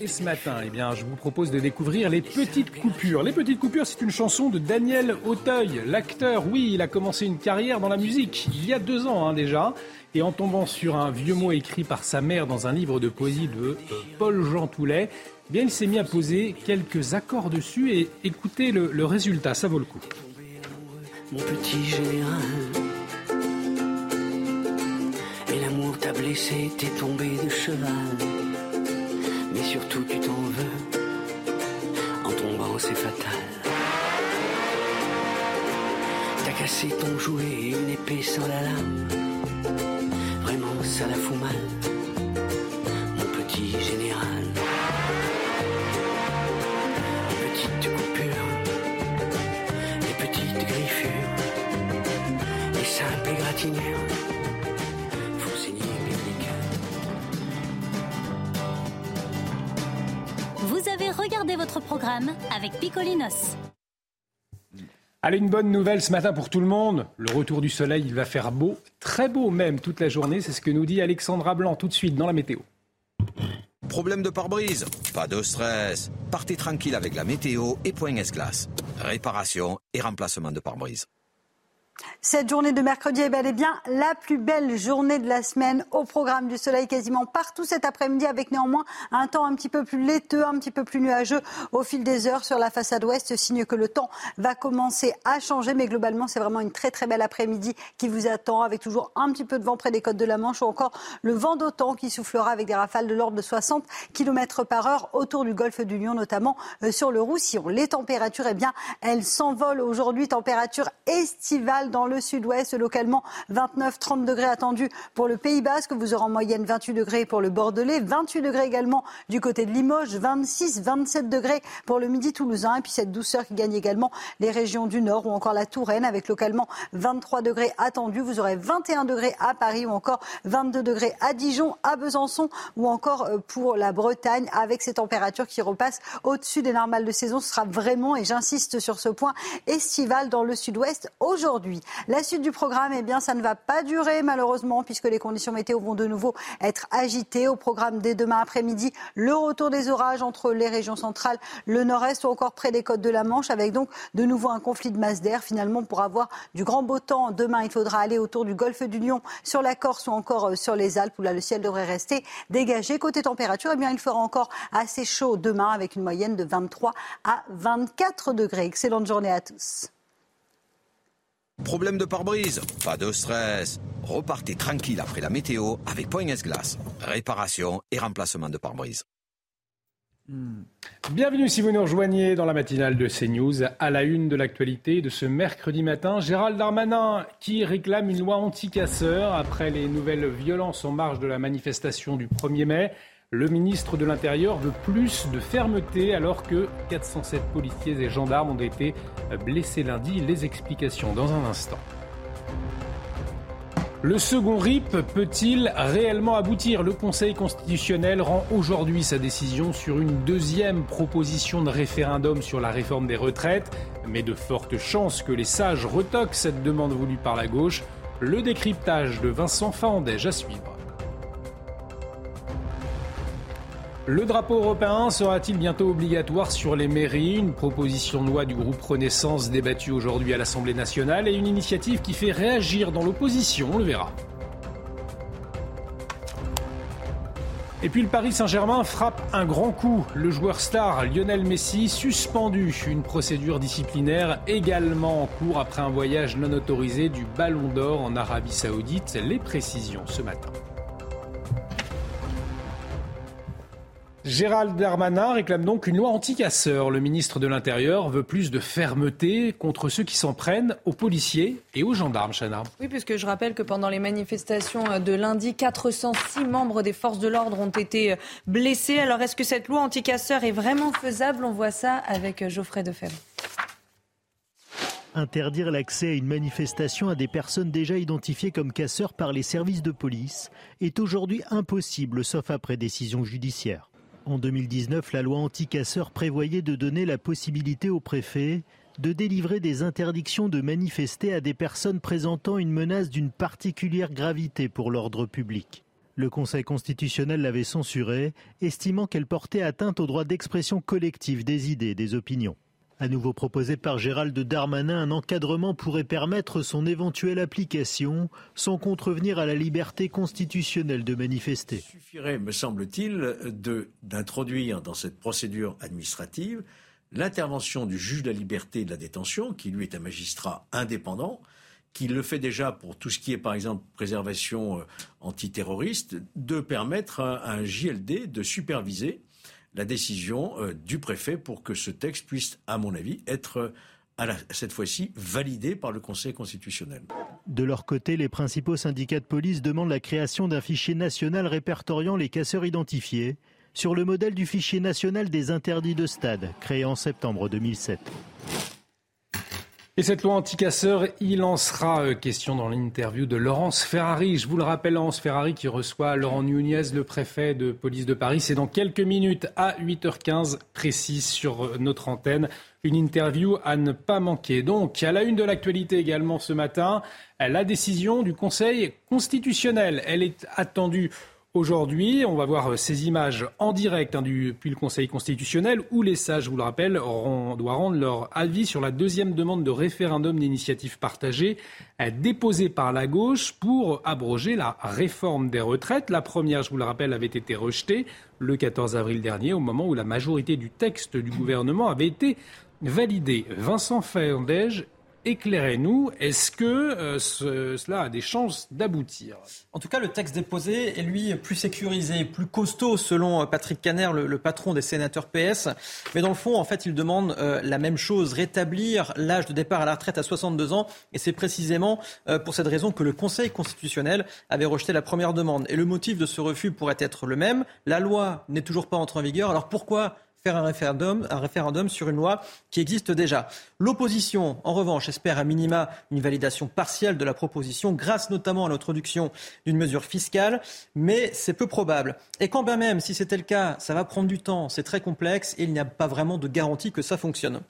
Et ce matin, eh bien, je vous propose de découvrir Les Petites Coupures. Les Petites Coupures, c'est une chanson de Daniel Auteuil, l'acteur. Oui, il a commencé une carrière dans la musique il y a deux ans hein, déjà. Et en tombant sur un vieux mot écrit par sa mère dans un livre de poésie de euh, Paul Jean Toulet, eh bien, il s'est mis à poser quelques accords dessus et écoutez le, le résultat, ça vaut le coup. Mon petit général, et l'amour t'a blessé, t'es tombé de cheval, mais surtout tu t'en veux, en tombant c'est fatal. T'as cassé ton jouet, une épée sans la lame, vraiment ça la fout mal, mon petit général. Vous avez regardé votre programme avec Picolinos. Allez, une bonne nouvelle ce matin pour tout le monde. Le retour du soleil, il va faire beau, très beau même toute la journée. C'est ce que nous dit Alexandra Blanc tout de suite dans la météo. Problème de pare-brise? Pas de stress. Partez tranquille avec la météo et Point S-Glace. Réparation et remplacement de pare-brise. Cette journée de mercredi est bel et bien la plus belle journée de la semaine au programme du soleil quasiment partout cet après-midi avec néanmoins un temps un petit peu plus laiteux, un petit peu plus nuageux au fil des heures sur la façade ouest, signe que le temps va commencer à changer. Mais globalement, c'est vraiment une très très belle après-midi qui vous attend avec toujours un petit peu de vent près des côtes de la Manche ou encore le vent d'autant qui soufflera avec des rafales de l'ordre de 60 km par heure autour du golfe du Lion, notamment euh, sur le Roussillon. Les températures, eh bien, elles s'envolent aujourd'hui, température estivale dans le sud-ouest, localement 29-30 degrés attendus pour le Pays Basque. Vous aurez en moyenne 28 degrés pour le Bordelais, 28 degrés également du côté de Limoges, 26-27 degrés pour le Midi toulousain. Et puis cette douceur qui gagne également les régions du Nord ou encore la Touraine avec localement 23 degrés attendus. Vous aurez 21 degrés à Paris ou encore 22 degrés à Dijon, à Besançon ou encore euh, pour la Bretagne avec ces températures qui repassent au-dessus des normales de saison. Ce sera vraiment, et j'insiste sur ce point, estival dans le sud-ouest aujourd'hui. La suite du programme, eh bien, ça ne va pas durer malheureusement puisque les conditions météo vont de nouveau être agitées. Au programme dès demain après-midi, le retour des orages entre les régions centrales, le nord-est ou encore près des côtes de la Manche avec donc de nouveau un conflit de masse d'air. Finalement, pour avoir du grand beau temps demain, il faudra aller autour du golfe du Lion, sur la Corse ou encore euh, sur les Alpes où là le ciel devrait rester dégagé. Côté température, eh bien, il fera encore assez chaud demain avec une moyenne de 23 à 24 degrés. Excellente journée à tous. Problème de pare-brise Pas de stress. Repartez tranquille après la météo avec Point S-Glace. Réparation et remplacement de pare-brise. Hmm. Bienvenue si vous nous rejoignez dans la matinale de CNews. À la une de l'actualité de ce mercredi matin, Gérald Darmanin qui réclame une loi anti-casseurs après les nouvelles violences en marge de la manifestation du 1er mai. Le ministre de l'Intérieur veut plus de fermeté alors que 407 policiers et gendarmes ont été blessés lundi. Les explications dans un instant. Le second RIP peut-il réellement aboutir? Le Conseil constitutionnel rend aujourd'hui sa décision sur une deuxième proposition de référendum sur la réforme des retraites, mais de fortes chances que les sages retoquent cette demande voulue par la gauche. Le décryptage de Vincent Faandège à suivre. Le drapeau européen sera-t-il bientôt obligatoire sur les mairies? Une proposition de loi du groupe Renaissance débattue aujourd'hui à l'Assemblée nationale et une initiative qui fait réagir dans l'opposition, on le verra. Et puis le Paris Saint-Germain frappe un grand coup. Le joueur star Lionel Messi suspendu. Une procédure disciplinaire également en cours après un voyage non autorisé du Ballon d'Or en Arabie Saoudite. Les précisions ce matin. Gérald Darmanin réclame donc une loi anti-casseurs. Le ministre de l'Intérieur veut plus de fermeté contre ceux qui s'en prennent aux policiers et aux gendarmes, Chana. Oui, puisque je rappelle que pendant les manifestations de lundi, 406 membres des forces de l'ordre ont été blessés. Alors, est-ce que cette loi anti-casseurs est vraiment faisable? On voit ça avec Geoffrey Defebvre. Interdire l'accès à une manifestation à des personnes déjà identifiées comme casseurs par les services de police est aujourd'hui impossible, sauf après décision judiciaire. En 2019, la loi anti-casseurs prévoyait de donner la possibilité au préfet de délivrer des interdictions de manifester à des personnes présentant une menace d'une particulière gravité pour l'ordre public. Le Conseil constitutionnel l'avait censurée, estimant qu'elle portait atteinte au droit d'expression collective des idées des opinions. À nouveau proposé par Gérald Darmanin, un encadrement pourrait permettre son éventuelle application sans contrevenir à la liberté constitutionnelle de manifester. Il suffirait, me semble-t-il, d'introduire dans cette procédure administrative l'intervention du juge de la liberté et de la détention, qui lui est un magistrat indépendant, qui le fait déjà pour tout ce qui est, par exemple, préservation euh, antiterroriste, de permettre à un JLD de superviser la décision euh, du préfet pour que ce texte puisse, à mon avis, être euh, cette fois-ci validé par le Conseil constitutionnel. De leur côté, les principaux syndicats de police demandent la création d'un fichier national répertoriant les casseurs identifiés, sur le modèle du fichier national des interdits de stade, créé en septembre 2007. Et cette loi anti-casseurs, il en sera euh, question dans l'interview de Laurence Ferrari. Je vous le rappelle, Laurence Ferrari qui reçoit Laurent Nunez, le préfet de police de Paris. C'est dans quelques minutes à 8h15 précis sur euh, notre antenne. Une interview à ne pas manquer. Donc, à la une de l'actualité également ce matin, la décision du Conseil constitutionnel. Elle est attendue Aujourd'hui, on va voir ces images en direct hein, depuis le Conseil constitutionnel où les sages, je vous le rappelle, doivent rendre leur avis sur la deuxième demande de référendum d'initiative partagée euh, déposée par la gauche pour abroger la réforme des retraites. La première, je vous le rappelle, avait été rejetée le 14 avril dernier au moment où la majorité du texte du gouvernement avait été validée. Vincent Fernandège Éclairez-nous, est-ce que euh, cela a des chances d'aboutir? En tout cas, le texte déposé est lui plus sécurisé, plus costaud selon euh, Patrick Caner, le, patron des sénateurs PS. Mais dans le fond, en fait, il demande euh, la même chose, rétablir l'âge de départ à la retraite à 62 ans. Et c'est précisément pour cette raison que le Conseil constitutionnel avait rejeté la première demande. Et le motif de ce refus pourrait être le même. La loi n'est toujours pas entrée en vigueur. Alors pourquoi faire un référendum, un référendum sur une loi qui existe déjà. L'opposition, en revanche, espère à minima une validation partielle de la proposition, grâce notamment à l'introduction d'une mesure fiscale, mais c'est peu probable. Et quand bien même, si c'était le cas, ça va prendre du temps, c'est très complexe et il n'y a pas vraiment de garantie que ça fonctionne.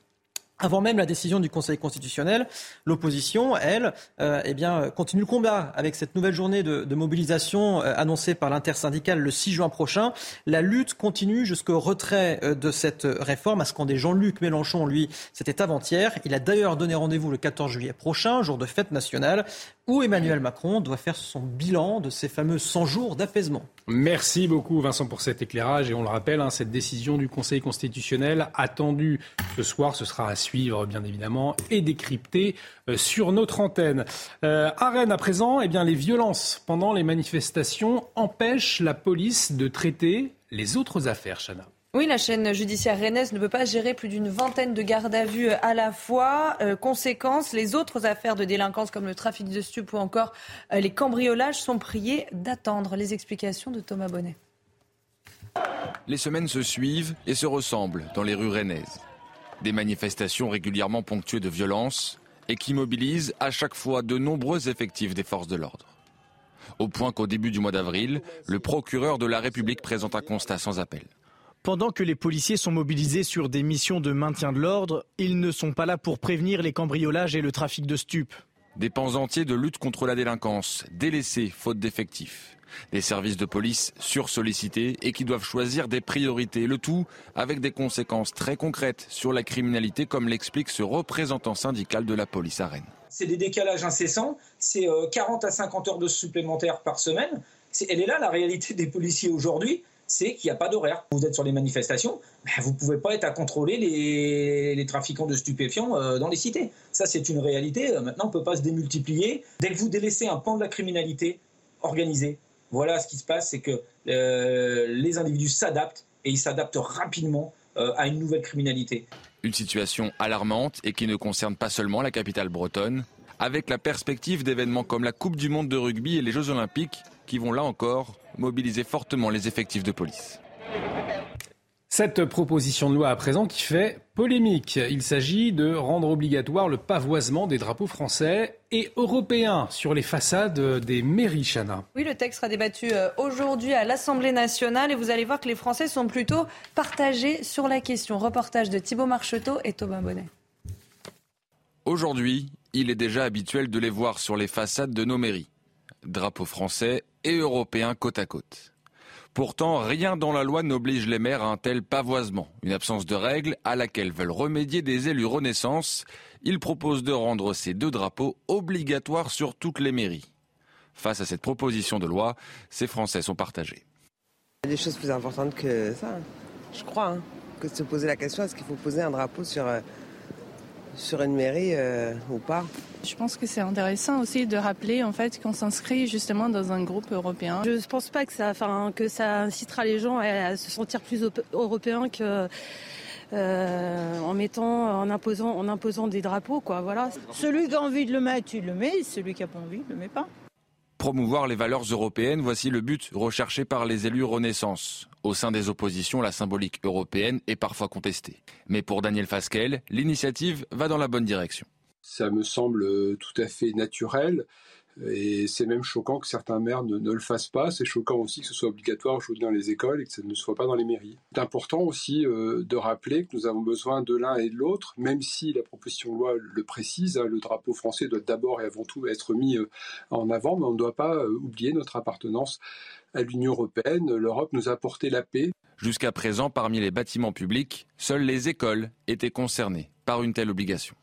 Avant même la décision du Conseil constitutionnel, l'opposition, elle, euh, eh bien, continue le combat avec cette nouvelle journée de, mobilisation euh, annoncée par l'intersyndicale le 6 juin prochain. La lutte continue jusqu'au retrait euh, de cette réforme, à ce qu'en des Jean-Luc Mélenchon, lui, c'était avant-hier. Il a d'ailleurs donné rendez-vous le 14 juillet prochain, jour de fête nationale, où Emmanuel Macron doit faire son bilan de ces fameux 100 jours d'apaisement. Merci beaucoup Vincent pour cet éclairage et on le rappelle, hein, cette décision du Conseil constitutionnel attendue ce soir, ce sera à suivre bien évidemment et décrypter euh, sur notre antenne. Euh, à à présent, eh bien, les violences pendant les manifestations empêchent la police de traiter les autres affaires, Chana. Oui, la chaîne judiciaire rennaise ne peut pas gérer plus d'une vingtaine de gardes à vue à la fois. Euh, conséquence, les autres affaires de délinquance comme le trafic de stupes ou encore euh, les cambriolages sont priés d'attendre. Les explications de Thomas Bonnet. Les semaines se suivent et se ressemblent dans les rues rennaises. Des manifestations régulièrement ponctuées de violences et qui mobilisent à chaque fois de nombreux effectifs des forces de l'ordre. Au point qu'au début du mois d'avril, le procureur de la République présente un constat sans appel. Pendant que les policiers sont mobilisés sur des missions de maintien de l'ordre, ils ne sont pas là pour prévenir les cambriolages et le trafic de stupes. Des pans entiers de lutte contre la délinquance, délaissés faute d'effectifs. Des services de police sursollicités et qui doivent choisir des priorités. Le tout avec des conséquences très concrètes sur la criminalité, comme l'explique ce représentant syndical de la police à Rennes. C'est des décalages incessants, c'est 40 à 50 heures de supplémentaires par semaine. elle est là la réalité des policiers aujourd'hui c'est qu'il n'y a pas d'horaire. Vous êtes sur les manifestations, vous ne pouvez pas être à contrôler les, trafiquants de stupéfiants euh, dans les cités. Ça, c'est une réalité. Euh, maintenant, on ne peut pas se démultiplier. Dès que vous délaissez un pan de la criminalité organisée, voilà ce qui se passe, c'est que euh, les individus s'adaptent et ils s'adaptent rapidement à une nouvelle criminalité. Une situation alarmante et qui ne concerne pas seulement la capitale bretonne, avec la perspective d'événements comme la Coupe du Monde de rugby et les Jeux Olympiques qui vont là encore mobiliser fortement les effectifs de police. Cette proposition de loi à présent qui fait polémique. Il s'agit de rendre obligatoire le pavoisement des drapeaux français et européens sur les façades des mairies, Chana. Oui, le texte sera débattu euh, aujourd'hui à l'Assemblée nationale et vous allez voir que les Français sont plutôt partagés sur la question. Reportage de Thibault Marcheteau et Thomas Bonnet. Aujourd'hui, il est déjà habituel de les voir sur les façades de nos mairies. Drapeaux français et européens côte à côte. Pourtant, rien dans la loi n'oblige les maires à un tel pavoisement, une absence de règles à laquelle veulent remédier des élus Renaissance. Ils proposent de rendre ces deux drapeaux obligatoires sur toutes les mairies. Face à cette proposition de loi, ces Français sont partagés. Il y a des choses plus importantes que ça, je crois, hein, que de se poser la question est-ce qu'il faut poser un drapeau sur euh, sur une mairie euh, ou pas. Je pense que c'est intéressant aussi de rappeler en fait qu'on s'inscrit justement dans un groupe européen. Je ne pense pas que ça, enfin, que ça incitera les gens à, se sentir plus européens que euh, en mettant, en imposant, en imposant des drapeaux, quoi. Voilà. Celui qui a envie de le mettre, il le met. Celui qui n'a pas envie, ne le met pas. Promouvoir les valeurs européennes, voici le but recherché par les élus Renaissance. Au sein des oppositions, la symbolique européenne est parfois contestée. Mais pour Daniel Fasquelle, l'initiative va dans la bonne direction. Ça me semble tout à fait naturel. Et c'est même choquant que certains maires ne, le fassent pas. C'est choquant aussi que ce soit obligatoire aujourd'hui dans les écoles et que ça ne soit pas dans les mairies. C'est important aussi euh, de rappeler que nous avons besoin de l'un et de l'autre, même si la proposition de loi le précise. Hein, le drapeau français doit d'abord et avant tout être mis euh, en avant, mais on ne doit pas euh, oublier notre appartenance à l'Union européenne. L'Europe nous a apporté la paix. Jusqu'à présent, parmi les bâtiments publics, seules les écoles étaient concernées par une telle obligation.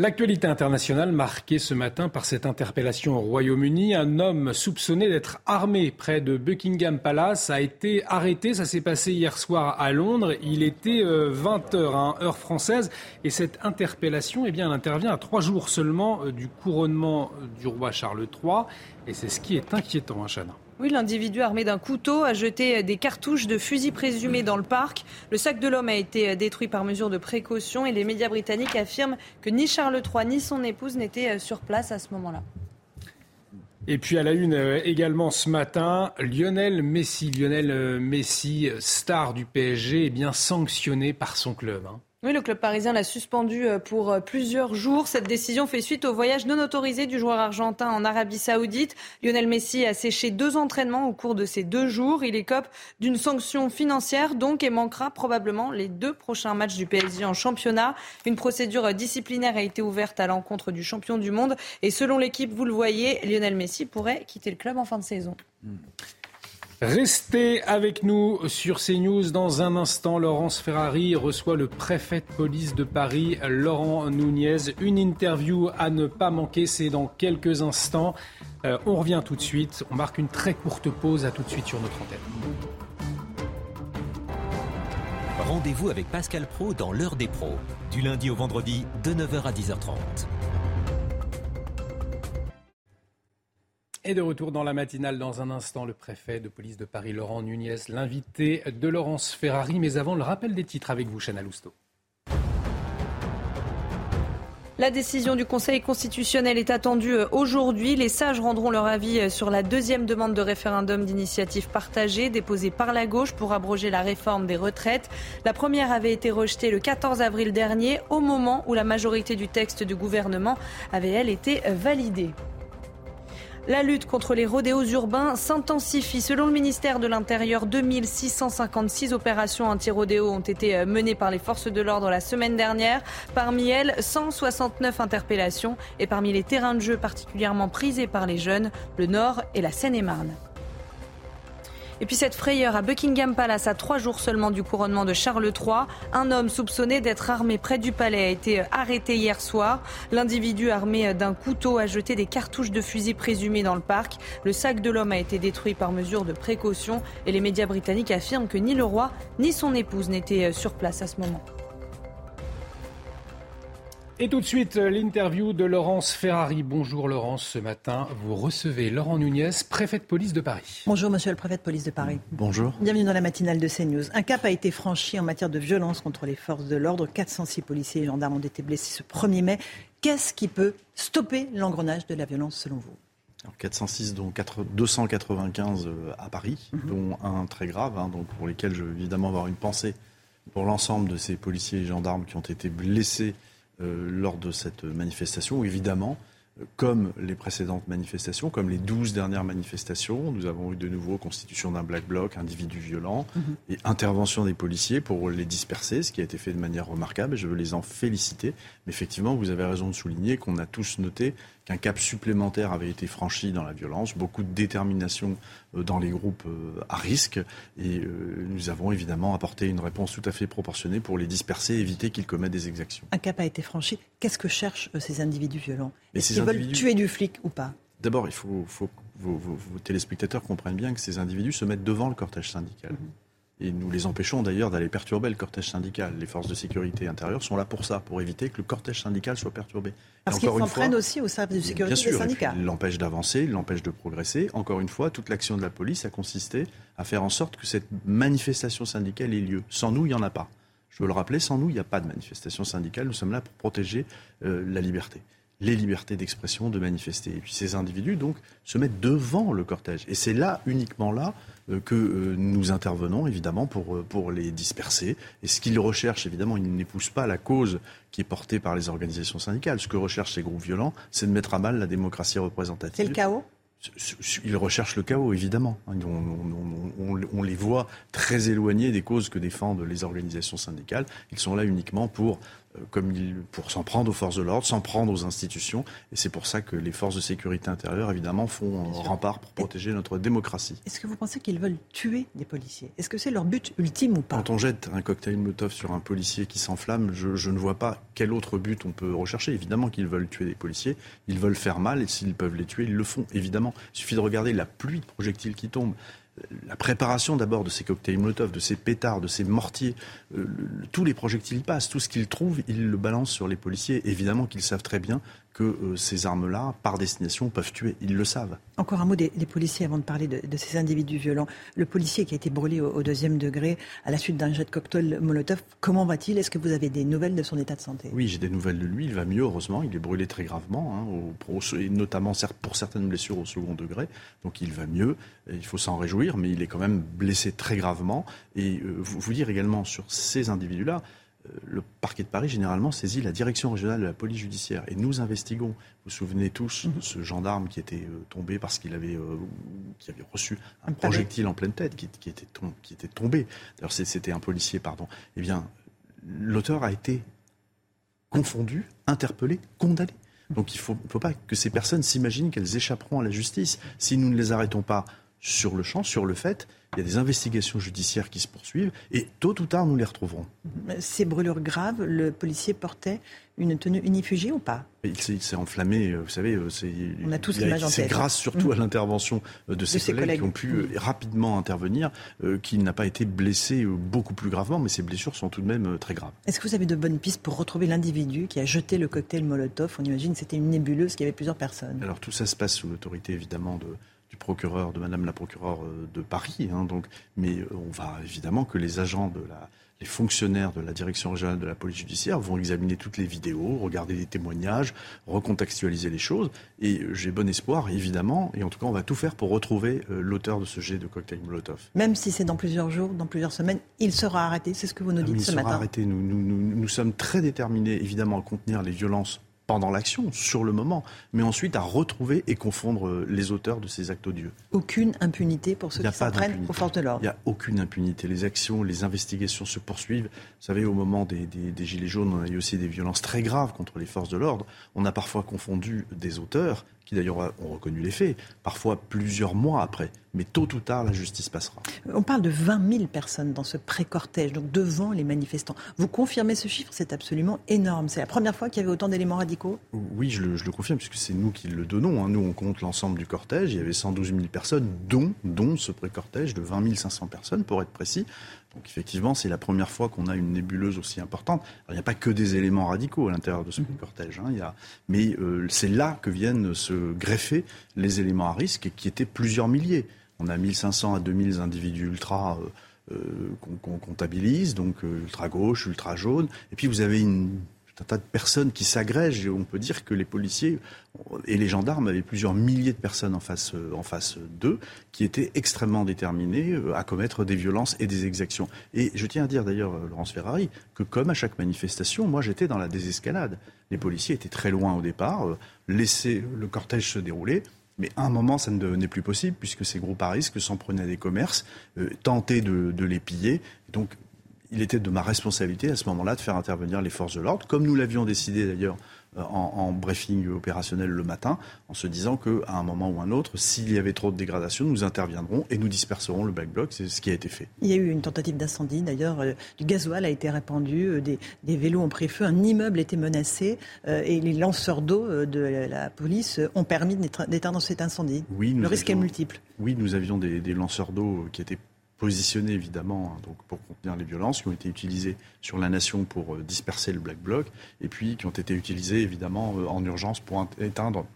L'actualité internationale marquée ce matin par cette interpellation au Royaume-Uni. Un homme soupçonné d'être armé près de Buckingham Palace a été arrêté. Ça s'est passé hier soir à Londres. Il était 20 euh, hein, heure française. Et cette interpellation, eh bien, elle intervient à trois jours seulement euh, du couronnement du roi Charles III. Et c'est ce qui est inquiétant, hein. Oui, l'individu armé d'un couteau a jeté des cartouches de fusil présumés dans le parc. Le sac de l'homme a été détruit par mesure de précaution et les médias britanniques affirment que ni Charles III ni son épouse n'étaient sur place à ce moment-là. Et puis à la une euh, également ce matin, Lionel Messi, Lionel euh, Messi, star du PSG, est bien sanctionné par son club. Hein. Oui, le club parisien l'a suspendu euh, pour euh, plusieurs jours. Cette décision fait suite au voyage non autorisé du joueur argentin en Arabie Saoudite. Lionel Messi a séché deux entraînements au cours de ces deux jours. Il écope d'une sanction financière donc et manquera probablement les deux prochains matchs du PSG en championnat. Une procédure disciplinaire a été ouverte à l'encontre du champion du monde et selon l'équipe, vous le voyez, Lionel Messi pourrait quitter le club en fin de saison. Hmm. Restez avec nous sur CNews. Dans un instant, Laurence Ferrari reçoit le préfet de police de Paris, Laurent Nunez. Une interview à ne pas manquer, c'est dans quelques instants. Euh, on revient tout de suite. On marque une très courte pause. À tout de suite sur notre antenne. Rendez-vous avec Pascal Pro dans l'heure des pros, du lundi au vendredi de 9h à 10h30. Et de retour dans la matinale dans un instant, le préfet de police de Paris, Laurent Nunez, l'invité de Laurence Ferrari. Mais avant, le rappel des titres avec vous, Chana Lousteau. La décision du Conseil constitutionnel est attendue euh, aujourd'hui. Les sages rendront leur avis euh, sur la deuxième demande de référendum d'initiative partagée déposée par la gauche pour abroger la réforme des retraites. La première avait été rejetée le 14 avril dernier, au moment où la majorité du texte du gouvernement avait, elle, été validée. La lutte contre les rodéos urbains s'intensifie. Selon le ministère de l'Intérieur, 2656 opérations anti-rodéo ont été menées par les forces de l'ordre la semaine dernière. Parmi elles, 169 interpellations. Et parmi les terrains de jeu particulièrement prisés par les jeunes, le Nord et la Seine-et-Marne. Et puis cette frayeur à Buckingham Palace à trois jours seulement du couronnement de Charles III. Un homme soupçonné d'être armé près du palais a été arrêté hier soir. L'individu armé d'un couteau a jeté des cartouches de fusil présumées dans le parc. Le sac de l'homme a été détruit par mesure de précaution et les médias britanniques affirment que ni le roi ni son épouse n'étaient sur place à ce moment. Et tout de suite, l'interview de Laurence Ferrari. Bonjour Laurence, ce matin, vous recevez Laurent Nunez, préfet de police de Paris. Bonjour monsieur le préfet de police de Paris. Bonjour. Bienvenue dans la matinale de CNews. Un cap a été franchi en matière de violence contre les forces de l'ordre. 406 policiers et gendarmes ont été blessés ce 1er mai. Qu'est-ce qui peut stopper l'engrenage de la violence selon vous? 406, dont 295 à Paris, mm -hmm. dont un très grave, hein, donc pour lesquels je veux évidemment avoir une pensée pour l'ensemble de ces policiers et gendarmes qui ont été blessés euh, lors de cette manifestation, évidemment, comme les précédentes manifestations, comme les 12 dernières manifestations, nous avons eu de nouveau constitution d'un black bloc, individus violents, mm -hmm. et intervention des policiers pour les disperser, ce qui a été fait de manière remarquable, et je veux les en féliciter. Effectivement, vous avez raison de souligner qu'on a tous noté qu'un cap supplémentaire avait été franchi dans la violence, beaucoup de détermination dans les groupes à risque, et nous avons évidemment apporté une réponse tout à fait proportionnée pour les disperser et éviter qu'ils commettent des exactions. Un cap a été franchi. Qu'est-ce que cherchent ces individus violents? Est-ce qu'ils veulent tuer du flic ou pas? D'abord, il faut, faut que vos, vos, vos, téléspectateurs comprennent bien que ces individus se mettent devant le cortège syndical. -hmm. Et nous les empêchons d'ailleurs d'aller perturber le cortège syndical. Les forces de sécurité intérieure sont là pour ça, pour éviter que le cortège syndical soit perturbé. Parce qu'ils s'entraînent aussi au service de sécurité bien sûr, des syndicats. Ils l'empêchent d'avancer, ils l'empêchent de progresser. Encore une fois, toute l'action de la police a consisté à faire en sorte que cette manifestation syndicale ait lieu. Sans nous, il n'y en a pas. Je veux le rappeler, sans nous, il n'y a pas de manifestation syndicale. Nous sommes là pour protéger euh, la liberté les libertés d'expression, de manifester. Et puis ces individus, donc, se mettent devant le cortège. Et c'est là, uniquement là, que euh, nous intervenons, évidemment, pour, euh, pour les disperser. Et ce qu'ils recherchent, évidemment, ils n'épousent pas la cause qui est portée par les organisations syndicales. Ce que recherchent ces groupes violents, c'est de mettre à mal la démocratie représentative. C'est le chaos? Ils recherchent le chaos, évidemment. On, on, on, on, les voit très éloignés des causes que défendent les organisations syndicales. Ils sont là uniquement pour, comme ils, pour s'en prendre aux forces de l'ordre, s'en prendre aux institutions. Et c'est pour ça que les forces de sécurité intérieure, évidemment, font un rempart pour protéger notre démocratie. Est-ce que vous pensez qu'ils veulent tuer des policiers? Est-ce que c'est leur but ultime ou pas? Quand on jette un cocktail Molotov sur un policier qui s'enflamme, je, je ne vois pas quel autre but on peut rechercher. Évidemment qu'ils veulent tuer des policiers. Ils veulent faire mal et s'ils peuvent les tuer, ils le font, évidemment. Il suffit de regarder la pluie de projectiles qui tombent. La préparation d'abord de ces cocktails Molotov, de ces pétards, de ces mortiers, euh, tous les projectiles passent, tout ce qu'ils trouvent, ils le balancent sur les policiers. Évidemment qu'ils savent très bien que euh, ces armes-là, par destination, peuvent tuer. Ils le savent. Encore un mot des, des policiers avant de parler de, de, ces individus violents. Le policier qui a été brûlé au, au deuxième degré à la suite d'un jet de cocktail Molotov, comment va-t-il? Est-ce que vous avez des nouvelles de son état de santé? Oui, j'ai des nouvelles de lui. Il va mieux, heureusement. Il est brûlé très gravement, hein, au, au, et notamment pour certaines blessures au second degré. Donc il va mieux. Il faut s'en réjouir, mais il est quand même blessé très gravement. Et euh, vous, vous dire également sur ces individus-là, le parquet de Paris, généralement, saisit la direction régionale de la police judiciaire. Et nous investiguons. Vous vous souvenez tous de ce gendarme qui était euh, tombé parce qu'il avait, euh, qui avait reçu un, un projectile en pleine tête, qui, qui, était, tom qui était tombé. D'ailleurs, c'était un policier, pardon. Eh bien, l'auteur a été confondu, interpellé, condamné. Donc il ne faut, faut, pas que ces personnes s'imaginent qu'elles échapperont à la justice. Si nous ne les arrêtons pas sur le champ, sur le fait, il y a des investigations judiciaires qui se poursuivent et tôt ou tard, nous les retrouverons. Ces brûlures graves, le policier portait une tenue unifugie ou pas? Il s'est enflammé, vous savez. On a tous l'image en tête. C'est grâce surtout mmh. à l'intervention de, de, ses, collègues, collègues, qui ont pu mmh. rapidement intervenir euh, qu'il n'a pas été blessé beaucoup plus gravement, mais ses blessures sont tout de même très graves. Est-ce que vous avez de bonnes pistes pour retrouver l'individu qui a jeté le cocktail Molotov? On imagine que c'était une nébuleuse qui avait plusieurs personnes. Alors tout ça se passe sous l'autorité évidemment de du procureur, de Madame la procureure de Paris. Hein, donc, mais on va évidemment que les agents de la, les fonctionnaires de la direction régionale de la police judiciaire vont examiner toutes les vidéos, regarder les témoignages, recontextualiser les choses. Et j'ai bon espoir, évidemment, et en tout cas, on va tout faire pour retrouver euh, l'auteur de ce jet de cocktail Molotov. Même si c'est dans plusieurs jours, dans plusieurs semaines, il sera arrêté. C'est ce que vous nous dites ah, ce il matin. Sera arrêté. Nous, nous, nous, nous sommes très déterminés, évidemment, à contenir les violences pendant l'action, sur le moment, mais ensuite à retrouver et confondre euh, les auteurs de ces actes odieux. Aucune impunité pour ceux qui s'en prennent aux forces de l'ordre. Il n'y a aucune impunité. Les actions, les investigations se poursuivent. Vous savez, au moment des, des Gilets jaunes, on a eu aussi des violences très graves contre les forces de l'ordre. On a parfois confondu des auteurs qui d'ailleurs ont reconnu les faits, parfois plusieurs mois après. Mais tôt ou tard, la justice passera. On parle de 20 000 personnes dans ce pré-cortège, donc devant les manifestants. Vous confirmez ce chiffre? C'est absolument énorme. C'est la première fois qu'il y avait autant d'éléments radicaux? Oui, je le, confirme, puisque c'est nous qui le donnons. Hein. Nous, on compte l'ensemble du cortège. Il y avait 112 000 personnes, dont, dont ce pré-cortège de 20 500 personnes, pour être précis. Donc effectivement, c'est la première fois qu'on a une nébuleuse aussi importante. il n'y a pas que des éléments radicaux à l'intérieur de ce mhm. cortège, hein. il y a... mais euh, c'est là que viennent se greffer les éléments à risque, qui étaient plusieurs milliers. On a 1500 à 2000 individus ultra euh, euh, qu'on comptabilise, donc ultra gauche, ultra jaune. Et puis vous avez une un tas de personnes qui s'agrègent. Et on peut dire que les policiers et les gendarmes avaient plusieurs milliers de personnes en face, euh, d'eux qui étaient extrêmement déterminés euh, à commettre des violences et des exactions. Et je tiens à dire d'ailleurs, euh, Laurence Ferrari, que comme à chaque manifestation, moi j'étais dans la désescalade. Les policiers étaient très loin au départ, laissaient le cortège se dérouler. Mais à un moment, ça ne devenait plus possible puisque ces groupes à risque s'en prenaient à des commerces, tentaient de, les piller. Il était de ma responsabilité à ce moment-là de faire intervenir les forces de l'ordre, comme nous l'avions décidé d'ailleurs euh, en, briefing opérationnel le matin, en se disant qu'à un moment ou un autre, s'il y avait trop de dégradation, nous interviendrons et nous disperserons le black bloc. C'est ce qui a été fait. Il y a eu une tentative d'incendie. D'ailleurs, euh, du gasoil a été répandu, euh, des, vélos ont pris feu, un immeuble était menacé et les lanceurs d'eau de la police ont permis d'éteindre cet incendie. Oui, le risque est multiple. Oui, nous avions des, des lanceurs d'eau qui étaient positionnés évidemment hein, donc pour contenir les violences, qui ont été utilisés sur la nation pour euh, disperser le Black Bloc, et puis qui ont été utilisés évidemment euh, en urgence pour éteindre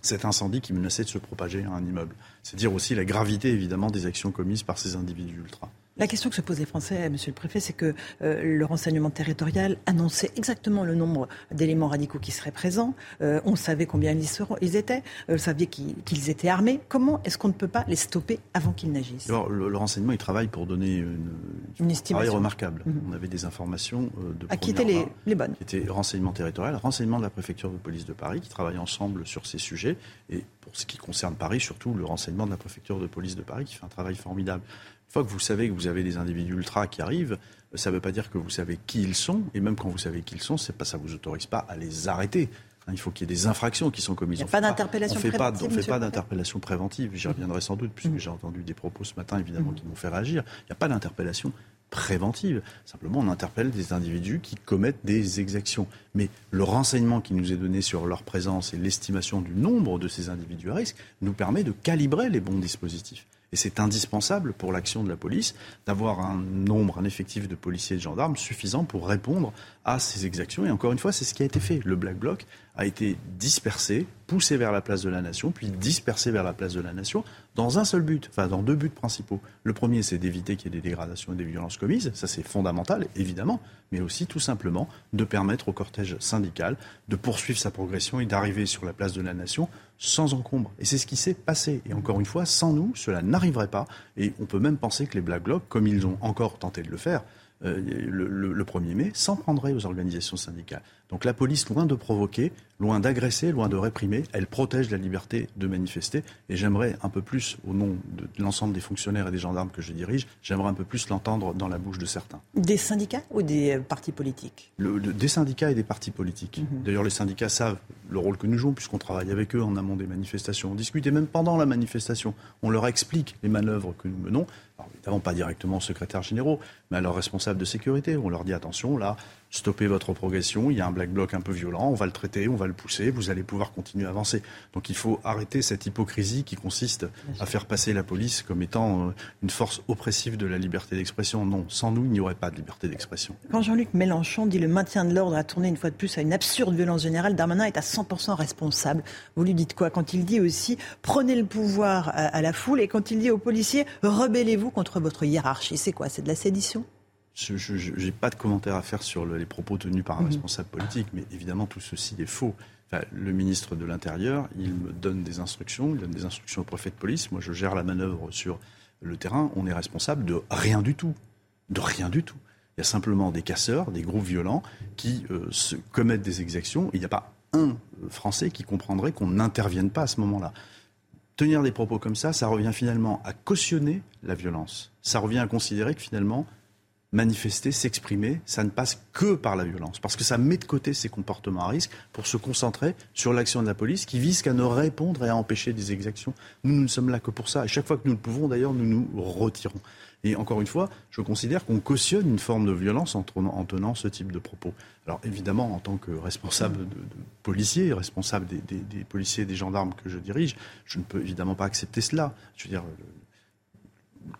cet incendie qui menaçait de se propager à un immeuble. C'est dire aussi la gravité évidemment des actions commises par ces individus ultra. La question que se posent les Français, Monsieur le Préfet, c'est que euh, le renseignement territorial annonçait exactement le nombre d'éléments radicaux qui seraient présents. Euh, on savait combien ils, seront, ils étaient. Euh, on savait qu'ils étaient armés. Comment est-ce qu'on ne peut pas les stopper avant qu'ils n'agissent? Alors, le, renseignement, il travaille pour donner une, une estimation remarquable. Mhm. On avait des informations de à qui étaient les, les, bonnes Qui étaient renseignement territorial, renseignement de la préfecture de police de Paris, qui travaillent ensemble sur ces sujets. Et pour ce qui concerne Paris, surtout le renseignement de la préfecture de police de Paris, qui fait un travail formidable. Une fois que vous savez que vous avez des individus ultra qui arrivent, ça ne veut pas dire que vous savez qui ils sont. Et même quand vous savez qui ils sont, pas, ça ne vous autorise pas à les arrêter. Hein, il faut qu'il y ait des infractions qui sont commises. Il n'y a pas d'interpellation préventive. on ne fait pas d'interpellation préventive. J'y reviendrai sans doute, puisque mmh. j'ai entendu des propos ce matin, évidemment, mmh. qui m'ont fait réagir. Il n'y a pas d'interpellation préventive. Simplement, on interpelle des individus qui commettent des exactions. Mais le renseignement qui nous est donné sur leur présence et l'estimation du nombre de ces individus à risque nous permet de calibrer les bons dispositifs. Et c'est indispensable pour l'action de la police d'avoir un nombre, un effectif de policiers et de gendarmes suffisant pour répondre à ces exactions. Et encore une fois, c'est ce qui a été fait. Le Black Bloc a été dispersé, poussé vers la place de la Nation, puis dispersé vers la place de la Nation, dans un seul but, enfin dans deux buts principaux. Le premier, c'est d'éviter qu'il y ait des dégradations et des violences commises, ça c'est fondamental, évidemment, mais aussi tout simplement de permettre au cortège syndical de poursuivre sa progression et d'arriver sur la place de la Nation sans encombre. Et c'est ce qui s'est passé. Et encore une fois, sans nous, cela n'arriverait pas. Et on peut même penser que les Black Blocs, comme ils ont encore tenté de le faire, euh, le, le, 1er mai, s'en prendrait aux organisations syndicales. Donc la police, loin de provoquer, loin d'agresser, loin de réprimer, elle protège la liberté de manifester. Et j'aimerais un peu plus, au nom de l'ensemble des fonctionnaires et des gendarmes que je dirige, j'aimerais un peu plus l'entendre dans la bouche de certains. Des syndicats ou des euh, partis politiques? Des syndicats et des partis politiques. Mhm. D'ailleurs, les syndicats savent le rôle que nous jouons, puisqu'on travaille avec eux en amont des manifestations. On discute et même pendant la manifestation, on leur explique les manœuvres que nous menons. Alors, évidemment, pas directement aux secrétaires généraux, mais à leurs responsables de sécurité. On leur dit attention, là, stoppez votre progression, il y a un black bloc un peu violent, on va le traiter, on va le pousser, vous allez pouvoir continuer à avancer. Donc il faut arrêter cette hypocrisie qui consiste à faire passer la police comme étant euh, une force oppressive de la liberté d'expression. Non, sans nous, il n'y aurait pas de liberté d'expression. Quand Jean-Luc Mélenchon dit le maintien de l'ordre a tourné une fois de plus à une absurde violence générale, Darmanin est à 100% responsable. Vous lui dites quoi Quand il dit aussi prenez le pouvoir à la foule et quand il dit aux policiers rebellez-vous contre votre hiérarchie, c'est quoi? C'est de la sédition? Je n'ai pas de commentaire à faire sur les propos tenus par un mhm. responsable politique, mais évidemment tout ceci est faux. le ministre de l'Intérieur, il me donne des instructions, il donne des instructions au préfet de police. Moi, je gère la manœuvre sur le terrain. On est responsable de rien du tout. De rien du tout. Il y a simplement des casseurs, des groupes violents qui euh, se commettent des exactions. Il n'y a pas un Français qui comprendrait qu'on n'intervienne pas à ce moment-là. Tenir des propos comme ça, ça revient finalement à cautionner la violence. Ça revient à considérer que finalement, manifester, s'exprimer, ça ne passe que par la violence. Parce que ça met de côté ces comportements à risque pour se concentrer sur l'action de la police qui vise qu'à ne répondre et à empêcher des exactions. Nous, nous ne sommes là que pour ça. Et chaque fois que nous le pouvons, d'ailleurs, nous nous retirons. Et encore une fois, je considère qu'on cautionne une forme de violence en, tenant ce type de propos. Alors évidemment, en tant que responsable de, de policier, responsable des, des, policiers et des gendarmes que je dirige, je ne peux évidemment pas accepter cela. Je veux dire,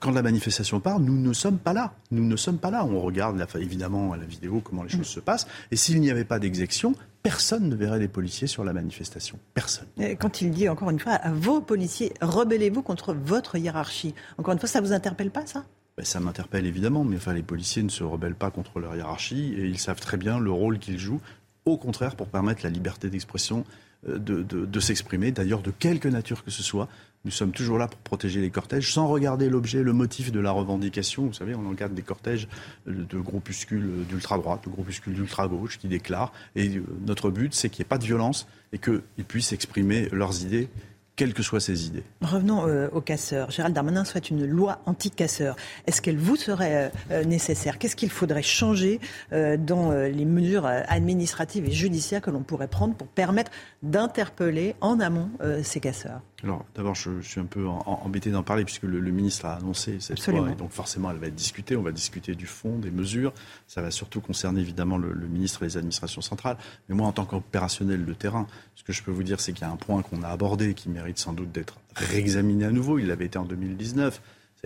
quand la manifestation part, nous ne sommes pas là. Nous ne sommes pas là. On regarde évidemment à la vidéo comment les choses se passent. Et s'il n'y avait pas d'exection, personne ne verrait les policiers sur la manifestation. Personne. quand il dit encore une fois à vos policiers, rebellez-vous contre votre hiérarchie. Encore une fois, ça vous interpelle pas ça? Ben, ça m'interpelle évidemment, mais enfin, les policiers ne se rebellent pas contre leur hiérarchie et ils savent très bien le rôle qu'ils jouent, au contraire pour permettre la liberté d'expression, euh, de, de s'exprimer, d'ailleurs de quelque nature que ce soit, nous sommes toujours là pour protéger les cortèges sans regarder l'objet, le motif de la revendication. Vous savez, on encadre des cortèges de groupuscules d'ultra-droite, de groupuscules d'ultra-gauche qui déclarent. Et euh, notre but, c'est qu'il n'y ait pas de violence et qu'ils puissent exprimer leurs idées quelles que soient ses idées. Revenons euh, aux casseurs. Gérald Darmanin souhaite une loi anti-casseurs. Est-ce qu'elle vous serait euh, nécessaire? Qu'est-ce qu'il faudrait changer dans les mesures administratives et judiciaires que l'on pourrait prendre pour permettre d'interpeller en amont ces casseurs? Alors, d'abord, je, suis un peu embêté d'en parler puisque le, ministre a annoncé cette loi et donc forcément, elle va être discutée. On va discuter du fond, des mesures. Ça va surtout concerner évidemment le, ministre et les administrations centrales. Mais moi, en tant qu'opérationnel de terrain, ce que je peux vous dire, c'est qu'il y a un point qu'on a abordé qui mérite sans doute d'être réexaminé à nouveau. Il avait été en 2019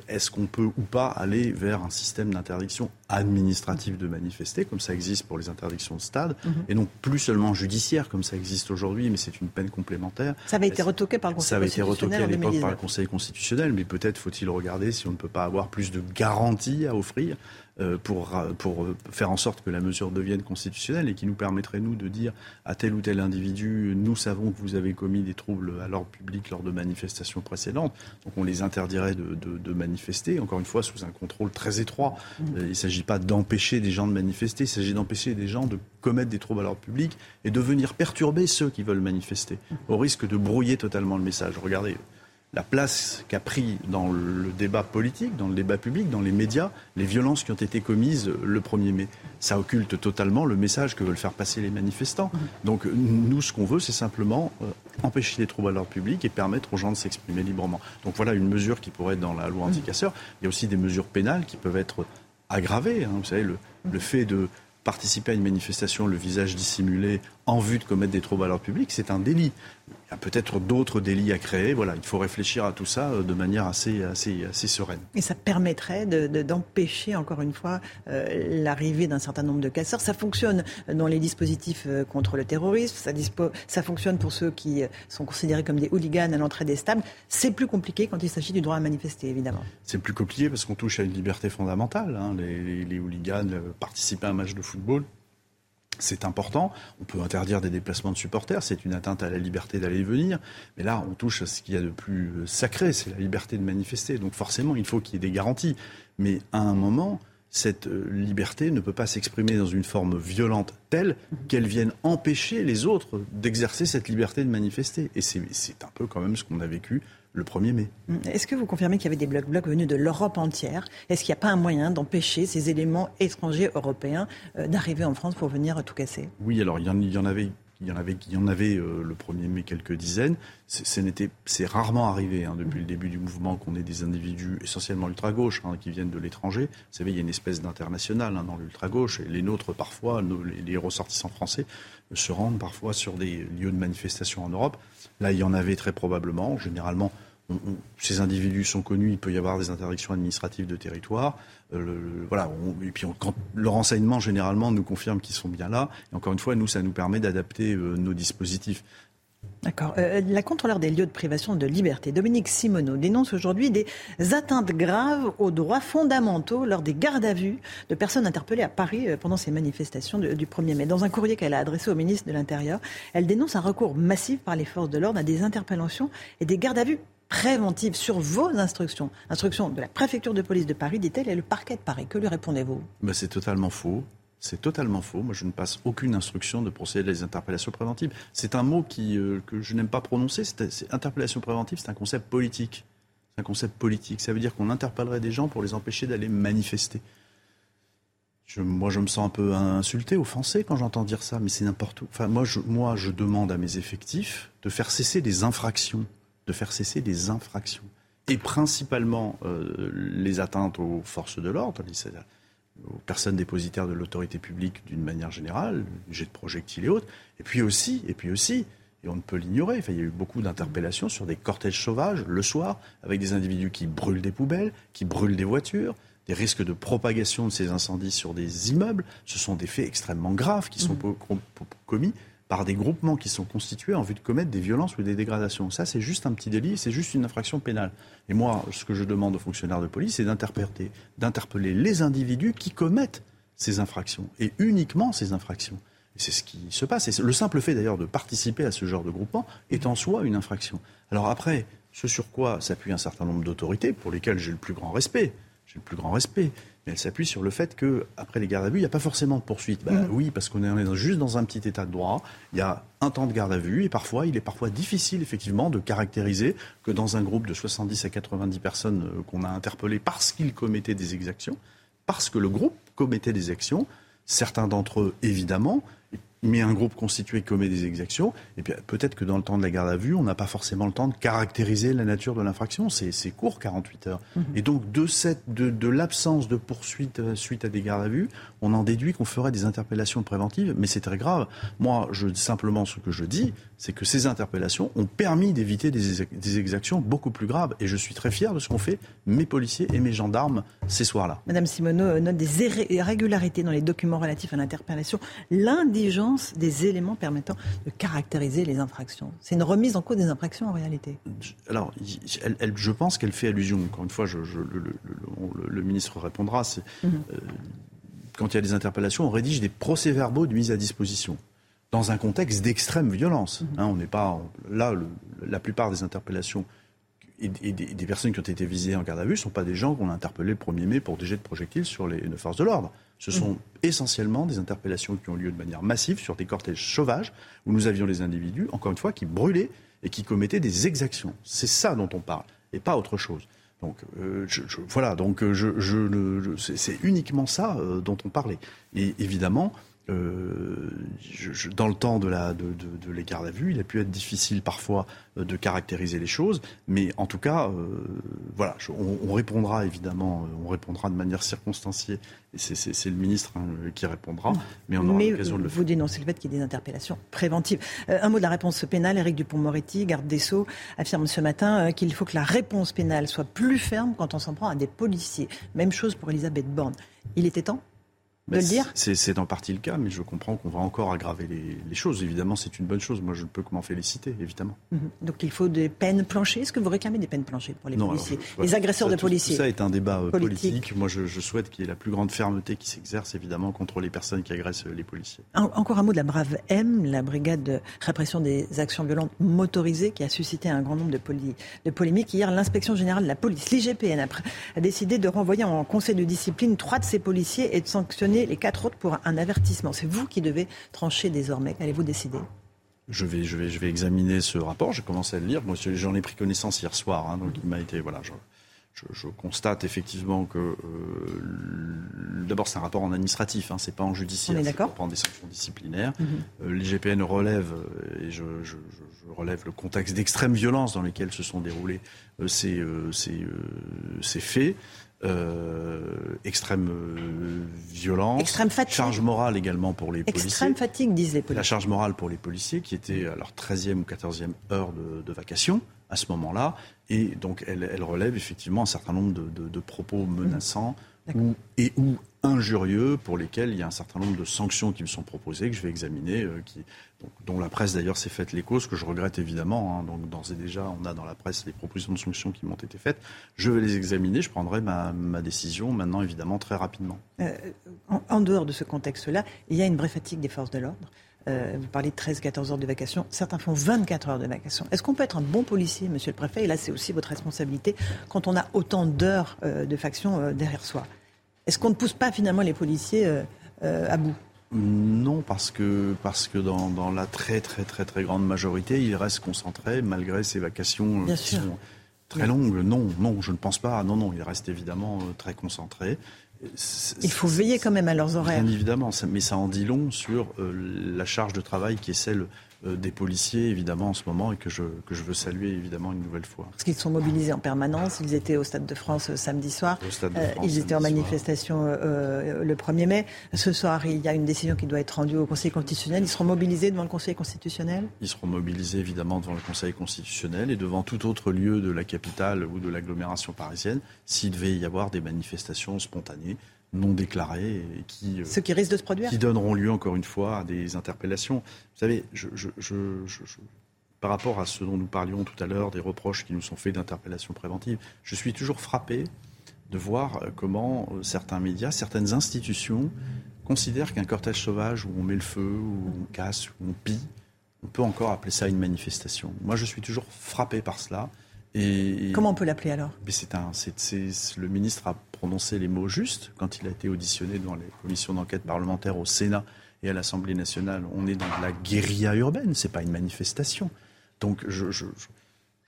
est-ce qu'on peut ou pas aller vers un système d'interdiction administrative de manifester, comme ça existe pour les interdictions de stade, mhm. et donc plus seulement judiciaire, comme ça existe aujourd'hui, mais c'est une peine complémentaire. Ça avait été retoqué par le Conseil constitutionnel. Ça avait été retoqué à l'époque par le Conseil constitutionnel, mais peut-être faut-il regarder si on ne peut pas avoir plus de garanties à offrir pour, pour faire en sorte que la mesure devienne constitutionnelle et qui nous permettrait, nous, de dire à tel ou tel individu, nous savons que vous avez commis des troubles à l'ordre public lors de manifestations précédentes, donc on les interdirait de, de, manifester, encore une fois, sous un contrôle très étroit. Mmh. Euh, il ne s'agit pas d'empêcher des gens de manifester, il s'agit d'empêcher des gens de commettre des troubles à l'ordre public et de venir perturber ceux qui veulent manifester, au risque de brouiller totalement le message. Regardez, la place qu'a pris dans le débat politique, dans le débat public, dans les médias, les violences qui ont été commises le 1er mai. Ça occulte totalement le message que veulent faire passer les manifestants. Donc nous, ce qu'on veut, c'est simplement euh, empêcher les troubles à l'ordre public et permettre aux gens de s'exprimer librement. Donc voilà une mesure qui pourrait être dans la loi anticasseur. Il y a aussi des mesures pénales qui peuvent être aggravées. Hein. Vous savez, le fait de participer à une manifestation, le visage dissimulé, en vue de commettre des troubles à l'ordre public, c'est un délit. Il y a peut-être d'autres délits à créer. Voilà, il faut réfléchir à tout ça euh, de manière assez, assez, assez sereine. Et ça permettrait d'empêcher, encore une fois, euh, l'arrivée d'un certain nombre de casseurs. Ça fonctionne dans les dispositifs euh, contre le terrorisme. Ça, ça fonctionne pour ceux qui sont considérés comme des hooligans à l'entrée des stables. C'est plus compliqué quand il s'agit du droit à manifester, évidemment. C'est plus compliqué parce qu'on touche à une liberté fondamentale. Hein. Les, les, les hooligans participent à un match de football c'est important. On peut interdire des déplacements de supporters, c'est une atteinte à la liberté d'aller et venir. Mais là, on touche à ce qu'il y a de plus sacré, c'est la liberté de manifester. Donc forcément, il faut qu'il y ait des garanties. Mais à un moment, cette euh, liberté ne peut pas s'exprimer dans une forme violente telle qu'elle vienne empêcher les autres d'exercer cette liberté de manifester. Et c'est un peu quand même ce qu'on a vécu le 1er mai. Est-ce que vous confirmez qu'il y avait des blocs-blocs venus de l'Europe entière? Est-ce qu'il n'y a pas un moyen d'empêcher ces éléments étrangers européens euh, d'arriver en France pour venir tout casser? Oui, alors il y en, avait il y en avait, il y en avait euh, le 1er mai quelques dizaines. C'est rarement arrivé hein, depuis le début du mouvement qu'on ait des individus essentiellement ultra-gauche hein, qui viennent de l'étranger. Vous savez, il y a une espèce d'international hein, dans l'ultra-gauche. Et les nôtres, parfois, les, les, ressortissants français, se rendent parfois sur des lieux de manifestation en Europe. Là, il y en avait très probablement. Généralement, ces individus sont connus, il peut y avoir des interdictions administratives de territoire. Euh, voilà, et puis le renseignement généralement nous confirme qu'ils sont bien là. Et encore une fois, nous, ça nous permet d'adapter euh, nos dispositifs. D'accord. Euh, la contrôleur des lieux de privation de liberté, Dominique Simoneau, dénonce aujourd'hui des atteintes graves aux droits fondamentaux lors des gardes à vue de personnes interpellées à Paris pendant ces manifestations du 1er mai. Dans un courrier qu'elle a adressé au ministre de l'Intérieur, elle dénonce un recours massif par les forces de l'ordre à des interpellations et des gardes à vue préventive sur vos instructions, instructions de la préfecture de police de Paris, dit-elle, et le parquet de Paris. Que lui répondez-vous? Ben, C'est totalement faux. C'est totalement faux. Moi, je ne passe aucune instruction de procéder à des interpellations préventives. C'est un mot qui, euh, que je n'aime pas prononcer. C'est, interpellation préventive, c'est un concept politique. C'est un concept politique. Ça veut dire qu'on interpellerait des gens pour les empêcher d'aller manifester. Moi, je me sens un peu insulté, offensé quand j'entends dire ça, mais c'est n'importe où. Enfin, moi je, moi, je demande à mes effectifs de faire cesser des infractions, de faire cesser des infractions, et principalement euh, les atteintes aux forces de l'ordre, aux personnes dépositaires de l'autorité publique d'une manière générale, jet de projectiles et autres, et puis aussi, et puis aussi, et on ne peut l'ignorer, enfin, il y a eu beaucoup d'interpellations sur des cortèges sauvages le soir, avec des individus qui brûlent des poubelles, qui brûlent des voitures, des risques de propagation de ces incendies sur des immeubles. Ce sont des faits extrêmement graves qui sont mmh. commis par des groupements qui sont constitués en vue de commettre des violences ou des dégradations. Ça, c'est juste un petit délit, c'est juste une infraction pénale. Et moi, ce que je demande aux fonctionnaires de police, c'est d'interpeller les individus qui commettent ces infractions, et uniquement ces infractions. C'est ce qui se passe. Le simple fait d'ailleurs de participer à ce genre de groupement est en soi une infraction. Alors après, ce sur quoi s'appuie un certain nombre d'autorités, pour lesquelles j'ai le plus grand respect, j'ai le plus grand respect, elle s'appuie sur le fait qu'après les gardes à vue, il n'y a pas forcément de poursuite. Bah, mm. Oui, parce qu'on est juste dans un petit état de droit. Il y a un temps de garde à vue et parfois, il est parfois difficile, effectivement, de caractériser que dans un groupe de 70 à 90 personnes euh, qu'on a interpellées parce qu'ils commettaient des exactions, parce que le groupe commettait des actions, certains d'entre eux, évidemment, mais un groupe constitué commet des exactions, et puis peut-être que dans le temps de la garde à vue, on n'a pas forcément le temps de caractériser la nature de l'infraction. C'est court, 48 heures. Mhm. Et donc, de, cette, de, de l'absence de poursuite euh, suite à des gardes à vue, on en déduit qu'on ferait des interpellations préventives, mais c'est très grave. Moi, je, simplement, ce que je dis, c'est que ces interpellations ont permis d'éviter des, exactions beaucoup plus graves. Et je suis très fier de ce qu'ont fait mes policiers et mes gendarmes ces soirs-là. Madame Simoneau note des irrégularités dans les documents relatifs à l'interpellation, l'indigence des éléments permettant de caractériser les infractions. C'est une remise en cause des infractions en réalité. Alors, elle, je pense qu'elle fait allusion. Encore une fois, je, le, ministre répondra. Mhm. Euh, quand il y a des interpellations, on rédige des procès-verbaux de mise à disposition dans un contexte d'extrême violence. Mhm. Hein, on n'est pas là. la plupart des interpellations et, des, personnes qui ont été visées en garde à vue ne sont pas des gens qu'on a interpellés le 1er mai pour des jets de projectiles sur les, forces de l'ordre. Ce sont mhm. essentiellement des interpellations qui ont lieu de manière massive sur des cortèges sauvages où nous avions les individus, encore une fois, qui brûlaient et qui commettaient des exactions. C'est ça dont on parle et pas autre chose. Donc euh, voilà, donc euh, je, c'est uniquement ça euh, dont on parlait. Et évidemment, dans le temps de, la, de, de, de à vue, il a pu être difficile parfois de caractériser les choses, mais en tout cas, voilà, on, répondra évidemment, on répondra de manière circonstanciée, et c'est le ministre hein, qui répondra, mais on aura l'occasion de le faire. Vous dénoncez le fait qu'il y ait des interpellations préventives. un mot de la réponse pénale, Éric Dupont-Moretti, garde des Sceaux, affirme ce matin qu'il faut que la réponse pénale soit plus ferme quand on s'en prend à des policiers. Même chose pour Elisabeth Borne. Il était temps c'est en partie le cas, mais je comprends qu'on va encore aggraver les, choses. Évidemment, c'est une bonne chose. Moi, je ne peux que m'en féliciter, évidemment. Mhm. Donc, il faut des peines planchées. Est-ce que vous réclamez des peines planchées pour les policiers Les agresseurs de policiers tout, ça est un débat euh, politique. Moi, je, souhaite qu'il y ait la plus grande fermeté qui s'exerce, évidemment, contre les personnes qui agressent euh, les policiers. encore un mot de la Brave M, la brigade de répression des actions violentes motorisées, qui a suscité un grand nombre de, de polémiques. Hier, l'inspection générale de la police, l'IGPN, a décidé de renvoyer en conseil de discipline trois de ses policiers et de sanctionner les quatre autres pour un avertissement. C'est vous qui devez trancher désormais. Allez-vous décider? Je vais, je, vais, je vais examiner ce rapport. J'ai commencé à le lire. Moi, j'en ai pris connaissance hier soir. Hein, donc, il m'a été. Voilà, je, je, constate effectivement que. Euh, d'abord, c'est un rapport en administratif, hein, c'est pas en judiciaire. On est d'accord. prendre des sanctions disciplinaires. Mm -hmm. L'IGPN relève, euh, et je, je, relève le contexte d'extrême violence dans lequel se sont déroulés euh, ces, ces, ces faits. Euh, extrême euh, violence, extrême fatigue. charge morale également pour les policiers. Extrême fatigue, disent les policiers. La charge morale pour les policiers qui étaient à leur 13e ou 14e heure de, de vacation à ce moment-là. Et donc elle, elle, relève effectivement un certain nombre de, de, de propos menaçants ou, et ou injurieux pour lesquels il y a un certain nombre de sanctions qui me sont proposées, que je vais examiner, euh, qui, dont la presse d'ailleurs s'est faite l'écho, ce que je regrette évidemment. Hein, donc d'ores et déjà, on a dans la presse les propositions de sanctions qui m'ont été faites. Je vais les examiner, je prendrai ma, décision maintenant évidemment très rapidement. Euh, en, dehors de ce contexte-là, il y a une vraie fatigue des forces de l'ordre. Euh, vous parlez de 13-14 heures de vacation. Certains font 24 heures de vacation. Est-ce qu'on peut être un bon policier, monsieur le préfet? Et là, c'est aussi votre responsabilité quand on a autant d'heures euh, de faction euh, derrière soi. Est-ce qu'on ne pousse pas finalement les policiers à bout? Non, parce que, parce que dans, dans, la très très très très grande majorité, il reste concentré malgré ses vacations qui sont très longues. Non, non, je ne pense pas. Non, non, il reste évidemment très concentré. Il faut veiller quand même à leurs horaires. Bien évidemment, mais ça en dit long sur la charge de travail qui est celle euh, des policiers, évidemment, en ce moment, et que je, que je veux saluer, évidemment, une nouvelle fois. Parce qu'ils sont mobilisés en permanence. Ils étaient au Stade de France euh, samedi soir. Euh, ils étaient en manifestation le 1er mai. Ce soir, il y a une décision qui doit être rendue au Conseil constitutionnel. Ils seront mobilisés devant le Conseil constitutionnel? Ils seront mobilisés, évidemment, devant le Conseil constitutionnel et devant tout autre lieu de la capitale ou de l'agglomération parisienne, s'il devait y avoir des manifestations spontanées non déclarés et qui, euh, Ce qui risque de se produire qui donneront lieu encore une fois à des interpellations. Vous savez, je, par rapport à ce dont nous parlions tout à l'heure, des reproches qui nous sont faits d'interpellations préventives, je suis toujours frappé de voir euh, comment euh, certains médias, certaines institutions considèrent qu'un cortège sauvage où on met le feu, où on casse, où on pille, on peut encore appeler ça une manifestation. Moi, je suis toujours frappé par cela. Et, Comment on peut l'appeler alors? C'est un, Le ministre a prononcé les mots justes quand il a été auditionné dans les commissions d'enquête parlementaires au Sénat et à l'Assemblée nationale. On est dans la guérilla urbaine, c'est pas une manifestation. Donc je, je,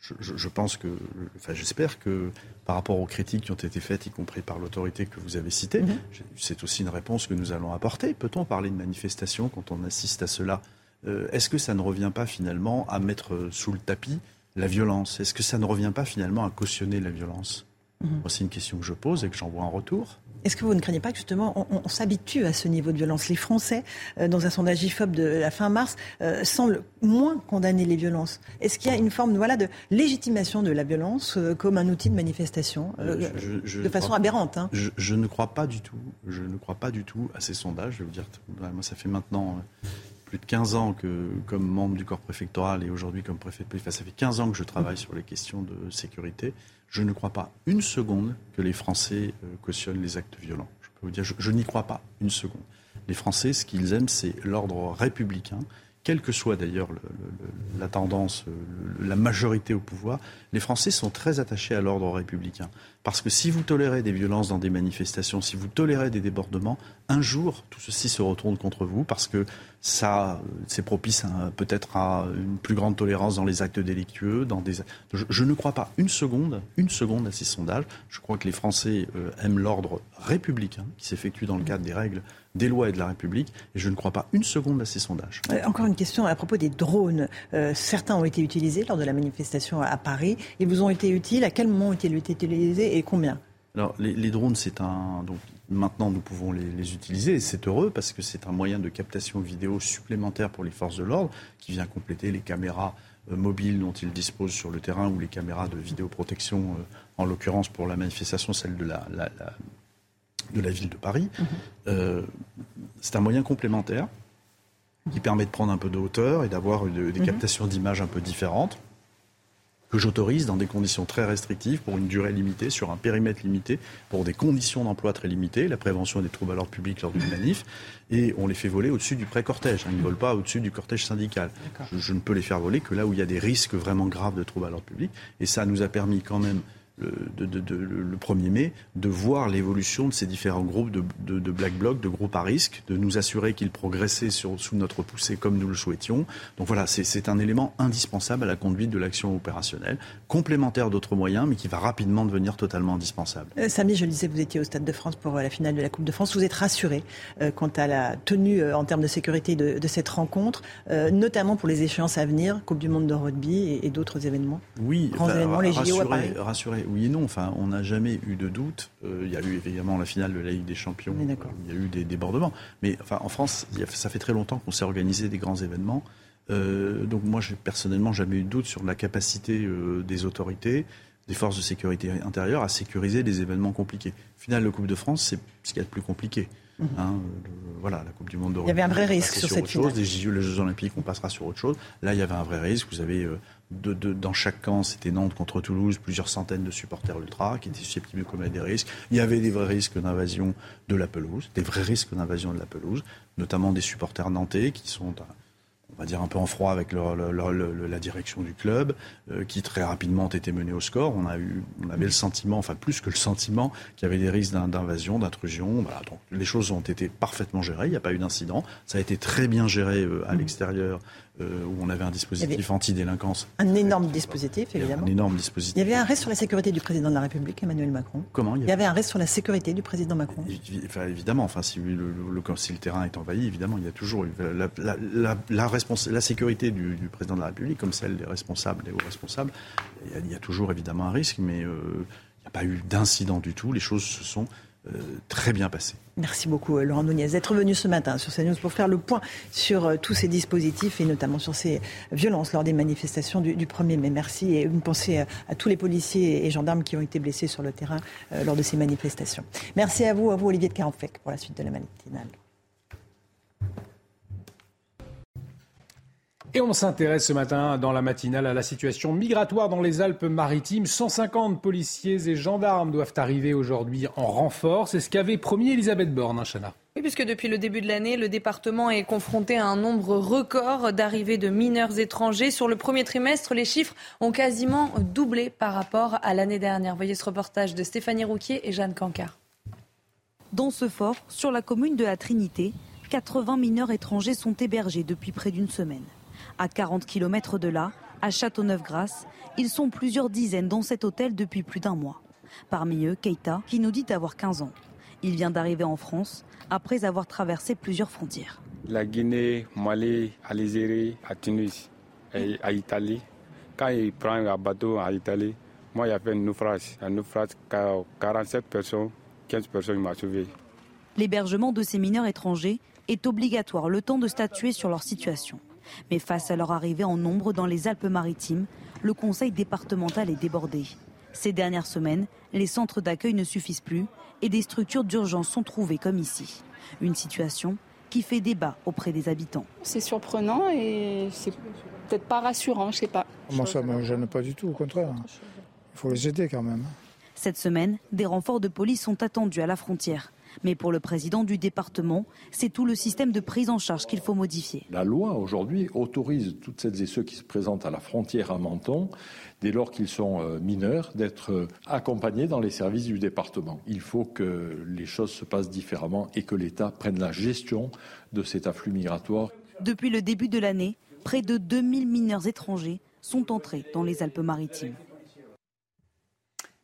je, je, pense que, enfin j'espère que par rapport aux critiques qui ont été faites, y compris par l'autorité que vous avez citée, mhm. c'est aussi une réponse que nous allons apporter. Peut-on parler de manifestation quand on assiste à cela? Euh, Est-ce que ça ne revient pas finalement à mettre sous le tapis la violence Est-ce que ça ne revient pas finalement à cautionner la violence Mhm. C'est une question que je pose et que j'envoie en retour. Est-ce que vous ne craignez pas que justement on, s'habitue à ce niveau de violence? Les Français, euh, dans un sondage IFOP de la fin mars, euh, semblent moins condamner les violences. Est-ce qu'il y a une forme voilà, de légitimation de la violence euh, comme un outil de manifestation, de façon aberrante hein? Je, ne crois pas du tout. Je ne crois pas du tout à ces sondages. Je vais vous dire, moi, ça fait maintenant plus de 15 ans que, comme membre du corps préfectoral et aujourd'hui comme préfet de police, ça fait 15 ans que je travaille sur les questions de sécurité je ne crois pas une seconde que les Français euh, cautionnent les actes violents. Je peux vous dire, je, n'y crois pas une seconde. Les Français, ce qu'ils aiment, c'est l'ordre républicain, quelle que soit d'ailleurs la tendance, la majorité au pouvoir, les Français sont très attachés à l'ordre républicain. Parce que si vous tolérez des violences dans des manifestations, si vous tolérez des débordements, un jour, tout ceci se retourne contre vous parce que ça, c'est propice peut-être à une plus grande tolérance dans les actes délictueux. Dans des... Je, ne crois pas une seconde, une seconde à ces sondages. Je crois que les Français euh, aiment l'ordre républicain qui s'effectue dans le cadre des règles des lois et de la République, et je ne crois pas une seconde à ces sondages. Euh, encore une question à propos des drones. Euh, certains ont été utilisés lors de la manifestation à Paris. Ils vous ont été utiles À quel moment ont-ils été utilisés et combien? Alors, les, drones, c'est un. Donc, maintenant, nous pouvons les, utiliser et c'est heureux parce que c'est un moyen de captation vidéo supplémentaire pour les forces de l'ordre qui vient compléter les caméras euh, mobiles dont ils disposent sur le terrain ou les caméras de vidéoprotection, euh, en l'occurrence pour la manifestation, celle de la, de la ville de Paris. Mhm. Euh, c'est un moyen complémentaire qui permet de prendre un peu de hauteur et d'avoir des mhm. captations d'images un peu différentes que j'autorise dans des conditions très restrictives, pour une durée limitée, sur un périmètre limité, pour des conditions d'emploi très limitées, la prévention des troubles à l'ordre public lors d'une manif, et on les fait voler au-dessus du pré-cortège. Ils ne volent pas au-dessus du cortège syndical. Je, ne peux les faire voler que là où il y a des risques vraiment graves de troubles à l'ordre public, et ça nous a permis quand même le, de, le 1er mai, de voir l'évolution de ces différents groupes de, Black Bloc, de groupes à risque, de nous assurer qu'ils progressaient sur, sous notre poussée comme nous le souhaitions. Donc voilà, c'est un élément indispensable à la conduite de l'action opérationnelle, complémentaire d'autres moyens, mais qui va rapidement devenir totalement indispensable. Euh, Samy, je le disais, vous étiez au Stade de France pour euh, la finale de la Coupe de France. Vous êtes rassuré euh, quant à la tenue en termes de sécurité de, cette rencontre, notamment pour les échéances à venir, Coupe du Monde de rugby et, d'autres événements Oui, Grands événements, les JO à Paris. rassuré oui et non. Enfin, on n'a jamais eu de doute. Euh, il y a eu évidemment la finale de la Ligue des Champions. Il y a eu des débordements. Mais enfin, en France, ça fait très longtemps qu'on s'est organisé des grands événements. Euh, donc moi, j'ai personnellement jamais eu de doute sur la capacité euh, des autorités, des forces de sécurité intérieure à sécuriser des événements compliqués. Finale de Coupe de France, c'est ce qu'il y a de plus compliqué. Mhm. Hein, voilà, la Coupe du Monde de Il y avait un vrai risque sur, cette chose. Les Jeux, Olympiques, on passera sur autre chose. Là, il y avait un vrai risque. Vous avez de, dans chaque camp, c'était Nantes contre Toulouse, plusieurs centaines de supporters ultra qui étaient susceptibles de commettre des risques. Il y avait des vrais risques d'invasion de la pelouse, des vrais risques d'invasion de la pelouse, notamment des supporters nantais qui sont on va dire un peu en froid avec la direction du club, euh, qui très rapidement ont été menés au score. On, a eu, on avait le sentiment, enfin plus que le sentiment, qu'il y avait des risques d'invasion, d'intrusion. Voilà, donc les choses ont été parfaitement gérées, il n'y a pas eu d'incident. Ça a été très bien géré euh, à mmh. l'extérieur euh, où on avait un dispositif anti-délinquance. Un énorme dispositif, évidemment. Un énorme dispositif. Il y avait un reste sur la sécurité du président de la République, Emmanuel Macron. Comment il y, avait... un reste sur la sécurité du président Macron. Enfin, évidemment, enfin, si le, le, terrain est envahi, évidemment, il y a toujours la, la, la, la sécurité du, président de la République, comme celle des responsables, des hauts responsables. Il y a, toujours évidemment un risque, mais euh, il n'y a pas eu d'incident du tout. Les choses se sont très bien passé. Merci beaucoup euh, Laurent Nunez d'être venu ce matin sur CNews pour faire le point sur euh, tous ces dispositifs et notamment sur ces violences lors des manifestations du, 1er mai. Merci et une pensée à, tous les policiers et gendarmes qui ont été blessés sur le terrain lors de ces manifestations. Merci à vous, à vous Olivier de Carenfec pour la suite de la matinale. Et on s'intéresse ce matin dans la matinale à la situation migratoire dans les Alpes-Maritimes. 150 policiers et gendarmes doivent arriver aujourd'hui en renfort. C'est ce qu'avait promis Elisabeth Borne, hein, Chana. Oui, puisque depuis le début de l'année, le département est confronté à un nombre record d'arrivées de mineurs étrangers. Sur le premier trimestre, les chiffres ont quasiment doublé par rapport à l'année dernière. Voyez ce reportage de Stéphanie Rouquier et Jeanne Cancard. Dans ce fort, sur la commune de la Trinité, 80 mineurs étrangers sont hébergés depuis près d'une semaine. À 40 km de là, à Châteauneuf-Grasse, ils sont plusieurs dizaines dans cet hôtel depuis plus d'un mois. Parmi eux, Keita, qui nous dit avoir 15 ans. Il vient d'arriver en France après avoir traversé plusieurs frontières. La Guinée, Mali, Algérie, à Tunis et à Italie. Quand il prend un bateau à Italie, moi, il y avait un naufrage. Un naufrage, 47 personnes, 15 personnes m'ont sauvé. L'hébergement de ces mineurs étrangers est obligatoire le temps de statuer sur leur situation. Mais face à leur arrivée en nombre dans les Alpes-Maritimes, le conseil départemental est débordé. Ces dernières semaines, les centres d'accueil ne suffisent plus et des structures d'urgence sont trouvées comme ici. Une situation qui fait débat auprès des habitants. C'est surprenant et c'est peut-être pas rassurant, je sais pas. Moi, ça me gêne pas du tout, au contraire. Il faut les aider quand même. Cette semaine, des renforts de police sont attendus à la frontière. Mais pour le président du département, c'est tout le système de prise en charge qu'il faut modifier. La loi aujourd'hui autorise toutes celles et ceux qui se présentent à la frontière à Menton, dès lors qu'ils sont euh, mineurs, d'être euh, accompagnés dans les services du département. Il faut que les choses se passent différemment et que l'État prenne la gestion de cet afflux migratoire. Depuis le début de l'année, près de 2000 mineurs étrangers sont entrés dans les Alpes-Maritimes.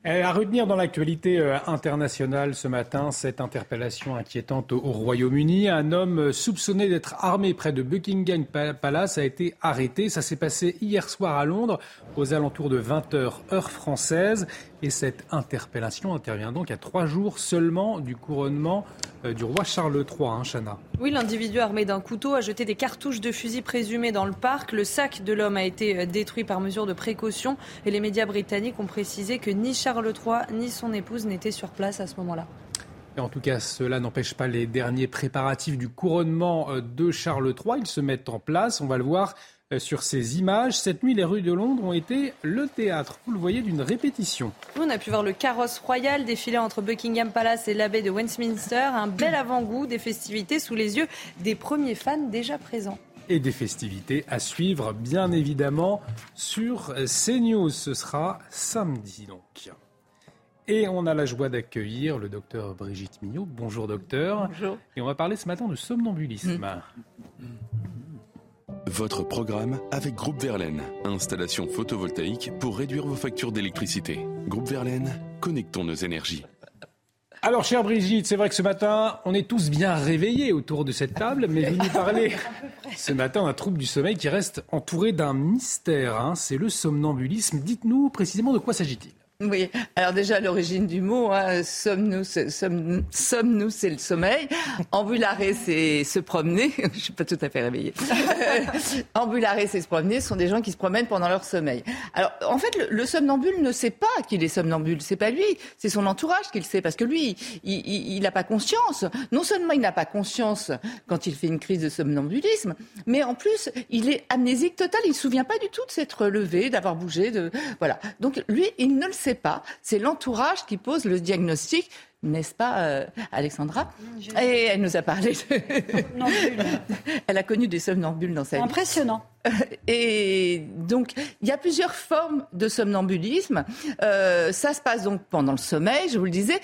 À retenir dans l'actualité euh, internationale ce matin, cette interpellation inquiétante au Royaume-Uni. Un homme soupçonné d'être armé près de Buckingham Palace a été arrêté. Ça s'est passé hier soir à Londres, aux alentours de 20h heure française. Et cette interpellation intervient donc à trois jours seulement du couronnement euh, du roi Charles III, hein. Oui, l'individu armé d'un couteau a jeté des cartouches de fusil présumées dans le parc. Le sac de l'homme a été euh, détruit par mesure de précaution et les médias britanniques ont précisé que ni Charles III ni son épouse n'étaient sur place à ce moment-là. En tout cas, cela n'empêche pas les derniers préparatifs du couronnement euh, de Charles III. Ils se mettent en place, on va le voir euh, sur ces images. Cette nuit, les rues de Londres ont été le théâtre, vous le voyez, d'une répétition. On a pu voir le carrosse royal défiler entre Buckingham Palace et l'abbaye de Westminster. Un bel avant-goût des festivités sous les yeux des premiers fans déjà présents. Et des festivités à suivre, bien évidemment, sur CNews. Ce sera samedi, donc. Et on a la joie d'accueillir le docteur Brigitte Mignot. Bonjour docteur. Bonjour. Et on va parler ce matin de somnambulisme. Mmh. Votre programme avec Groupe Verlaine. Installation photovoltaïque pour réduire vos factures d'électricité. Groupe Verlaine, connectons nos énergies. Alors, chère Brigitte, c'est vrai que ce matin, on est tous bien réveillés autour de cette table, mais vous nous parlez ce matin d'un trouble du sommeil qui reste entouré d'un mystère. Hein. c'est le somnambulisme. Dites-nous précisément de quoi s'agit-il oui, alors déjà l'origine du mot, hein, sommes-nous, sommes, sommes-nous, c'est le sommeil. Ambularer, c'est se promener. Je suis pas tout à fait réveillée. Ambularer, c'est se promener. Ce sont des gens qui se promènent pendant leur sommeil. Alors, en fait, le, somnambule ne sait pas qu'il est somnambule. C'est pas lui, c'est son entourage qui le sait, parce que lui, il n'a pas conscience. Non seulement il n'a pas conscience quand il fait une crise de somnambulisme, mais en plus, il est amnésique total. Il ne se souvient pas du tout de s'être levé, d'avoir bougé, voilà. Donc lui, il ne le sait sait pas. C'est l'entourage qui pose le diagnostic n'est-ce pas, euh, Alexandra Et elle nous a parlé de... elle a connu des somnambules dans sa vie. Impressionnant. Et donc, il y a plusieurs formes de somnambulisme. Euh, ça se passe donc pendant le sommeil, je vous le disais.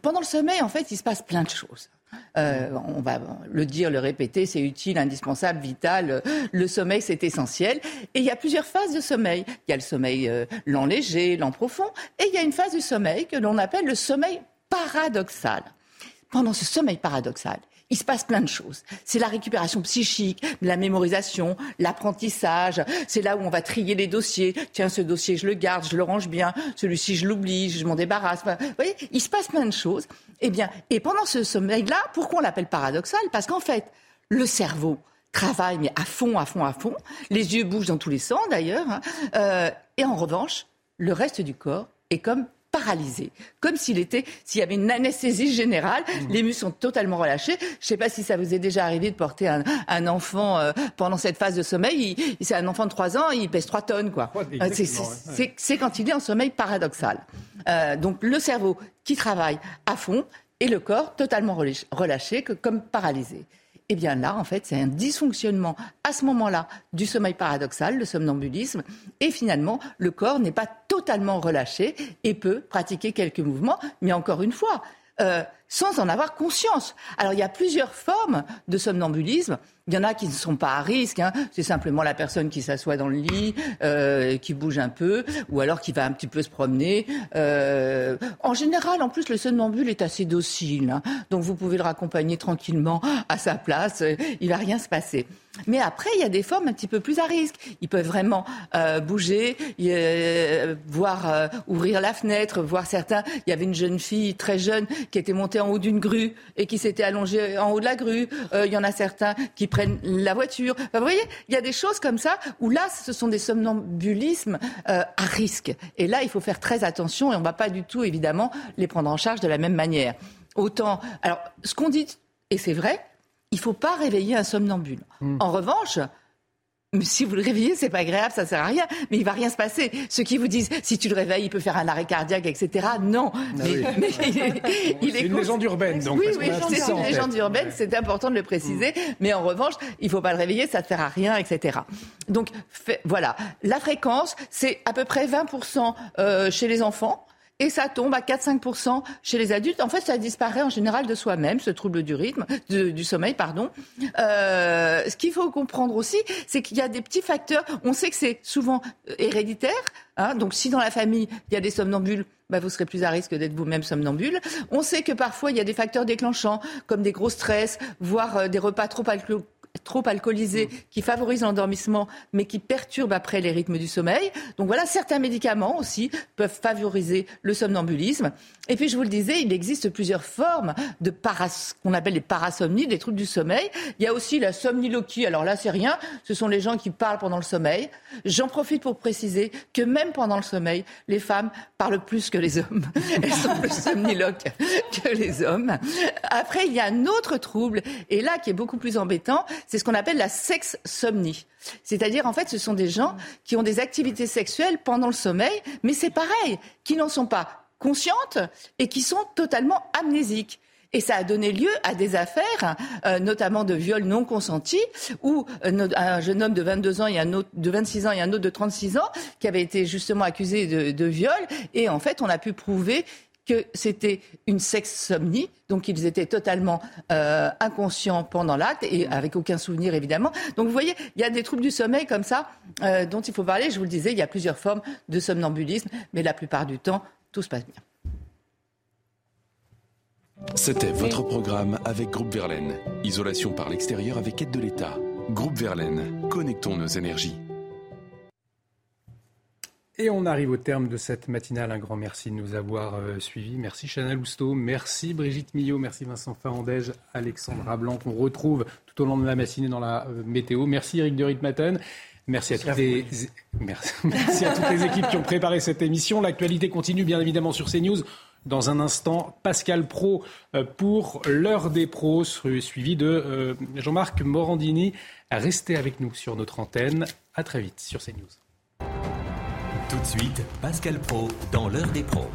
Pendant le sommeil, en fait, il se passe plein de choses. Euh, on va le dire, le répéter, c'est utile, indispensable, vital. Le sommeil, c'est essentiel. Et il y a plusieurs phases de sommeil. Il y a le sommeil lent léger, lent profond, et il y a une phase du sommeil que l'on appelle le sommeil paradoxal. Pendant ce sommeil paradoxal, il se passe plein de choses. C'est la récupération psychique, la mémorisation, l'apprentissage. C'est là où on va trier les dossiers. Tiens, ce dossier, je le garde, je le range bien. Celui-ci, je l'oublie, je m'en débarrasse. vous voyez, il se passe plein de choses. Eh bien, et pendant ce sommeil-là, pourquoi on l'appelle paradoxal? Parce qu'en fait, le cerveau travaille, mais à fond, à fond, à fond. Les yeux bougent dans tous les sens, d'ailleurs. Hein. Euh, et en revanche, le reste du corps est comme paralysé, comme s'il était, s'il y avait une anesthésie générale, mmh. les muscles sont totalement relâchés. Je ne sais pas si ça vous est déjà arrivé de porter un, enfant euh, pendant cette phase de sommeil. C'est un enfant de 3 ans, il pèse 3 tonnes, quoi. Euh, c'est quand il est en sommeil paradoxal. Euh, donc le cerveau qui travaille à fond et le corps totalement relâché, comme paralysé. Eh bien là, en fait, c'est un dysfonctionnement à ce moment-là du sommeil paradoxal, le somnambulisme, et finalement, le corps n'est pas totalement relâché et peut pratiquer quelques mouvements, mais encore une fois, euh, sans en avoir conscience. Alors il y a plusieurs formes de somnambulisme. Il y en a qui ne sont pas à risque. Hein. C'est simplement la personne qui s'assoit dans le lit, euh, qui bouge un peu, ou alors qui va un petit peu se promener. Euh, en général, en plus, le somnambule est assez docile. Hein. Donc vous pouvez le raccompagner tranquillement à sa place. Il va rien se passer. Mais après, il y a des formes un petit peu plus à risque. Ils peuvent vraiment euh, bouger, euh, voir euh, ouvrir la fenêtre, voir certains. Il y avait une jeune fille très jeune qui était montée en haut d'une grue et qui s'était allongée en haut de la grue. il y en a certains qui prennent la voiture. vous voyez, il y a des choses comme ça où là, ce sont des somnambulismes à risque. Et là, il faut faire très attention et on ne va pas du tout, évidemment, les prendre en charge de la même manière. Autant, alors, ce qu'on dit, et c'est vrai, il ne faut pas réveiller un somnambule. Hmm. En revanche, si vous le réveillez, c'est pas agréable, ça sert à rien, mais il va rien se passer. Ceux qui vous disent, si tu le réveilles, il peut faire un arrêt cardiaque, etc. Non. Ah mais, il est, une légende urbaine, donc. Oui, oui, c'est une légende urbaine, c'est important de le préciser. Hmm. Mais en revanche, il faut pas le réveiller, ça ne sert à rien, etc. Donc, voilà. La fréquence, c'est à peu près 20% euh, chez les enfants et ça tombe à 4-5% chez les adultes. En fait, ça disparaît en général de soi-même, ce trouble du rythme, du sommeil, pardon. Euh, ce qu'il faut comprendre aussi, c'est qu'il y a des petits facteurs. On sait que c'est souvent euh, héréditaire. Hein, donc, si dans la famille il y a des somnambules, bah, vous serez plus à risque d'être vous-même somnambule. On sait que parfois il y a des facteurs déclenchants, comme des gros stress, voire euh, des repas trop alcoolisés trop alcoolisés mm. qui favorisent l'endormissement, mais qui perturbent après les rythmes du sommeil. Donc voilà, certains médicaments aussi peuvent favoriser le somnambulisme. Et puis je vous le disais, il existe plusieurs formes de paras, qu'on appelle les parasomnies, des troubles du sommeil. Il y a aussi la somniloquie. Alors là, c'est rien. Ce sont les gens qui parlent pendant le sommeil. J'en profite pour préciser que même pendant le sommeil, les femmes parlent plus que les hommes. Elles sont plus somniloques que les hommes. Après, il y a un autre trouble, et là qui est beaucoup plus embêtant, c'est ce qu'on appelle la sexsomnie. C'est-à-dire, en fait, ce sont des gens qui ont des activités sexuelles pendant le sommeil, mais c'est pareil, qui n'en sont pas conscientes et qui sont totalement amnésiques. Et ça a donné lieu à des affaires, euh, notamment de viols non consentis, où euh, un jeune homme de 22 ans et un autre de 26 ans et un autre de 36 ans qui avait été justement accusé de, viol. Et en fait, on a pu prouver que c'était une sexsomnie, donc ils étaient totalement euh, inconscients pendant l'acte et avec aucun souvenir évidemment. Donc vous voyez, il y a des troubles du sommeil comme ça dont il faut parler. Je vous le disais, il y a plusieurs formes de somnambulisme, mais la plupart du temps, tout se passe bien. C'était votre programme avec Groupe Verlaine. Isolation par l'extérieur avec aide de l'État. Groupe Verlaine, connectons nos énergies. Et on arrive au terme de cette matinale. Un grand merci de nous avoir euh, suivis. Merci Chana Lousteau, merci Brigitte Millot, merci Vincent Farandège, Alexandra Blanc qu'on retrouve tout au long de la matinée dans la euh, météo. Merci Eric de Ritmaten. Merci à, toutes les... Merci. à toutes les équipes qui ont préparé cette émission. L'actualité continue bien évidemment sur CNews. Dans un instant, Pascal Pro euh, pour l'heure des pros, suivi de Jean-Marc Morandini. Restez avec nous sur notre antenne. À très vite sur CNews. Tout de suite, Pascal Pro dans l'heure des pros.